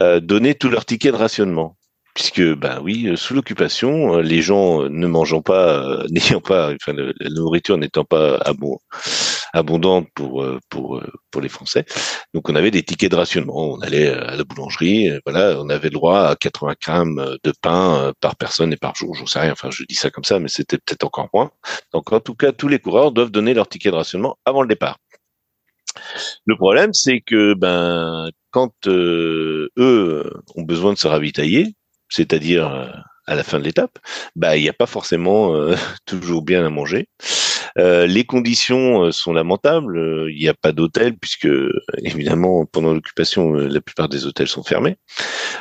euh, donner tous leurs tickets de rationnement. Puisque ben oui, euh, sous l'occupation, les gens ne mangeant pas, n'ayant pas, enfin la nourriture n'étant pas abondante pour pour pour les Français, donc on avait des tickets de rationnement. On allait à la boulangerie, voilà, on avait droit à 80 grammes de pain par personne et par jour. J'en sais rien. Enfin, je dis ça comme ça, mais c'était peut-être encore moins. Donc en tout cas, tous les coureurs doivent donner leur ticket de rationnement avant le départ. Le problème, c'est que ben quand eux ont besoin de se ravitailler, c'est-à-dire euh, à la fin de l'étape, bah il n'y a pas forcément euh, toujours bien à manger. Euh, les conditions sont lamentables. Il n'y a pas d'hôtel puisque évidemment pendant l'occupation la plupart des hôtels sont fermés.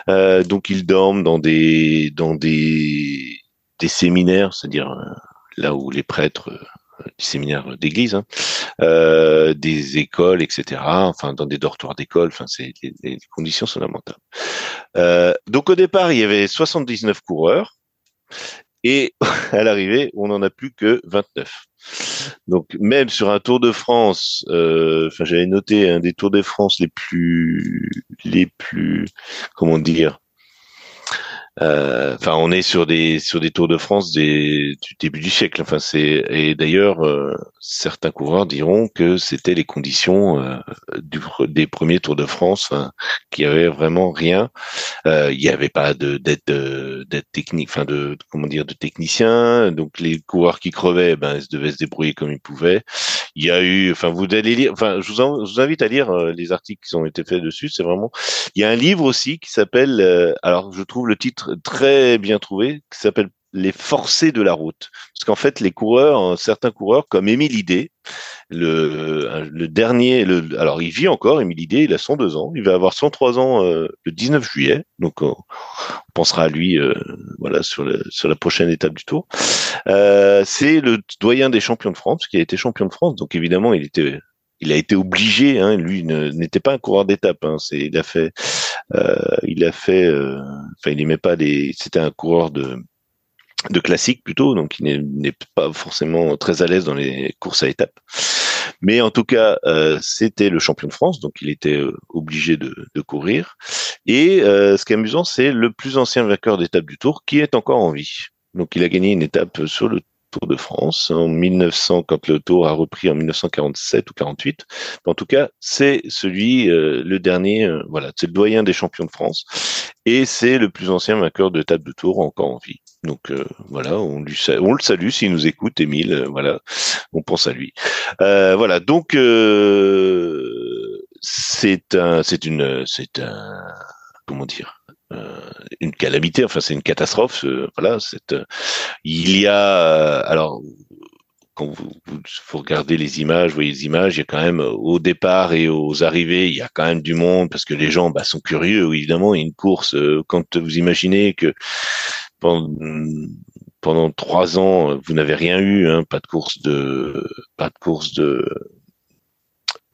donc ils dorment dans des séminaires, c'est-à-dire là où les prêtres des séminaires d'église, hein, euh, des écoles, etc. Enfin, dans des dortoirs d'école. Enfin, les, conditions sont lamentables. Euh, donc au départ, il y avait 79 coureurs et à l'arrivée, on n'en a plus que 29. Donc même sur un Tour de France, euh, enfin j'avais noté un des Tours de France les plus, les plus, comment dire, enfin, on est sur des sur des Tours de France des, du début du siècle. Enfin, c'est et d'ailleurs euh, certains coureurs diront que c'était les conditions euh, du, des premiers Tours de France hein, qui avaient vraiment rien. il n'y avait pas de d'aide technique, enfin de comment dire de techniciens. Donc les coureurs qui crevaient, ben ils devaient se débrouiller comme ils pouvaient. Il y a eu, enfin vous allez lire, enfin je vous, vous invite à lire les articles qui ont été faits dessus. C'est vraiment. Il y a un livre aussi qui s'appelle, alors je trouve le titre très bien trouvé, qui s'appelle les forcer de la route. Parce qu'en fait, les coureurs, certains coureurs comme Émile Idé, le, le dernier, le, alors il vit encore, Émile Idé, il a 102 ans, il va avoir 103 ans euh, le 19 juillet, donc on, pensera à lui euh, voilà sur, le, sur la prochaine étape du Tour. Euh, c'est le doyen des champions de France, qui a été champion de France, donc évidemment il était il a été obligé, hein, lui n'était pas un coureur d'étape. Hein, il a fait, il a fait, euh, enfin, il aimait pas les. C'était un coureur de de classique plutôt, donc il n'est pas forcément très à l'aise dans les courses à étapes. Mais en tout cas, euh, c'était le champion de France, donc il était euh, obligé de, de, courir. Et euh, ce qui est amusant, c'est le plus ancien vainqueur d'étape du Tour qui est encore en vie. Donc il a gagné une étape sur le Tour de France en 1900 quand le Tour a repris en 1947 ou 48. En tout cas, c'est celui euh, le dernier euh, voilà, c'est le doyen des champions de France et c'est le plus ancien vainqueur de table de Tour encore en vie. Donc euh, voilà, on lui on le salue s'il nous écoute Émile, voilà, on pense à lui. voilà, donc c'est un c'est une c'est un comment dire euh, une calamité, enfin c'est une catastrophe. Euh, voilà, euh, il y a alors quand vous, vous, regardez les images, vous voyez les images, il y a quand même au départ et aux arrivées, il y a quand même du monde parce que les gens bah, sont curieux. Évidemment, il y a une course. quand vous imaginez que pendant, pendant trois ans, vous n'avez rien eu, hein, pas de course de, pas de course de,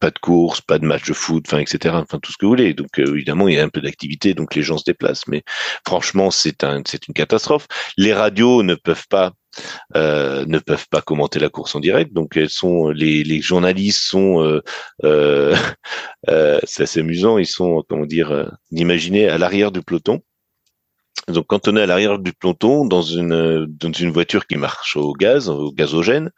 pas de course, pas de match de foot, enfin etc. Enfin tout ce que vous voulez. Donc euh, évidemment il y a un peu d'activité, donc les gens se déplacent. Mais franchement c'est un c'est une catastrophe. Les radios ne peuvent pas euh, ne peuvent pas commenter la course en direct. Donc elles sont les, les journalistes sont euh, euh, euh c'est assez amusant. Ils sont comment dire d'imaginer à l'arrière du peloton. Donc, quand on est à l'arrière du peloton dans une dans une voiture qui marche au gaz, au gazogène,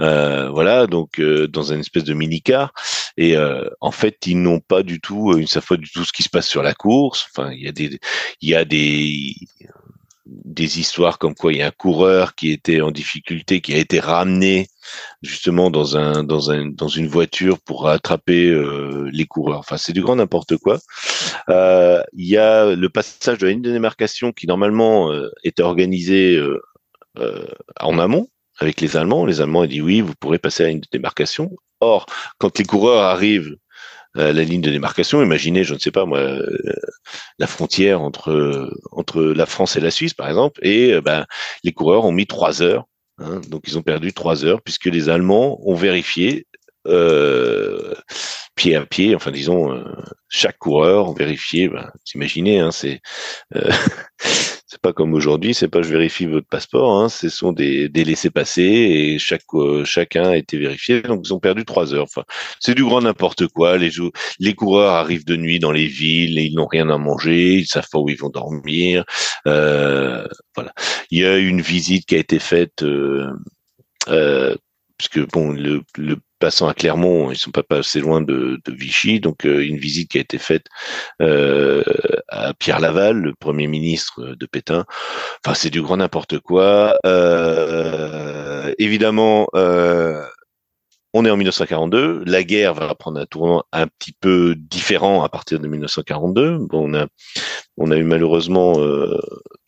euh, voilà, donc euh, dans une espèce de mini-car, et euh, en fait, ils n'ont pas du tout, ils savent pas du tout ce qui se passe sur la course. Enfin, il y a des il y a des des histoires comme quoi il y a un coureur qui était en difficulté, qui a été ramené justement dans un dans un dans une voiture pour attraper euh, les coureurs. Enfin, c'est du grand n'importe quoi. Euh, il y a le passage de la ligne de démarcation qui normalement euh, était organisé en amont avec les Allemands. Les Allemands ont dit oui, vous pourrez passer à la ligne de démarcation. Or, quand les coureurs arrivent la ligne de démarcation. Imaginez, je ne sais pas moi, la frontière entre entre la France et la Suisse, par exemple, et ben les coureurs ont mis trois heures Hein, donc ils ont perdu trois heures puisque les Allemands ont vérifié euh, pied à pied, enfin disons euh, chaque coureur vérifié. Ben, imaginez, hein, c'est euh, c'est pas comme aujourd'hui, c'est pas je vérifie votre passeport, hein, ce sont des, des laissés-passer et chaque euh, chacun a été vérifié, donc ils ont perdu trois heures. Enfin, c'est du grand n'importe quoi. Les les coureurs arrivent de nuit dans les villes et ils n'ont rien à manger, ils savent pas où ils vont dormir. Euh, voilà. Il y a une visite qui a été faite. Euh, euh, puisque bon, le, le passant à Clermont, ils sont pas assez loin de, Vichy, donc euh, une visite qui a été faite euh, à Pierre Laval, le premier ministre de Pétain. Enfin, c'est du grand n'importe quoi. Euh, évidemment, on est en 1942. La guerre va prendre un tournant un petit peu différent à partir de 1942. on a, eu malheureusement,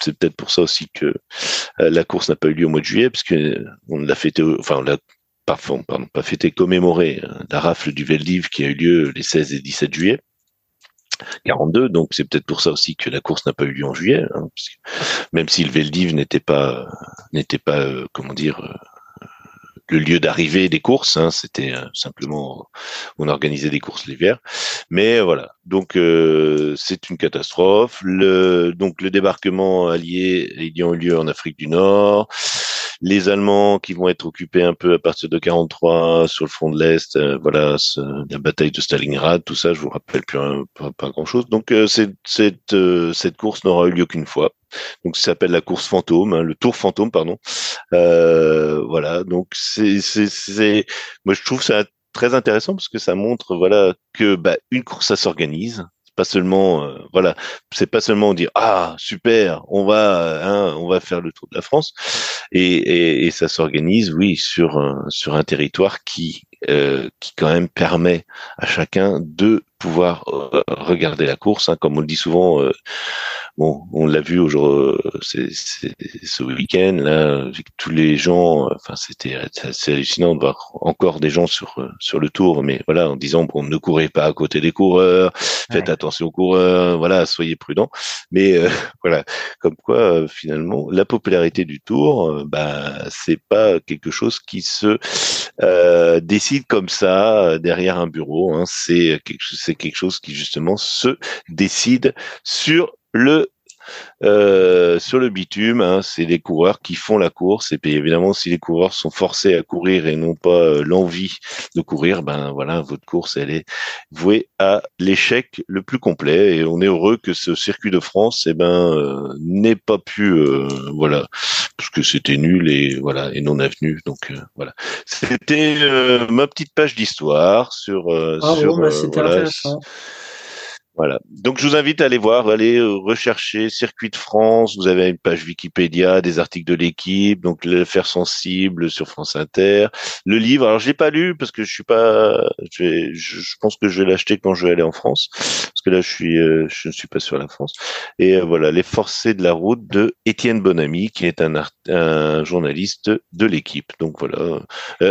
c'est peut-être pour ça aussi que la course n'a pas eu lieu au mois de juillet, parce l'a fêté, enfin pas, pardon, pas fêté, commémorer euh, la rafle du Veldiv qui a eu lieu les 16 et 17 juillet 42. Donc c'est peut-être pour ça aussi que la course n'a pas eu lieu en juillet, hein, même si le Veldiv n'était pas n'était pas euh, comment dire euh, le lieu d'arrivée des courses. Hein, C'était euh, simplement on organisait des courses l'hiver. Mais voilà, donc c'est une catastrophe. Le, donc le débarquement allié ayant eu lieu en Afrique du Nord, les Allemands qui vont être occupés un peu à partir de 43 sur le front de l'Est, euh, voilà, la bataille de Stalingrad, tout ça, je vous rappelle plus pas, grand chose. Donc cette, cette course n'aura eu lieu qu'une fois. Donc ça s'appelle la course fantôme, hein, le Tour fantôme, pardon. Euh, voilà, donc c'est, c'est, moi je trouve ça très intéressant parce que ça montre voilà que bah, une course ça s'organise, pas seulement euh, voilà c'est pas seulement dire ah super on va hein, on va faire le tour de la France et, ça s'organise oui sur un, sur un territoire qui euh, qui quand même permet à chacun de pouvoir euh, regarder la course hein, comme on le dit souvent bon, on l'a vu aujourd'hui, c'est, ce week-end là, avec tous les gens. Enfin, c'était assez hallucinant de voir encore des gens sur sur le tour, mais voilà, en disant bon, ne courez pas à côté des coureurs, faites attention aux coureurs, voilà, soyez prudents. Mais voilà, comme quoi finalement, la popularité du tour, bah, c'est pas quelque chose qui se décide comme ça derrière un bureau. Hein. C'est quelque, c'est quelque chose qui justement se décide sur le euh, sur le bitume, hein, c'est les coureurs qui font la course. Et puis évidemment, si les coureurs sont forcés à courir et n'ont pas euh, l'envie de courir, ben voilà, votre course, elle est vouée à l'échec le plus complet. Et on est heureux que ce circuit de France, eh ben, euh, n'ait pas pu, voilà, parce que c'était nul et voilà et non avenu. Donc voilà, c'était ma petite page d'histoire sur. Ah sur bah, c'était voilà. Donc je vous invite à aller voir, aller euh, rechercher Circuit de France. Vous avez une page Wikipédia, des articles de l'équipe, donc le faire sensible sur France Inter. Le livre, alors je l'ai pas lu parce que je suis pas, je, je pense que je vais l'acheter quand je vais aller en France, parce que là je suis, euh, je ne suis pas sur la France. Et euh, voilà, les Forcés de la route de Étienne Bonamy, qui est un, un journaliste de l'équipe. Donc voilà.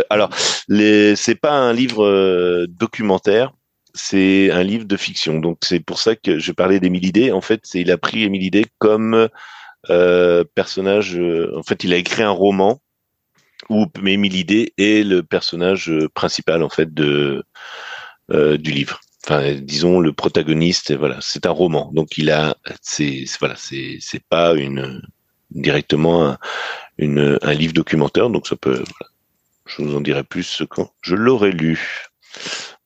alors, les, c'est pas un livre documentaire c'est un livre de fiction. Donc c'est pour ça que je parlais d'Émile Day. En fait, c'est il a pris Émile Day comme euh, personnage. Euh, en fait, il a écrit un roman où Émile Day est le personnage principal en fait de euh, du livre. Enfin, disons le protagoniste. Voilà, c'est un roman. Donc il a, c'est voilà, c'est c'est pas une directement un, une, un livre documentaire. Donc ça peut. je vous en dirai plus quand je l'aurai lu.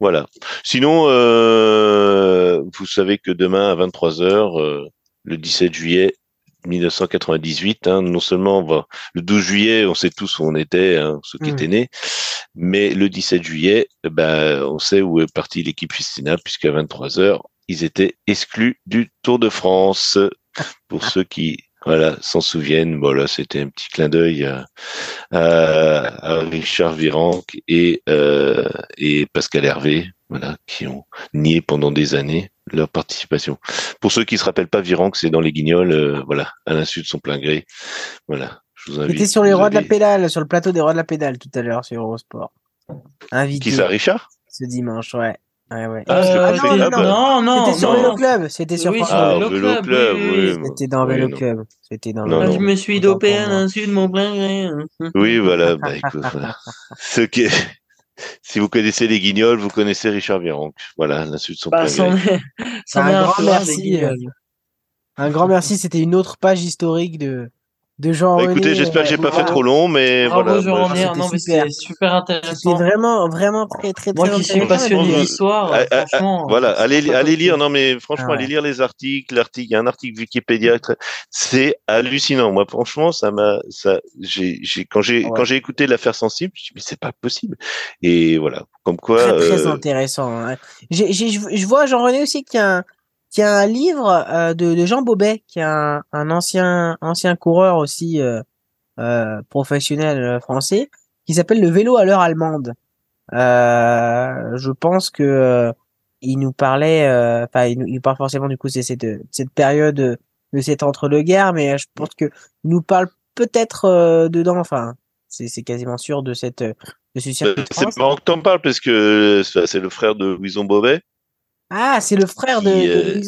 Voilà. Sinon, euh, vous savez que demain à 23h, euh, le 17 juillet 1998, hein, non seulement va, le 12 juillet, on sait tous où on était, hein, ceux qui mmh. étaient nés, mais le 17 juillet, ben, on sait où est partie l'équipe Fistina, puisqu'à 23h, ils étaient exclus du Tour de France. Pour ceux qui voilà, s'en souviennent. Voilà, c'était un petit clin d'œil à, Richard Virenque et, euh, et Pascal Hervé, voilà, qui ont nié pendant des années leur participation. Pour ceux qui se rappellent pas, Virenque, c'est dans les Guignols, euh, voilà, à l'insu de son plein gré. Voilà, je vous invite. sur les rois de la pédale, sur le plateau des rois de la pédale tout à l'heure sur Eurosport. Invité. Qui ça, Richard? Ce dimanche, ouais. Ouais, ouais. Ah, euh, non, non, non, C'était sur Vélo Club. C'était sur oui, ah, Vélo, Club. Oui, C'était dans Vélo Club. C'était dans. Non, non. Je me suis dopé à l'insu de mon plein gré. Oui, voilà. Bah, écoute, voilà. Ce qui est... Si vous connaissez les Guignols, vous connaissez Richard Virenque. Voilà, l'insu de son bah, plein gré. un grand merci. Euh, un grand merci. C'était une autre page historique de de Jean bah, Écoutez, j'espère que j'ai pas fait trop long, mais voilà. Non, mais c'est super intéressant. C'était vraiment, vraiment très, très, Moi qui suis passionné d'histoire, ah, ah, franchement. Voilà, allez, allez lire, non, mais franchement, allez lire les articles, l'article, il y a un article Wikipédia, c'est hallucinant. Moi, franchement, ça m'a, ça, j'ai, j'ai, quand j'ai, quand j'ai écouté l'affaire sensible, je me suis dit, mais c'est pas possible. Et voilà, comme quoi. Très, très euh... intéressant. Hein. J'ai, je vois Jean René aussi qu'il y a un, qui a un livre euh, de, de, Jean Bobet, qui est un, un ancien ancien coureur aussi euh, euh, professionnel euh, français, qui s'appelle Le vélo à l'heure allemande. Euh, je pense que euh, il nous parlait, enfin il, il parle forcément du coup c'est cette cette période de cette entre-deux-guerres, mais je pense que il nous parle peut-être dedans, enfin c'est c'est quasiment sûr de cette de ce circuit. C'est marrant que t'en parles parce que c'est le frère de Louison Bobet. Ah, c'est le frère de, euh,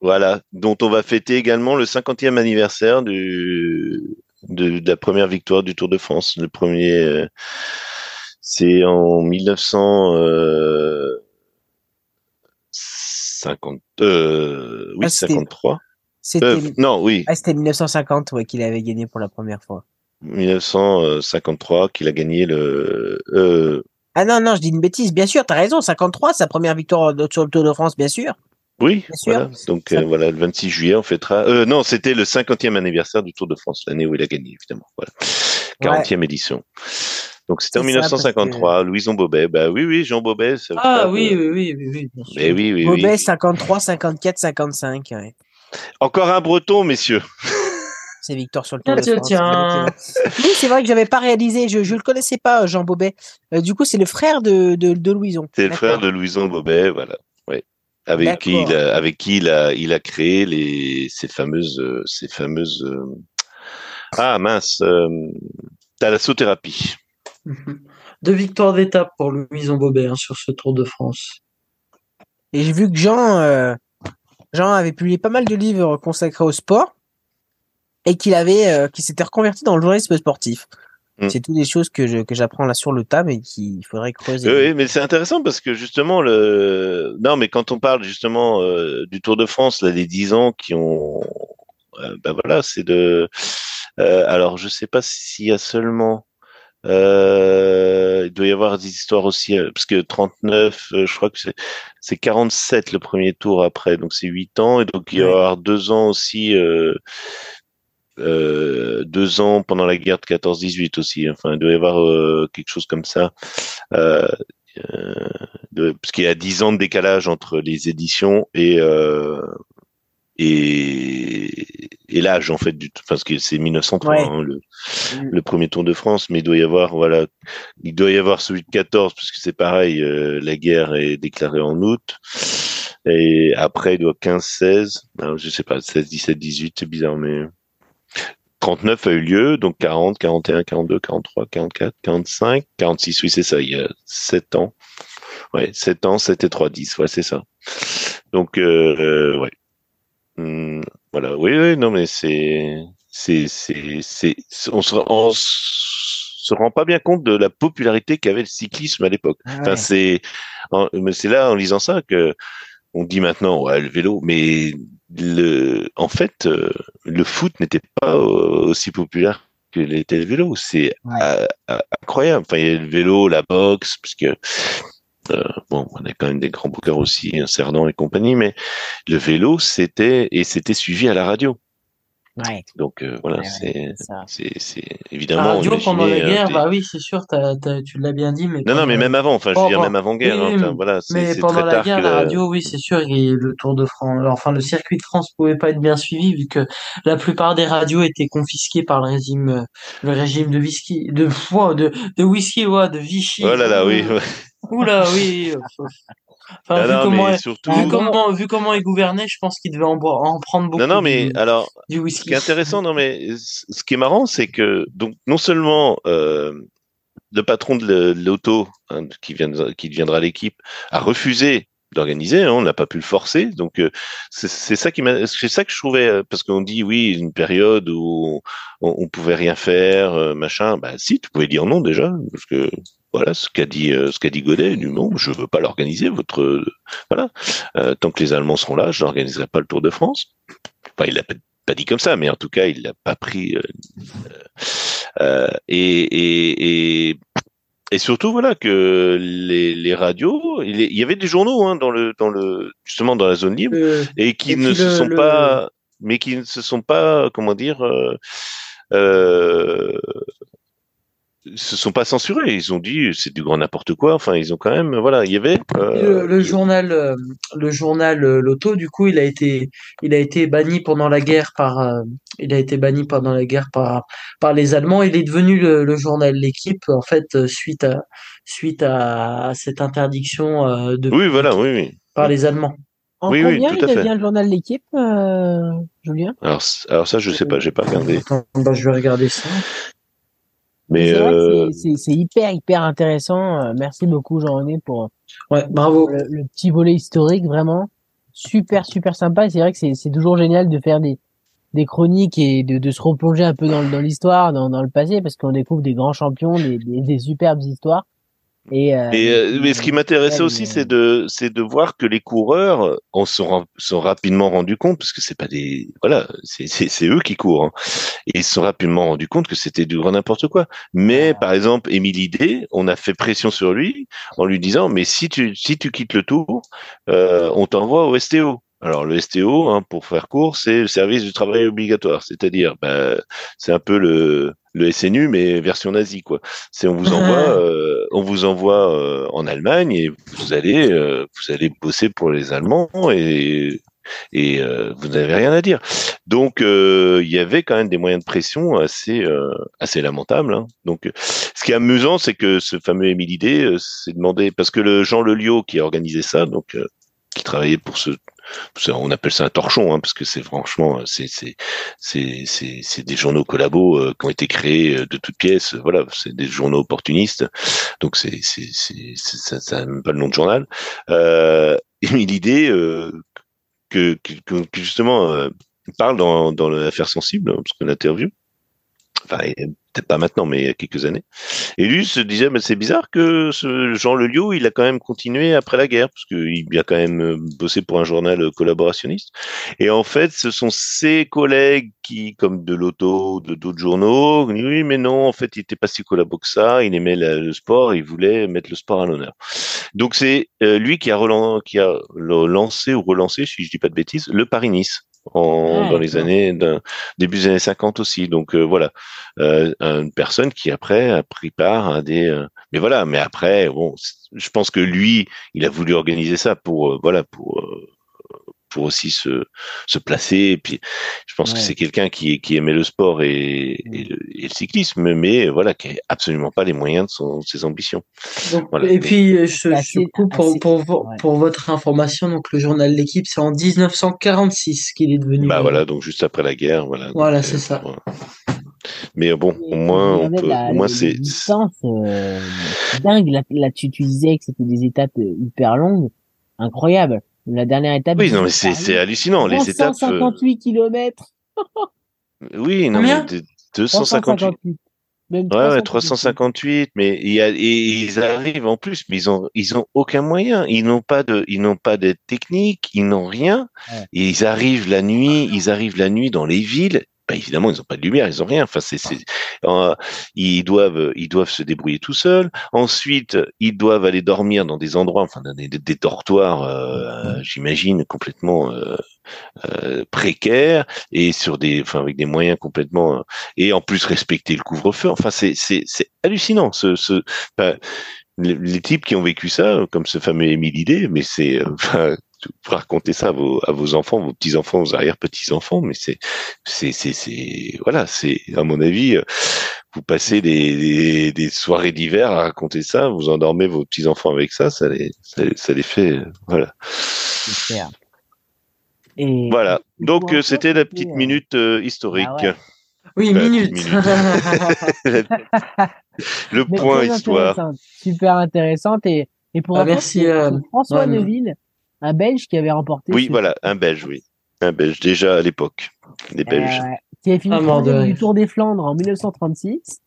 Voilà, dont on va fêter également le 50e anniversaire du, de, la première victoire du Tour de France. Le premier, euh, c'est en 1950, euh, oui, 53. Ah, c'était, non, oui. Ah, c'était 1950 ouais, qu'il avait gagné pour la première fois. 1953 qu'il a gagné le. Ah non, non, je dis une bêtise. Bien sûr, tu as raison. 53, sa première victoire sur le Tour de France, bien sûr. Oui, Voilà. donc euh, voilà, le 26 juillet, on fêtera. Euh, non, c'était le 50e anniversaire du Tour de France, l'année où il a gagné, évidemment. Voilà, 40e édition. Donc c'était en 1953, Louison Bobet. Bah oui, oui, Jean Bobet. Ah oui, oui, oui, oui, oui, Mais oui, oui, Bobet, 53, 54, 55. Encore un Breton, messieurs. C'est Victor sur le Tour de France. Oui, c'est vrai que j'avais pas réalisé. Je, je le connaissais pas, Jean Bobet. Euh, du coup, c'est le frère de, de, de Louison. C'est le frère de Louison Bobet, voilà. Oui. avec qui il a, avec qui il a, il a créé les, ces fameuses, ces fameuses, ah mince, thalassothérapie. Mhm. Deux victoires d'étape pour Louison Bobet hein, sur ce Tour de France. Et j'ai vu que Jean, euh, Jean avait publié pas mal de livres consacrés au sport et qu'il avait, euh, qui s'était reconverti dans le journalisme sportif. Mm. C'est toutes des choses que je, que j'apprends là sur le table et qu'il faudrait creuser. Oui, mais c'est intéressant parce que justement le, non, mais quand on parle justement euh, du Tour de France, là, les 10 ans qui ont, ben voilà, c'est de, alors je sais pas s'il y a seulement euh, il doit y avoir des histoires aussi, euh, parce que 39, euh, je crois que c'est 47 le premier tour après, donc c'est 8 ans, et donc il y avoir deux ans aussi, euh, euh, deux ans pendant la guerre de 14-18 aussi. Enfin, il doit y avoir quelque chose comme ça. Euh, de, parce qu'il y a 10 ans de décalage entre les éditions et et, et l'âge en fait du parce que c'est 1903 hein, le, mm. le, premier Tour de France mais il doit y avoir voilà il doit y avoir celui de 14 parce que c'est pareil euh, la guerre est déclarée en août et après il doit 15 16 je sais pas 16 17 18 c'est bizarre mais 39 a eu lieu donc 40 41 42 43 44 45 46 oui c'est ça il y a 7 ans. Ouais 7 ans 7 et 3 10 ouais c'est ça. Donc euh, euh ouais. Hmm, voilà, oui, oui, non, mais c'est, c'est, c'est, c'est, on se, on se rend pas bien compte de la popularité qu'avait le cyclisme à l'époque. Ah enfin, c'est, mais c'est là en lisant ça que on dit maintenant, ouais, le vélo, mais le, en fait, euh, le foot n'était pas aussi populaire que l'était le vélo. C'est incroyable. Enfin, il y a le vélo, la boxe, parce que euh, bon, on a quand même des grands bookers aussi, un Cerdan et compagnie, mais le vélo, c'était et c'était suivi à la radio. Ouais. Donc euh, voilà, c'est c'est évidemment. La radio pendant la euh, guerre, bah oui, c'est sûr, tu l'as bien dit, mais non, non, mais même avant, enfin, je veux dire même avant guerre, hein, voilà. Mais pendant la guerre, la radio, oui, c'est sûr, et le Tour de France, enfin le circuit de France pouvait pas être bien suivi vu que la plupart des radios étaient confisquées par le régime, le régime de whisky, de de de whisky, ouais, de Vichy. Oh là là, oui. Oula, oui. Enfin, vu, comment, surtout... vu, comment, vu, comment, il gouvernait, je pense qu'il devait en, en, prendre beaucoup. Non, non, mais du, alors, du whisky. ce qui est intéressant, non, mais ce qui est marrant, c'est que donc non seulement euh, le patron de l'auto hein, qui, vient, qui deviendra l'équipe a refusé d'organiser, hein, on n'a pas pu le forcer, donc euh, c'est ça qui m'a, c'est ça que je trouvais, euh, parce qu'on dit oui, une période où on, on pouvait rien faire, euh, machin, bah si, tu pouvais dire non déjà, parce que voilà ce qu'a dit euh, ce qu'a dit Godet du non je veux pas l'organiser votre voilà. Euh, tant que les Allemands seront là je n'organiserai pas le Tour de France. Enfin il l'a pas dit comme ça mais en tout cas il l'a pas pris euh, et, et, et et surtout voilà que les, les radios il y avait des journaux hein, dans le dans le justement dans la zone libre et qui ne se sont pas mais qui ne se sont pas comment dire euh, se sont pas censurés. Ils ont dit c'est du grand n'importe quoi. Enfin, ils ont quand même, voilà, il y avait. Euh, le, journal, euh, le journal euh, Loto, du coup, il a été, il a été banni pendant la guerre par, il a été banni pendant la guerre par, par les Allemands. Il est devenu le, journal L'équipe, en fait, suite à, suite à, cette interdiction de. Oui, voilà, oui, oui. Par les Allemands. En oui, combien oui, tout il devient le journal L'équipe, Julien? Alors, alors ça, je sais pas, j'ai pas regardé. bah, je vais regarder ça. Mais euh... c'est hyper hyper intéressant. Euh, merci beaucoup Jean-René pour ouais, bravo. Le, petit volet historique vraiment super super sympa. C'est vrai que c'est toujours génial de faire des des chroniques et de, de se replonger un peu dans, dans l'histoire, dans, dans le passé, parce qu'on découvre des grands champions, des, des, des superbes histoires. Et, euh, euh, mais ce qui m'intéressait aussi, c'est de, c'est de voir que les coureurs en sont, sont rapidement rendus compte, parce que c'est pas des, voilà, c'est, c'est, eux qui courent, hein, et ils se sont rapidement rendus compte que c'était du grand n'importe quoi. Mais par exemple, Émilie D, on a fait pression sur lui en lui disant, mais si tu, si tu quittes le tour, euh, on t'envoie au STO. Alors le STO, hein, pour faire court, c'est le service du travail obligatoire, c'est-à-dire, ben, c'est un peu le, le SNU mais version nazie quoi. C'est on vous envoie, euh, on vous envoie euh, en Allemagne et vous allez, euh, vous allez bosser pour les Allemands et et vous n'avez rien à dire. Donc il y avait quand même des moyens de pression assez assez lamentables. Hein. Donc ce qui est amusant, c'est que ce fameux Émile D s'est demandé parce que le Jean Lelio qui a organisé ça, donc travaillé pour ce on appelle ça un torchon hein, parce que c'est franchement c'est c'est c'est des journaux collabos euh, qui ont été créés euh, de toutes pièces. Voilà c'est des journaux opportunistes. Donc c'est c'est ça ça même pas le nom de journal. Euh, mais l'idée euh, que, que, que, justement euh, parle dans dans l'affaire sensible hein, parce que l'interview enfin peut-être pas maintenant, mais il y a quelques années. Et lui se disait, mais c'est bizarre que ce Jean Lelio, il a quand même continué après la guerre, parce qu'il a quand même euh, bossé pour un journal collaborationniste. Et en fait, ce sont ses collègues qui, comme de l'auto, de d'autres journaux, oui, mais non, en fait, il était pas si collabo que ça, il aimait le sport, il voulait mettre le sport à l'honneur. Donc c'est euh, lui qui a, relancé, qui a lancé ou relancé, si je dis pas de bêtises, le Paris-Nice en, ah, dans les années début des années 50 aussi. Donc euh, voilà, euh, une personne qui après a pris part à des. Euh, mais voilà, mais après bon, je pense que lui, il a voulu organiser ça pour euh, voilà pour pour aussi se, se placer. Et puis, je pense que c'est quelqu'un qui, qui aimait le sport et, et, le, et, le, cyclisme, mais voilà, qui n'a absolument pas les moyens de, son, de ses ambitions. Donc, voilà. Et puis, je, je coupe pour, pour, pour, pour, votre information, donc le journal L'équipe, c'est en 1946 qu'il est devenu. Bah voilà, donc juste après la guerre, voilà. Voilà, c'est ça. Voilà. Mais bon, au moins, on peut, la, au moins c'est euh, dingue. Là, là, tu, tu disais que c'était des étapes hyper longues, incroyable. La dernière étape. Oui, non, mais c'est hallucinant. Les étapes. 158 euh... km. oui, non, mais 258. Même ouais, ouais, 358, mais il y a, et ils arrivent en plus, mais ils ont, ils ont aucun moyen. Ils n'ont pas de, ils n'ont pas d'aide technique, ils n'ont rien. Ouais. Et ils arrivent la nuit, ils arrivent la nuit dans les villes bah, évidemment, ils n'ont pas de lumière, ils n'ont rien. Enfin, c'est, c'est, euh, ils doivent, ils doivent se débrouiller tout seuls. Ensuite, ils doivent aller dormir dans des endroits, enfin, dans des, des dortoirs, euh, j'imagine, complètement euh, euh, précaires et sur des, enfin, avec des moyens complètement, et en plus respecter le couvre-feu. Enfin, c'est, c'est, c'est hallucinant. Ce, ce, enfin, les, les, types qui ont vécu ça, comme ce fameux Émile Idé, mais c'est, enfin, vous raconter ça à vos, à vos enfants, vos petits enfants, vos arrière petits enfants, mais c'est, c'est, c'est, c'est, voilà, c'est à mon avis, vous passez des, des, des soirées d'hiver à raconter ça, vous endormez vos petits enfants avec ça, ça les, ça, ça les fait, voilà. Et voilà. Donc c'était la petite minute euh, historique. Ah ouais. Oui, la minute. minute. Le point histoire. Super intéressante et, et pour ah, merci euh, François ouais, Neville un Belge qui avait remporté. Oui, voilà, un Belge, oui. Un Belge, déjà à l'époque. Les Belges. Euh, qui avait fini ah, de... du Tour des Flandres en 1936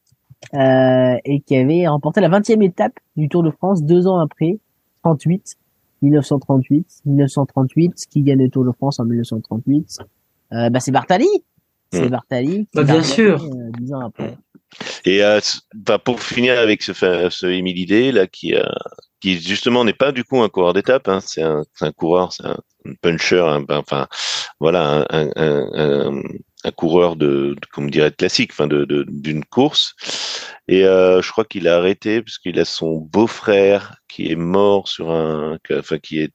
euh, et qui avait remporté la 20e étape du Tour de France deux ans après, 38, 1938. 1938, qui gagne le Tour de France en 1938 euh, bah, C'est Bartali. C'est mmh. Bartali. Bah, bien sûr. Euh, dix ans après. Et euh, bah, pour finir avec ce, ce Idé, là, qui, euh, qui justement n'est pas du coup un coureur d'étape, hein, c'est un, coureur, c'est un puncher, un, enfin voilà, un, coureur de, de comme dirait classique, enfin de d'une course. Et euh, je crois qu'il a arrêté parce qu'il a son beau-frère qui est mort sur un, enfin qui est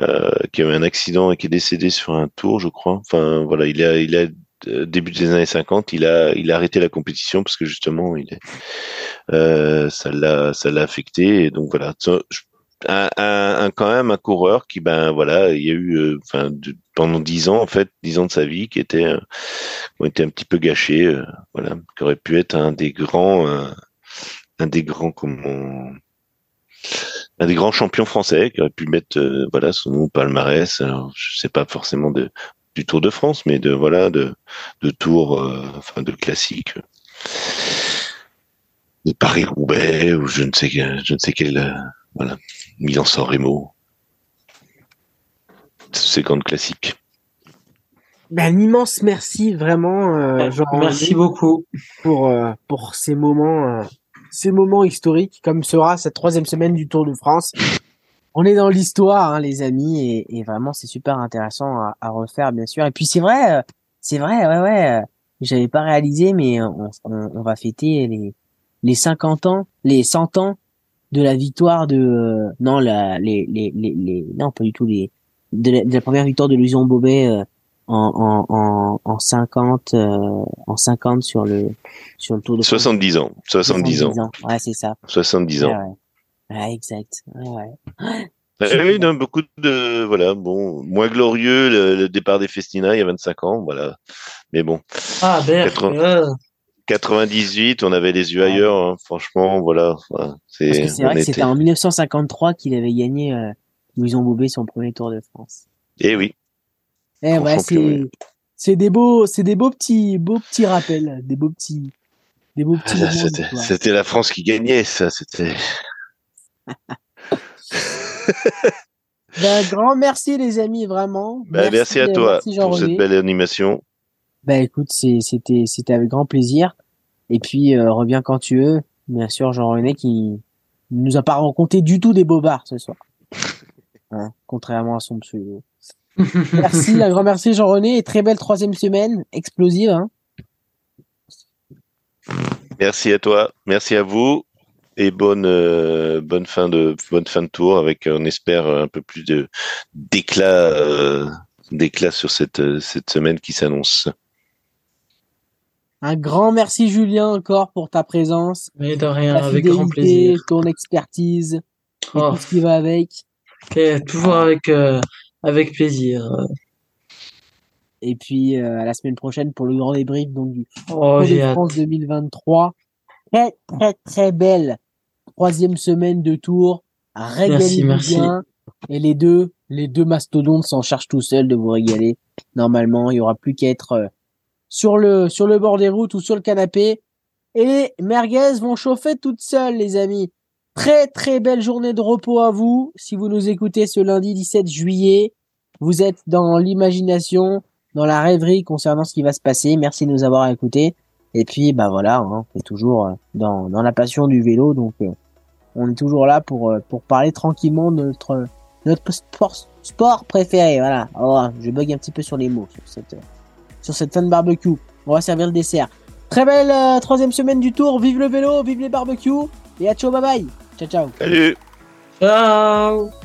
euh, qui a eu un accident et qui est décédé sur un tour, je crois. Enfin voilà, il a début des années 50, il a il a arrêté la compétition parce que justement il euh, ça l'a affecté. Et donc voilà. Un, quand même un coureur qui ben voilà il y a eu euh, pendant dix ans en fait dix ans de sa vie qui était euh, un petit peu gâchés euh, voilà qui aurait pu être un des grands un des grands comment un des grands champions français qui aurait pu mettre voilà son nom palmarès. Alors, je sais pas forcément de du Tour de France, mais de voilà de de Tour, euh, enfin de classique, de Paris Roubaix ou je ne sais je ne sais quel euh, voilà Milan San Remo, ces grandes classiques. Ben, un immense merci vraiment, euh, Jean Merci beaucoup. pour euh, pour ces moments euh, ces moments historiques comme sera cette troisième semaine du Tour de France on est dans l'histoire, hein, les amis, et, et vraiment c'est super intéressant à, à, refaire, bien sûr. Et puis c'est vrai, euh, c'est vrai, ouais, ouais. Euh, j'avais pas réalisé, mais on, on, on, va fêter les les 50 ans, les 100 ans de la victoire de euh, non la les, les les, les non pas du tout les de la, de la première victoire de Louison Bobet euh, en, en, en, en 50 euh, en 50 sur le sur le Tour de 70 ans 70, 70 ans. ans. ouais c'est ça 70 ans ouais, ouais. Ouais, exact. Ouais, ouais. oui, non, beaucoup de voilà, bon, moins glorieux le, départ des Festina il y a 25 ans, voilà. Mais bon. Ah, ben, 98, on avait les yeux ailleurs, hein. franchement, voilà. c'est vrai que c'était en 1953 qu'il avait gagné, euh, où ils ont bobé son premier Tour de France. Eh oui. Eh ouais, c'est des beaux, c'est des beaux petits, beaux petits rappels, des beaux petits, des beaux petits. Ah, c'était la France qui gagnait, ça, c'était. ben, grand merci les amis, vraiment. Ben, merci, à toi pour cette belle animation. Ben écoute, c'était c'était avec grand plaisir. Et puis euh, reviens quand tu veux. Bien sûr, Jean-René qui nous a pas raconté du tout des bobards ce soir. Hein, contrairement à son pseudo. merci, un grand merci Jean-René et très belle troisième semaine, explosive. Hein. Merci à toi, merci à vous et bonne euh, bonne fin de bonne fin de tour avec on espère un peu plus de d'éclat euh, d'éclat sur cette cette semaine qui s'annonce. Un grand merci Julien encore pour ta présence. Mais de rien, avec grand plaisir. Ton expertise, tout ce qui va avec. toujours avec euh, avec plaisir. Et puis euh, à la semaine prochaine pour le grand débrief donc du oh, de France 2023. Très très très belle troisième semaine de tour. Régalez-vous bien. Et les deux, les deux mastodontes s'en chargent tout seuls de vous régaler. Normalement, il y aura plus qu'à être euh, sur le, sur le bord des routes ou sur le canapé. Et les merguez vont chauffer toutes seules, les amis. Très, très belle journée de repos à vous. Si vous nous écoutez ce lundi 17 juillet, vous êtes dans l'imagination, dans la rêverie concernant ce qui va se passer. Merci de nous avoir écoutés. Et puis, bah voilà, hein, on est toujours euh, dans, dans la passion du vélo. Donc, euh, on est toujours là pour, euh, pour parler tranquillement de notre, notre sport, sport préféré. Voilà. Oh, je bug un petit peu sur les mots sur cette, sur cette fin de barbecue. On va servir le dessert. Très belle euh, troisième semaine du tour. Vive le vélo, vive les barbecues. Et à ciao, bye bye. Ciao, ciao. Salut. Ciao.